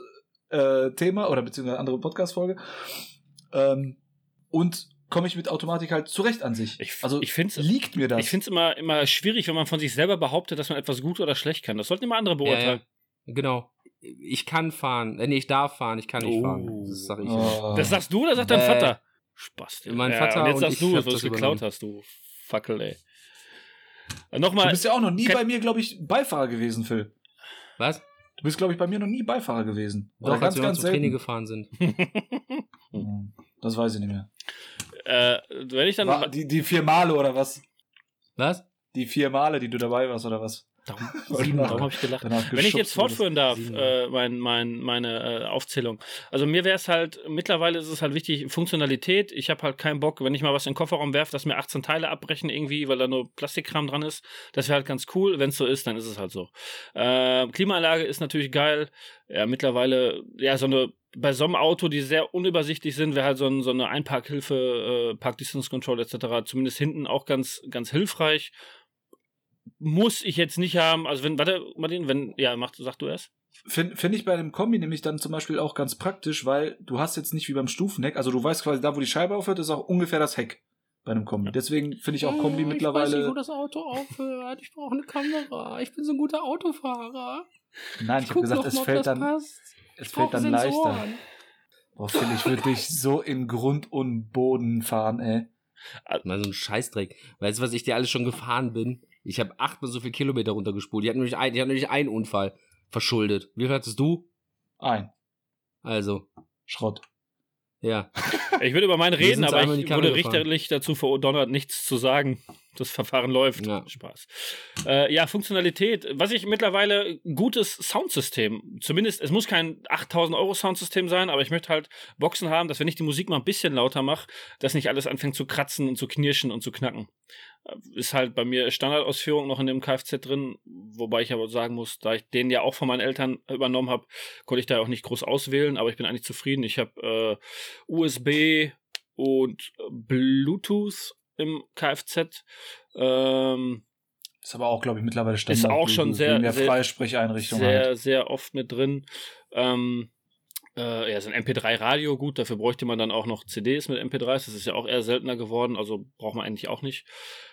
äh, Thema oder beziehungsweise andere Podcast-Folge. Ähm, und komme ich mit Automatik halt zurecht an sich. Ich, also ich find's, liegt mir das. Ich finde es immer, immer schwierig, wenn man von sich selber behauptet, dass man etwas gut oder schlecht kann. Das sollten immer andere beurteilen. Ja, ja. Genau. Ich kann fahren. Äh, nee, ich darf fahren, ich kann nicht Oh. fahren. Das sag ich. Oh. Das sagst du oder sagt dein Äh, Vater? Spaß. mein ja, Vater Und jetzt und sagst ich du, dass du geklaut übernommen. hast, du Fackel, ey. Äh, Du Nochmal, bist ja auch noch nie Kann- bei mir, glaube ich, Beifahrer gewesen, Phil. Was? Du bist, glaube ich, bei mir noch nie Beifahrer gewesen. Doch, als wir mal zum Training gefahren sind. Das weiß ich nicht mehr. Äh, wenn ich dann. War, die, die vier Male oder was? Was? Die vier Male, die du dabei warst oder was? Darum, darum habe ich gelacht. Wenn ich jetzt fortführen darf, äh, mein, mein, meine äh, Aufzählung. Also mir wäre es halt, mittlerweile ist es halt wichtig, Funktionalität. Ich habe halt keinen Bock, wenn ich mal was in den Kofferraum werfe, dass mir 18 Teile abbrechen irgendwie, weil da nur Plastikkram dran ist. Das wäre halt ganz cool. Wenn es so ist, dann ist es halt so. Äh, Klimaanlage ist natürlich geil. Ja, mittlerweile, ja, so eine bei so einem Auto, die sehr unübersichtlich sind, wäre halt so, ein, so eine Einparkhilfe, äh, Park Distance Control etc. zumindest hinten auch ganz, ganz hilfreich. Muss ich jetzt nicht haben. Also wenn, warte, Martin, wenn, ja, mach, sag du erst. Finde find ich bei einem Kombi nämlich dann zum Beispiel auch ganz praktisch, weil du hast jetzt nicht wie beim Stufenheck, also du weißt quasi, da wo die Scheibe aufhört, ist auch ungefähr das Heck bei einem Kombi. Deswegen finde ich auch Kombi mittlerweile. das Auto aufhört. Ich brauche eine Kamera. Ich bin so ein guter Autofahrer. Nein, ich habe gesagt, es fällt dann, passt. Es fällt dann leichter. Boah, Phil, ich würde dich so in Grund und Boden fahren, ey. Mal so ein Scheißdreck. Weißt du, was ich dir alles schon gefahren bin? Ich habe achtmal so viel Kilometer runtergespult. Die hatten nämlich, ein, die hatten nämlich einen Unfall verschuldet. Wie viel hattest du? Ein. Also, Schrott. ja. Ich würde über meinen reden, aber ich wurde gefahren. richterlich dazu verdonnert, nichts zu sagen. Das Verfahren läuft. Ja. Spaß. Äh, ja, Funktionalität. Was ich mittlerweile gutes Soundsystem. Zumindest, es muss kein 8000 Euro Soundsystem sein, aber ich möchte halt Boxen haben, dass wenn ich die Musik mal ein bisschen lauter mache, dass nicht alles anfängt zu kratzen und zu knirschen und zu knacken. Äh, Ist halt bei mir Standardausführung noch in dem Kfz drin, wobei ich aber sagen muss, da ich den ja auch von meinen Eltern übernommen habe, konnte ich da auch nicht groß auswählen, aber ich bin eigentlich zufrieden. Ich habe äh, USB und Bluetooth im Kfz. Ähm, Ist aber auch, glaube ich, mittlerweile Standard. Ist auch schon sehr- der sehr- Freisprecheinrichtung sehr, halt. sehr oft mit drin. Ähm, äh, ja, so ein MP3-Radio, gut, dafür bräuchte man dann auch noch CDs mit MP3s. Das ist ja auch eher seltener geworden, also braucht man eigentlich auch nicht.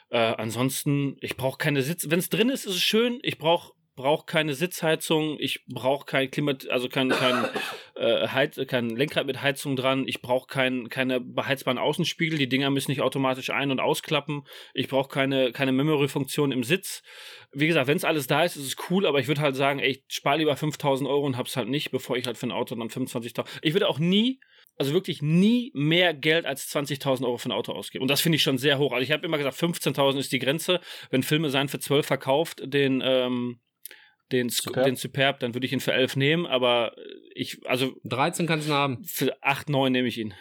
Äh, ansonsten, ich brauche keine Sitz. Wenn es drin ist, ist es schön. Ich brauche brauche keine Sitzheizung, ich brauche kein Klimat, also kein, kein, äh, Heiz, kein Lenkrad mit Heizung dran, ich brauche kein, keine beheizbaren Außenspiegel, die Dinger müssen nicht automatisch ein- und ausklappen, ich brauche keine, keine Memory-Funktion im Sitz. Wie gesagt, wenn es alles da ist, ist es cool, aber ich würde halt sagen, ey, ich spare lieber 5000 Euro und hab's halt nicht, bevor ich halt für ein Auto dann 25.000. Ich würde auch nie also wirklich nie mehr Geld als 20.000 Euro für ein Auto ausgeben. Und das finde ich schon sehr hoch. Also ich habe immer gesagt, 15.000 ist die Grenze. Wenn Filme sein für 12 verkauft, den, ähm, den, Superb. Den Superb, dann würde ich ihn für 11 nehmen. Aber ich, also 13 kannst du ihn haben. für 8, 9 nehme ich ihn.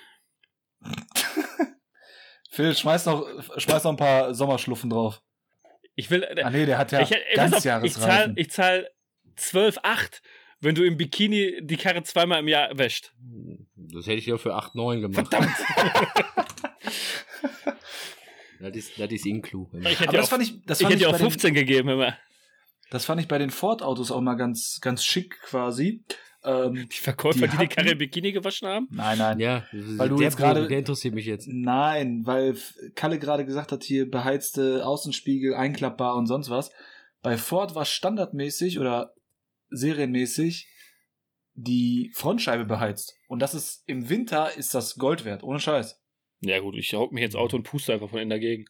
Phil, schmeiß noch, schmeiß noch ein paar Sommerschluffen drauf. Ich will. äh, Ah nee, der hat ja ich, ey, pass auf, ich zahle ich zahl 12, 8, wenn du im Bikini die Karre zweimal im Jahr wäscht. Das hätte ich ja für 8, 9 gemacht. Verdammt! Das ist, das ist Inclu. Ich Aber hätte das ja auch, fand ich, das ich fand hätte ich, ja bei auch 15 gegeben immer. Das fand ich bei den Ford-Autos auch mal ganz, ganz schick quasi. Ähm, Die Verkäufer, Die die die, hatten- Karre im Bikini gewaschen haben. nein, nein. Ja, Weil du der jetzt gerade- der interessiert mich jetzt. Nein, weil Kalle gerade gesagt hat, hier beheizte Außenspiegel, einklappbar und sonst was. Bei Ford war standardmäßig oder serienmäßig die Frontscheibe beheizt. Und das ist im Winter ist das Gold wert, ohne Scheiß. Ja gut, ich hock mich ins Auto und puste einfach von innen dagegen.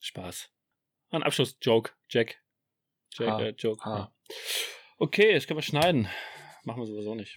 Spaß. Ein Abschluss-Joke, Jack. Jack, Ha, äh, Joke. Ja. Okay, das können wir schneiden. Machen wir sowieso nicht.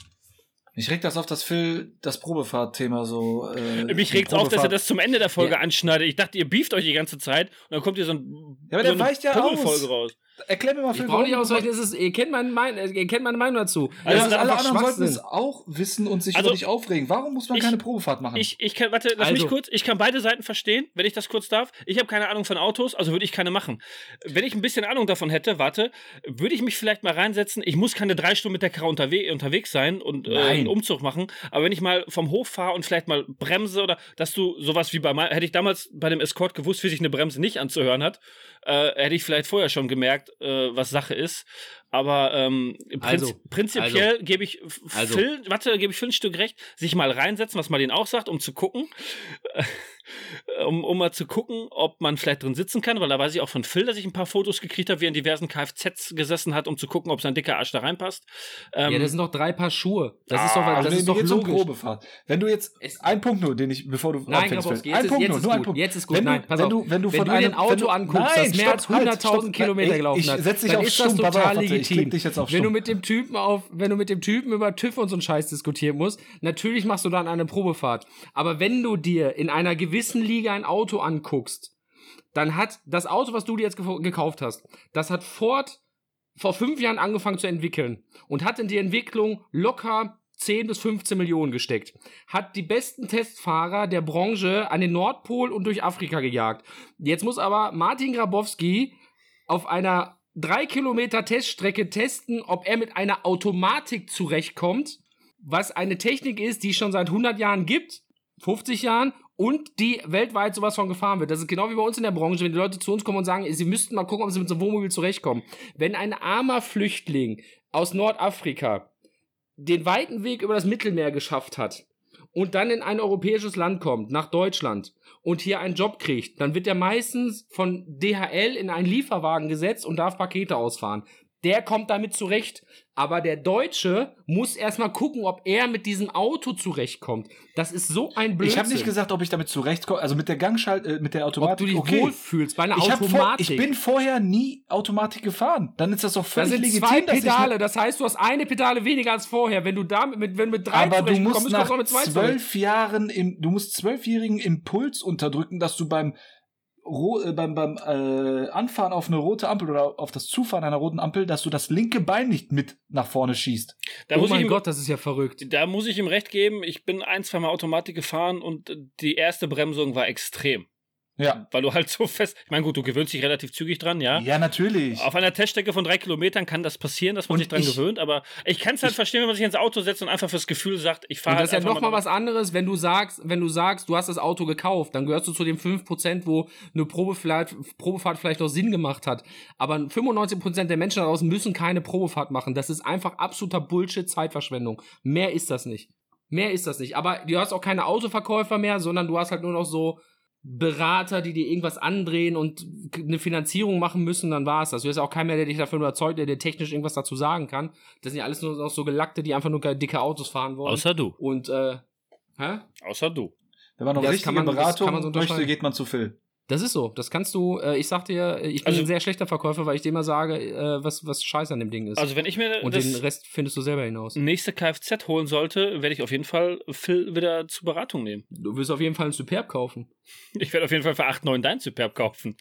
Mich regt das auf, dass Phil das Probefahrtthema so. Äh, Mich regt auf, dass er das zum Ende der Folge Ja. anschneidet. Ich dachte, ihr beeft euch die ganze Zeit und dann kommt hier so ein Ja, aber der so eine weicht ja Pummelfolge aus. raus. Erklär mir mal, Ich Phil, brauche nicht ausweichen, es ist, ihr, kennt meine Mein- ihr kennt meine Meinung dazu. Also, Das ist alle anderen sollten es auch wissen und sich Also, über dich aufregen. Warum muss man ich- keine Probefahrt machen? Ich, ich kann, warte, lass Also. mich kurz. Ich kann beide Seiten verstehen, wenn ich das kurz darf. Ich habe keine Ahnung von Autos, also würde ich keine machen. Wenn ich ein bisschen Ahnung davon hätte, warte, würde ich mich vielleicht mal reinsetzen. Ich muss keine drei Stunden mit der Karre unterwe unterwegs sein und äh, einen Umzug machen. Aber wenn ich mal vom Hof fahre und vielleicht mal bremse oder dass du sowas wie bei mein, hätte ich damals bei dem Escort gewusst, wie sich eine Bremse nicht anzuhören hat, äh, hätte ich vielleicht vorher schon gemerkt, äh, was Sache ist. Aber ähm, prinz Also, prinzipiell also. gebe ich Also. Phil, warte, gebe ich Phil ein Stück recht, sich mal reinsetzen, was man denen auch sagt, um zu gucken. Um, um mal zu gucken, ob man vielleicht drin sitzen kann, weil da weiß ich auch von Phil, dass ich ein paar Fotos gekriegt habe, wie er in diversen Kfz gesessen hat, um zu gucken, ob sein dicker Arsch da reinpasst. Ähm, ja, das sind doch drei Paar Schuhe. Das Ah, ist doch, das Also ist doch geht's um logisch. Probefahrt. Wenn du jetzt ein Punkt nur, den ich, bevor du Nein, anfängst, ein jetzt ist- Punkt jetzt nur, ist nur ein gut. Punkt. Jetzt ist gut. Wenn Nein, du, pass wenn auf. du, wenn du Wenn von du einem, ein Auto wenn anguckst, nein, das mehr als stopp, halt, 100.000 stopp. Kilometer gelaufen ich hat, setz dich dann auf ist das Stumm, Papa, total legitim. dich jetzt auf Wenn du mit dem Typen auf, wenn du mit dem Typen über TÜV und so einen Scheiß diskutieren musst, natürlich machst du dann eine Probefahrt. Aber wenn du dir in einer gewissen Liga ein Auto anguckst, dann hat das Auto, was du dir jetzt gekauft hast, das hat Ford vor fünf Jahren angefangen zu entwickeln und hat in die Entwicklung locker 10 bis 15 Millionen gesteckt. Hat die besten Testfahrer der Branche an den Nordpol und durch Afrika gejagt. Jetzt muss aber Martin Grabowski auf einer 3 Kilometer Teststrecke testen, ob er mit einer Automatik zurechtkommt, was eine Technik ist, die es schon seit 100 Jahren gibt, 50 Jahren und die weltweit sowas von gefahren wird. Das ist genau wie bei uns in der Branche, wenn die Leute zu uns kommen und sagen, sie müssten mal gucken, ob sie mit so einem Wohnmobil zurechtkommen. Wenn ein armer Flüchtling aus Nordafrika den weiten Weg über das Mittelmeer geschafft hat und dann in ein europäisches Land kommt, nach Deutschland, und hier einen Job kriegt, dann wird er meistens von DHL in einen Lieferwagen gesetzt und darf Pakete ausfahren. Der kommt damit zurecht. Aber der Deutsche muss erstmal gucken, ob er mit diesem Auto zurechtkommt. Das ist so ein Blödsinn. Ich habe nicht gesagt, ob ich damit zurechtkomme, also mit der Gangschalt, äh, mit der ob Automatik. du dich okay. wohlfühlst bei einer ich, Automatik. ich bin vorher nie Automatik gefahren. Dann ist das doch völlig sind legitim, zwei Pedale, das heißt, du hast eine Pedale weniger als vorher. Wenn du damit mit, wenn mit drei aber du musst kommst du nach zwölf Jahren im, du musst zwölfjährigen Impuls unterdrücken, dass du beim beim, beim äh, Anfahren auf eine rote Ampel oder auf das Zufahren einer roten Ampel, dass du das linke Bein nicht mit nach vorne schießt. da oh muss ich mein ihm, Gott, das ist ja verrückt. Da muss ich ihm recht geben, ich bin ein, zwei Mal Automatik gefahren und die erste Bremsung war extrem. Ja. Weil du halt so fest, ich meine, gut, du gewöhnst dich relativ zügig dran, ja. Ja, natürlich. Auf einer Teststrecke von drei Kilometern kann das passieren, dass man Und sich dran ich- gewöhnt, aber ich kann es halt ich- verstehen, wenn man sich ins Auto setzt und einfach fürs Gefühl sagt, ich fahre Und das ist halt ja einfach noch mal was anderes, wenn du sagst, wenn du sagst, du hast das Auto gekauft, dann gehörst du zu den 5%, wo eine Probefahrt, Probefahrt vielleicht noch Sinn gemacht hat. Aber 95% der Menschen daraus müssen keine Probefahrt machen. Das ist einfach absoluter Bullshit, Zeitverschwendung. Mehr ist das nicht. Mehr ist das nicht. Aber du hast auch keine Autoverkäufer mehr, sondern du hast halt nur noch so Berater, die dir irgendwas andrehen und eine Finanzierung machen müssen, dann war es das. Du hast ja auch keinen mehr, der dich davon überzeugt, der dir technisch irgendwas dazu sagen kann. Das sind ja alles nur noch so Gelackte, die einfach nur dicke Autos fahren wollen. Außer du. Und, äh, hä? Außer du. Wenn man noch Das richtige kann man- Beratung kann man so möchte, geht man zu Phil. Das ist so. Das kannst du, äh, ich sag dir, ich bin Also- ein sehr schlechter Verkäufer, weil ich dir immer sage, äh, was, was scheiße an dem Ding ist. Also wenn ich mir und das den Rest findest du selber hinaus. nächste Kfz holen sollte, werde ich auf jeden Fall Phil wieder zur Beratung nehmen. Du wirst auf jeden Fall ein Superb kaufen. Ich werde auf jeden Fall für 8, 9 dein Superb kaufen.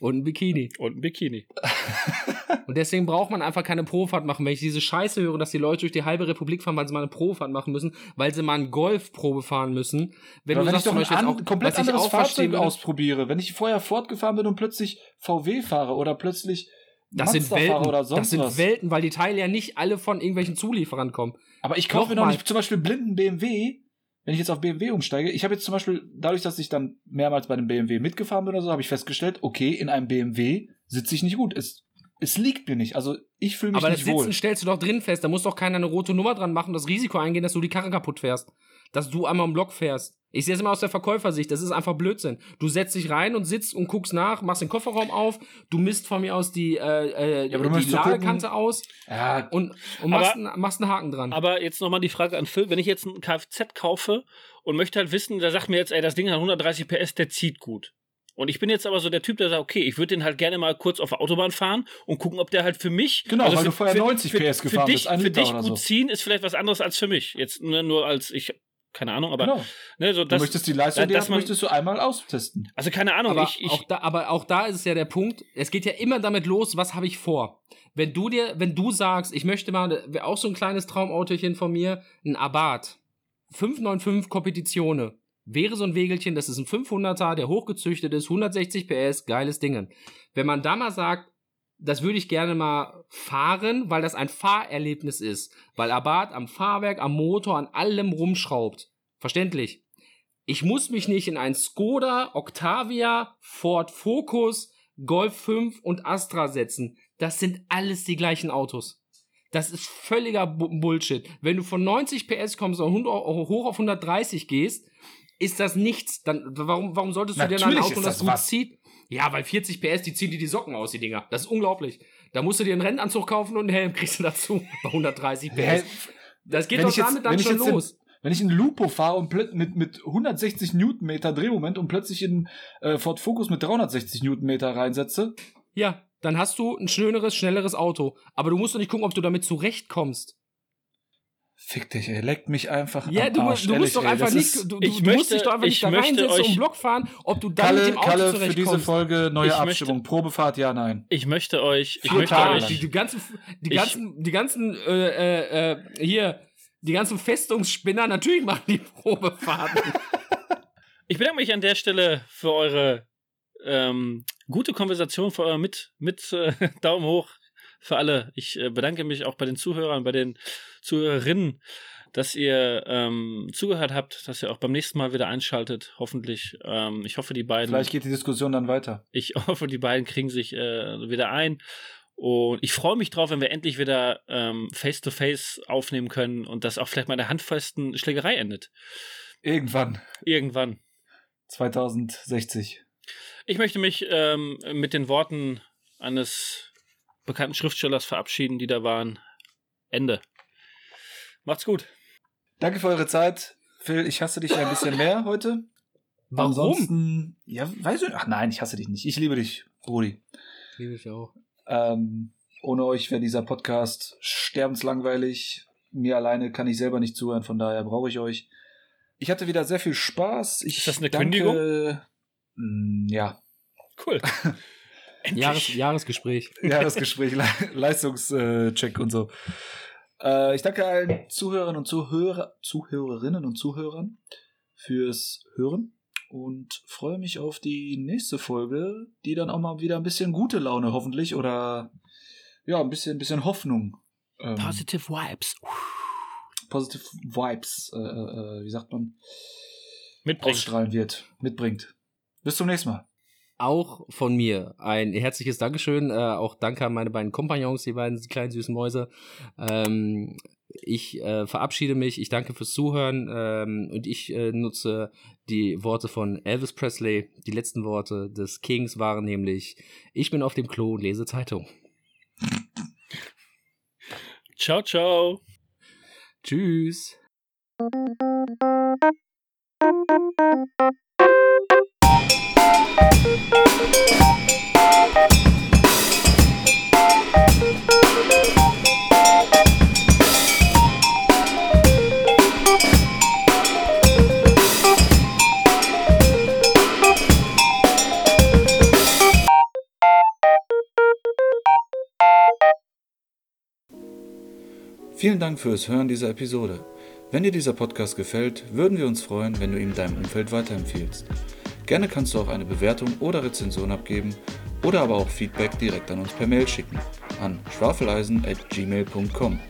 Und ein Bikini. Und ein Bikini. Und deswegen braucht man einfach keine Probefahrt machen. Wenn ich diese Scheiße höre, dass die Leute durch die halbe Republik fahren, weil sie mal eine Probefahrt machen müssen, weil sie mal einen Golf-Probe fahren müssen. Wenn Aber du wenn ich sagst doch zum ein Beispiel jetzt an, auch, komplett ich anderes auch Fahrzeug würde, ausprobiere, wenn ich vorher fortgefahren bin und plötzlich VW fahre oder plötzlich das sind Welten, oder sonst das sind was. Welten, weil die Teile ja nicht alle von irgendwelchen Zulieferern kommen. Aber ich kaufe mir doch Nochmal. nicht zum Beispiel blinden BMW, wenn ich jetzt auf BMW umsteige. Ich habe jetzt zum Beispiel, dadurch, dass ich dann mehrmals bei einem BMW mitgefahren bin oder so, habe ich festgestellt, okay, in einem BMW sitze ich nicht gut. Es, es liegt mir nicht. Also ich fühle mich Aber das nicht Sitzen wohl. stellst du doch drin fest. Da muss doch keiner eine rote Nummer dran machen, das Risiko eingehen, dass du die Karre kaputt fährst. Dass du einmal im Block fährst. Ich sehe es immer aus der Verkäufersicht. Das ist einfach Blödsinn. Du setzt dich rein und sitzt und guckst nach, machst den Kofferraum auf, du misst von mir aus die, äh, äh, Ja, die Ladekante aus Ja, und, und machst, Aber- einen, machst einen Haken dran. Aber jetzt nochmal die Frage an Phil, wenn ich jetzt ein Kfz kaufe und möchte halt wissen, der sagt mir jetzt, ey, das Ding hat 130 PS, der zieht gut. Und ich bin jetzt aber so der Typ, der sagt, okay, ich würde den halt gerne mal kurz auf der Autobahn fahren und gucken, ob der halt für mich. Genau, weil du vorher 90 PS für gefahren dich, bist, Für dich oder gut so. ziehen ist vielleicht was anderes als für mich. Jetzt ne, nur als ich, keine Ahnung, aber genau. ne, so Du das, möchtest die Leistung, die dass hast, man- möchtest du einmal austesten. also keine Ahnung, aber, ich, ich auch da, aber auch da ist es ja der Punkt, es geht ja immer damit los, was habe ich vor? Wenn du dir, wenn du sagst, ich möchte mal, wäre auch so ein kleines Traumautochen von mir, ein Abarth. 595 Kompetizione. Wäre so ein Wegelchen, das ist ein 500er, der hochgezüchtet ist, 160 PS, geiles Ding. Wenn man da mal sagt, das würde ich gerne mal fahren, weil das ein Fahrerlebnis ist. Weil Abarth am Fahrwerk, am Motor, an allem rumschraubt. Verständlich. Ich muss mich nicht in ein Skoda, Octavia, Ford Focus, Golf 5 und Astra setzen. Das sind alles die gleichen Autos. Das ist völliger Bu- Bullshit. Wenn du von 90 PS kommst und 100 hoch auf 130 gehst, ist das nichts. Dann, warum, warum solltest du dir dann ein Natürlich Auto, das das gut zieht? Ja, weil 40 PS, die ziehen dir die Socken aus, die Dinger. Das ist unglaublich. Da musst du dir einen Rennanzug kaufen und einen Helm kriegst du dazu. Bei 130 PS. Das geht Wenn doch ich jetzt- damit dann schon los. Wenn ich in Lupo fahre und mit, mit 160 Newtonmeter Drehmoment und plötzlich in äh, Ford Focus mit 360 Newtonmeter reinsetze, Ja, dann hast du ein schöneres, schnelleres Auto. Aber du musst doch nicht gucken, ob du damit zurechtkommst. Fick dich, ey, leckt mich einfach Ja, am du, Arsch, musst- du ehrlich, musst doch ey, einfach das nicht, du, du, ich du musst möchte- dich doch einfach ich nicht da möchte reinsetzen und einen Block fahren, ob du dann mit Kalle, dem Auto Kalle für diese. Folge neue Ich Abstimmung. Probefahrt, ja, nein. Ich möchte euch, ich Vier möchte Tage euch, die, die ganzen, die Ich- ganzen, die ganzen, äh, äh, äh, hier, die ganzen Festungsspinner, natürlich machen die Probefahrten. ich bedanke mich an der Stelle für eure ähm, gute Konversation, für euer mit, mit äh, Daumen hoch für alle. Ich äh, bedanke mich auch bei den Zuhörern, bei den Zuhörerinnen, dass ihr ähm, zugehört habt, dass ihr auch beim nächsten Mal wieder einschaltet. Hoffentlich. Ähm, ich hoffe, die beiden. Vielleicht geht die Diskussion dann weiter. Ich hoffe, die beiden kriegen sich äh, wieder ein. Und ich freue mich drauf, wenn wir endlich wieder ähm, Face-to-Face aufnehmen können und das auch vielleicht mal in der handfesten Schlägerei endet. Irgendwann, Irgendwann. 2060. Ich möchte mich ähm, mit den Worten eines bekannten Schriftstellers verabschieden, die da waren. Ende. Macht's gut. Danke für eure Zeit. Phil, ich hasse dich ein bisschen mehr heute. Warum? Ansonsten, ja, weiß ich. Ach nein, ich hasse dich nicht. Ich liebe dich, Brudi. Liebe ich auch. Ähm, ohne euch wäre dieser Podcast sterbenslangweilig. Mir alleine kann ich selber nicht zuhören, von daher brauche ich euch. Ich hatte wieder sehr viel Spaß. Ich Ist das eine danke, Kündigung? Mm, Ja. Cool. Jahres, Jahresgespräch. Jahresgespräch, Le Leistungscheck und so. Äh, ich danke allen Zuhörern und Zuhörer, Zuhörerinnen und Zuhörern fürs Hören und freue mich auf die nächste Folge, die dann auch mal wieder ein bisschen gute Laune hoffentlich oder ja, ein bisschen, ein bisschen Hoffnung. Ähm, Positive Vibes. positive Vibes, äh, äh, wie sagt man, Mitbringt. ausstrahlen wird, mitbringt. Bis zum nächsten Mal. Auch von mir ein herzliches Dankeschön. Äh, auch danke an meine beiden Kompagnons, die beiden kleinen süßen Mäuse. Ähm, ich äh, verabschiede mich. Ich danke fürs Zuhören ähm, und ich äh, nutze die Worte von Elvis Presley. Die letzten Worte des Kings waren nämlich: Ich bin auf dem Klo und lese Zeitung. Ciao, ciao. Tschüss. Vielen Dank fürs Hören dieser Episode. Wenn dir dieser Podcast gefällt, würden wir uns freuen, wenn du ihn deinem Umfeld weiterempfiehlst. Gerne kannst du auch eine Bewertung oder Rezension abgeben oder aber auch Feedback direkt an uns per Mail schicken an schwafeleisen@gmail.com.